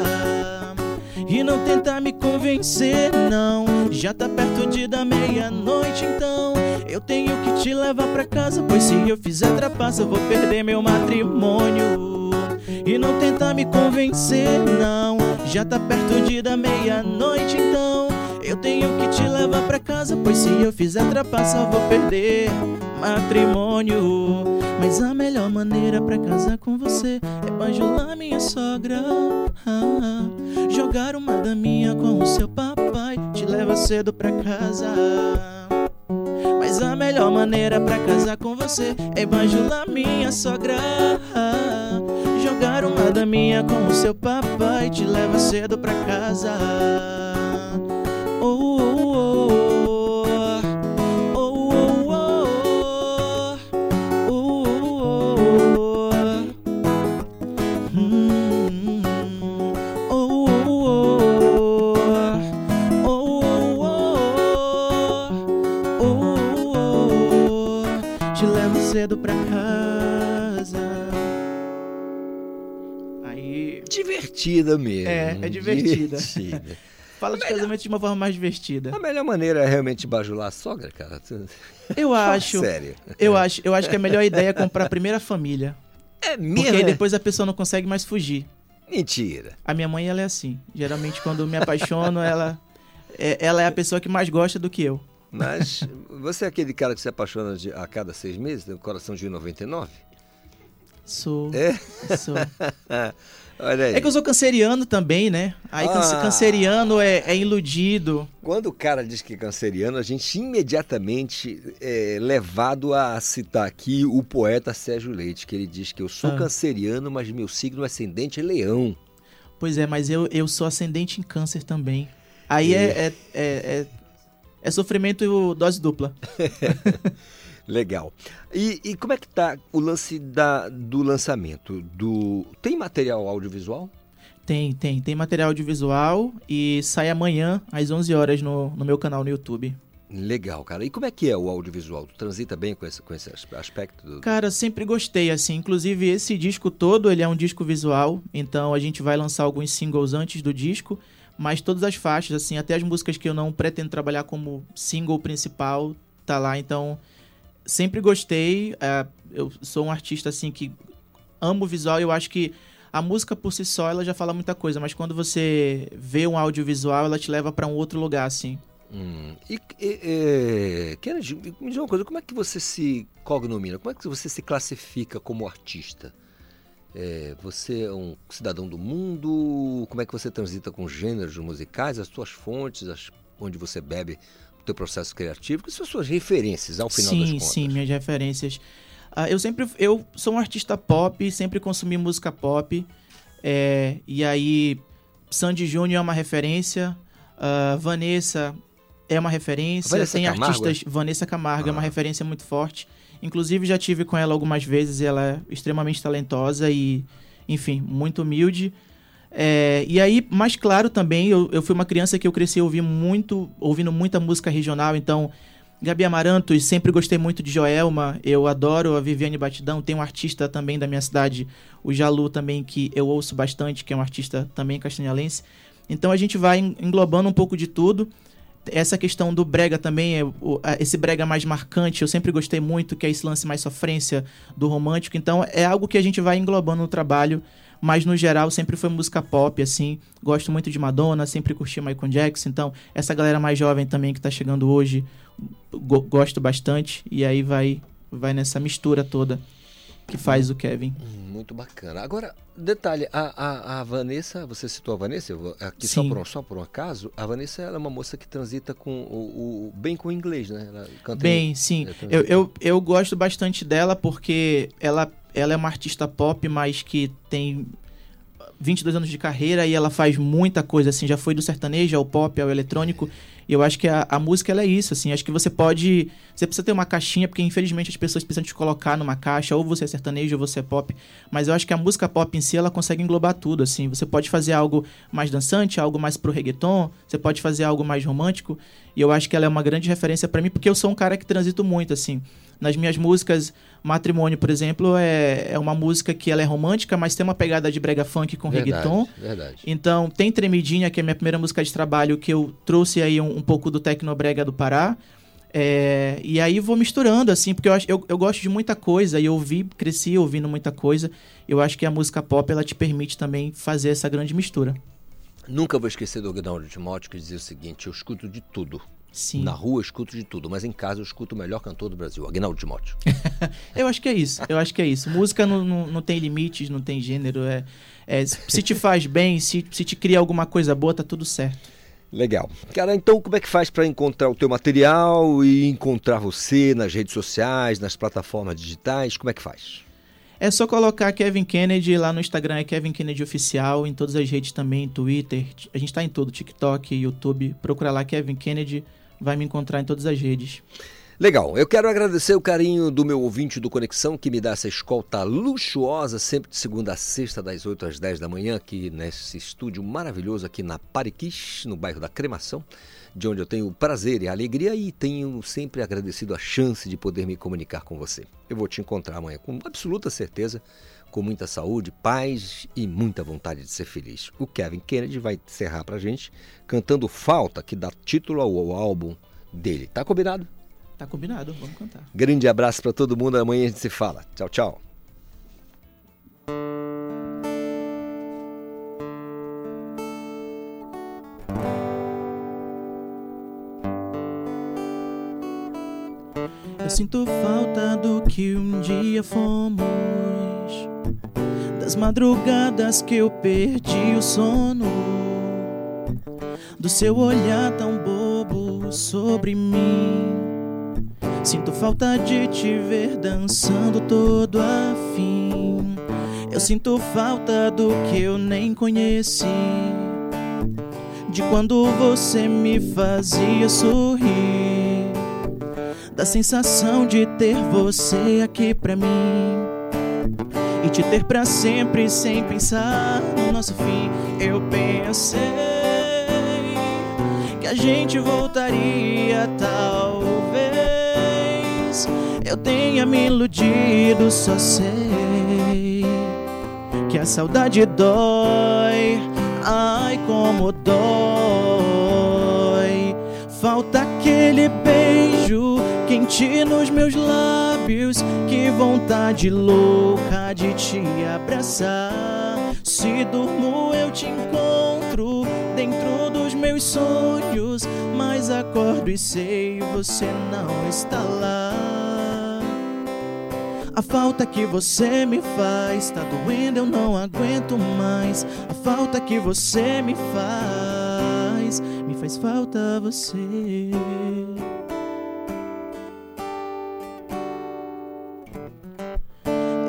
E não tenta me convencer, não. Já tá perto de dar meia-noite, então eu tenho que te levar pra casa. Pois se eu fizer trapaça, eu vou perder meu matrimônio. E não tenta me convencer, não. Já tá perto de dar meia-noite, então eu tenho que te levar pra casa. Pois se eu fizer trapaça, eu vou perder matrimônio. Mas a melhor maneira pra casar com você é bajular minha sogra. Jogar uma daminha com o seu papai te leva cedo pra casa. Mas a melhor maneira pra casar com você é bajular minha sogra. Jogar uma daminha com o seu papai te leva cedo pra casa. Oh, oh, oh, oh. Divertida mesmo. É, é divertida. divertida. Fala de casamento de uma forma mais divertida. A melhor maneira é realmente bajular a sogra, cara. Eu acho. sério. Eu acho, eu acho que a melhor ideia é comprar a primeira família. É Porque aí depois a pessoa não consegue mais fugir. Mentira. A minha mãe, ela é assim. Geralmente, quando eu me apaixono, ela é, ela é a pessoa que mais gosta do que eu. Mas você é aquele cara que se apaixona de- a cada seis meses, tem um coração de 99? Sou. É? Sou. Olha aí. É que eu sou canceriano também, né? Aí Ah. canceriano é, é iludido. Quando o cara diz que é canceriano, a gente imediatamente é levado a citar aqui o poeta Sérgio Leite, que ele diz que eu sou Ah. canceriano, mas meu signo ascendente é leão. Pois é, mas eu, eu sou ascendente em câncer também. Aí é, é, é, é, é sofrimento dose dupla. Legal. E, e como é que tá o lance da, do lançamento? Do Tem material audiovisual? Tem, tem. Tem material audiovisual e sai amanhã às 11 horas no, no meu canal no YouTube. Legal, cara. E como é que é o audiovisual? Tu transita bem com esse, com esse as- aspecto? Do... Cara, sempre gostei, assim. Inclusive, esse disco todo, ele é um disco visual. Então, a gente vai lançar alguns singles antes do disco. Mas todas as faixas, assim, até as músicas que eu não pretendo trabalhar como single principal, tá lá. Então, sempre gostei. É, eu sou um artista, assim, que amo o visual. Eu acho que a música por si só, ela já fala muita coisa. Mas quando você vê um audiovisual, ela te leva pra um outro lugar, assim. Hum. E, e, e, Kennedy, me diz uma coisa, como é que você se cognomina? Como é que você se classifica como artista? É, você é um cidadão do mundo? Como é que você transita com gêneros musicais, as suas fontes, as- onde você bebe teu processo criativo? Quais são as suas referências ao final sim, das contas? Sim, minhas referências. Ah, eu sempre eu sou um artista pop, sempre consumi música pop. é, e aí, Sandy Júnior é uma referência. ah, Vanessa é uma referência. Vanessa Tem Camargo, artistas. é? Vanessa Camargo é uma Ah. referência muito forte. Inclusive, já tive com ela algumas vezes. Ela é extremamente talentosa e, enfim, muito humilde. É, e aí, mais claro também, eu, eu fui uma criança que eu cresci ouvindo muito, ouvindo muita música regional, então Gabi Amarantos, sempre gostei muito de Joelma, eu adoro a Viviane Batidão, tem um artista também da minha cidade, o Jalu também, que eu ouço bastante, que é um artista também castanhalense. Então a gente vai en- englobando um pouco de tudo. Essa questão do brega também, é esse brega mais marcante, eu sempre gostei muito, que é esse lance mais sofrência do romântico. Então é algo que a gente vai englobando no trabalho, mas no geral sempre foi música pop, assim. Gosto muito de Madonna, sempre curti Michael Jackson. Então essa galera mais jovem também que tá chegando hoje, go- gosto bastante. E aí vai, vai nessa mistura toda que faz o Kevin. Hum, Muito bacana. Agora, detalhe, a, a, a Vanessa, você citou a Vanessa, eu vou- aqui só por, um, só por um acaso, a Vanessa ela é uma moça que transita com o, o- bem com o inglês, né? Ela canta Bem, em- sim. é, Eu, eu, eu gosto bastante dela porque ela, ela é uma artista pop, mas que tem 22 anos de carreira e ela faz muita coisa, assim, já foi do sertanejo ao pop, ao eletrônico. E eu acho que a, a música é isso, assim. Acho que você pode. Você precisa ter uma caixinha, porque infelizmente as pessoas precisam te colocar numa caixa, ou você é sertanejo ou você é pop. Mas eu acho que a música pop em si ela consegue englobar tudo, assim. Você pode fazer algo mais dançante, algo mais pro reggaeton, você pode fazer algo mais romântico. E eu acho que ela é uma grande referência pra mim, porque eu sou um cara que transito muito, assim. Nas minhas músicas, Matrimônio, por exemplo, é, é uma música que ela é romântica, mas tem uma pegada de brega funk com Verdade, reggaeton. verdade. Então, tem Tremidinha, que é a minha primeira música de trabalho, que eu trouxe aí um, um pouco do Tecnobrega do Pará. É, e aí vou misturando, assim, porque eu, acho, eu, eu gosto de muita coisa e eu ouvi, cresci ouvindo muita coisa. Eu acho que a música pop, ela te permite também fazer essa grande mistura. Nunca vou esquecer do Aguinaldo Timóteo que dizia o seguinte: eu escuto de tudo. Sim. Na rua eu escuto de tudo, mas em casa eu escuto o melhor cantor do Brasil, Aguinaldo Timóteo. Eu acho que é isso, eu acho que é isso. Música não, não, não tem limites, não tem gênero. É, é, se te faz bem, se, se te cria alguma coisa boa, tá tudo certo. Legal. Cara, então como é que faz para encontrar o teu material e encontrar você nas redes sociais, nas plataformas digitais? Como é que faz? É só colocar Kevin Kennedy lá no Instagram, é Kevin Kennedy Oficial, em todas as redes também, Twitter. A gente tá em todo, TikTok, YouTube. Procura lá Kevin Kennedy, vai me encontrar em todas as redes. Legal, eu quero agradecer o carinho do meu ouvinte do Conexão que me dá essa escolta luxuosa, sempre de segunda a sexta, das 8 às 10 da manhã, aqui nesse estúdio maravilhoso aqui na Pariquis, no bairro da Cremação, de onde eu tenho o prazer e a alegria e tenho sempre agradecido a chance de poder me comunicar com você. Eu vou te encontrar amanhã com absoluta certeza, com muita saúde, paz e muita vontade de ser feliz. O Kevin Kennedy vai encerrar pra gente cantando Falta, que dá título ao álbum dele. Tá combinado? Tá combinado, vamos cantar. Grande abraço para todo mundo. Amanhã a gente se fala. Tchau, tchau. Eu sinto falta do que um dia fomos, das madrugadas que eu perdi o sono, do seu olhar tão bobo sobre mim. Sinto falta de te ver dançando todo afim. Eu sinto falta do que eu nem conheci. De quando você me fazia sorrir. Da sensação de ter você aqui pra mim. E te ter pra sempre sem pensar no nosso fim. Eu pensei que a gente voltaria talvez eu tenha me iludido, só sei que a saudade dói, ai como dói. Falta aquele beijo quente nos meus lábios, que vontade louca de te abraçar. Se durmo, eu te encontro dentro dos meus sonhos, mas acordo e sei você não está lá. A falta que você me faz tá doendo, eu não aguento mais. A falta que você me faz, me faz falta você.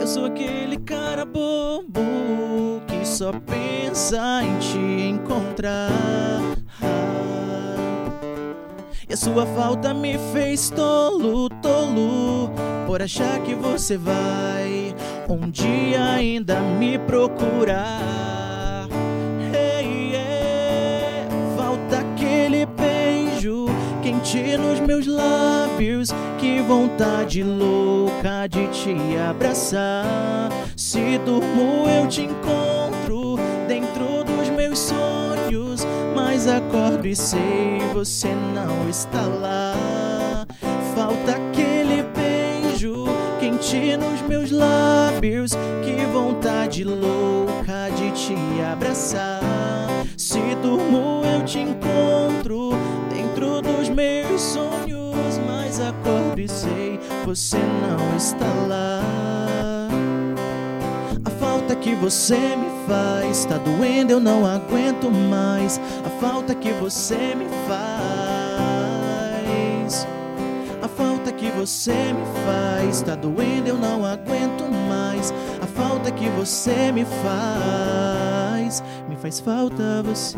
Sou aquele cara bobo que só pensa em te encontrar. E a sua falta me fez tolo, tolo por achar que você vai um dia ainda me procurar. Quente nos meus lábios, que vontade louca de te abraçar. Se durmo, eu te encontro dentro dos meus sonhos, mas acordo e sei você não está lá. Falta aquele quente nos meus lábios, que vontade louca de te abraçar. Se durmo, eu te encontro meus sonhos, mas acordo e sei você não está lá. A falta que você me faz tá doendo, eu não aguento mais. A falta que você me faz que você me faz tá doendo, eu não aguento mais. A falta que você me faz, me faz falta você.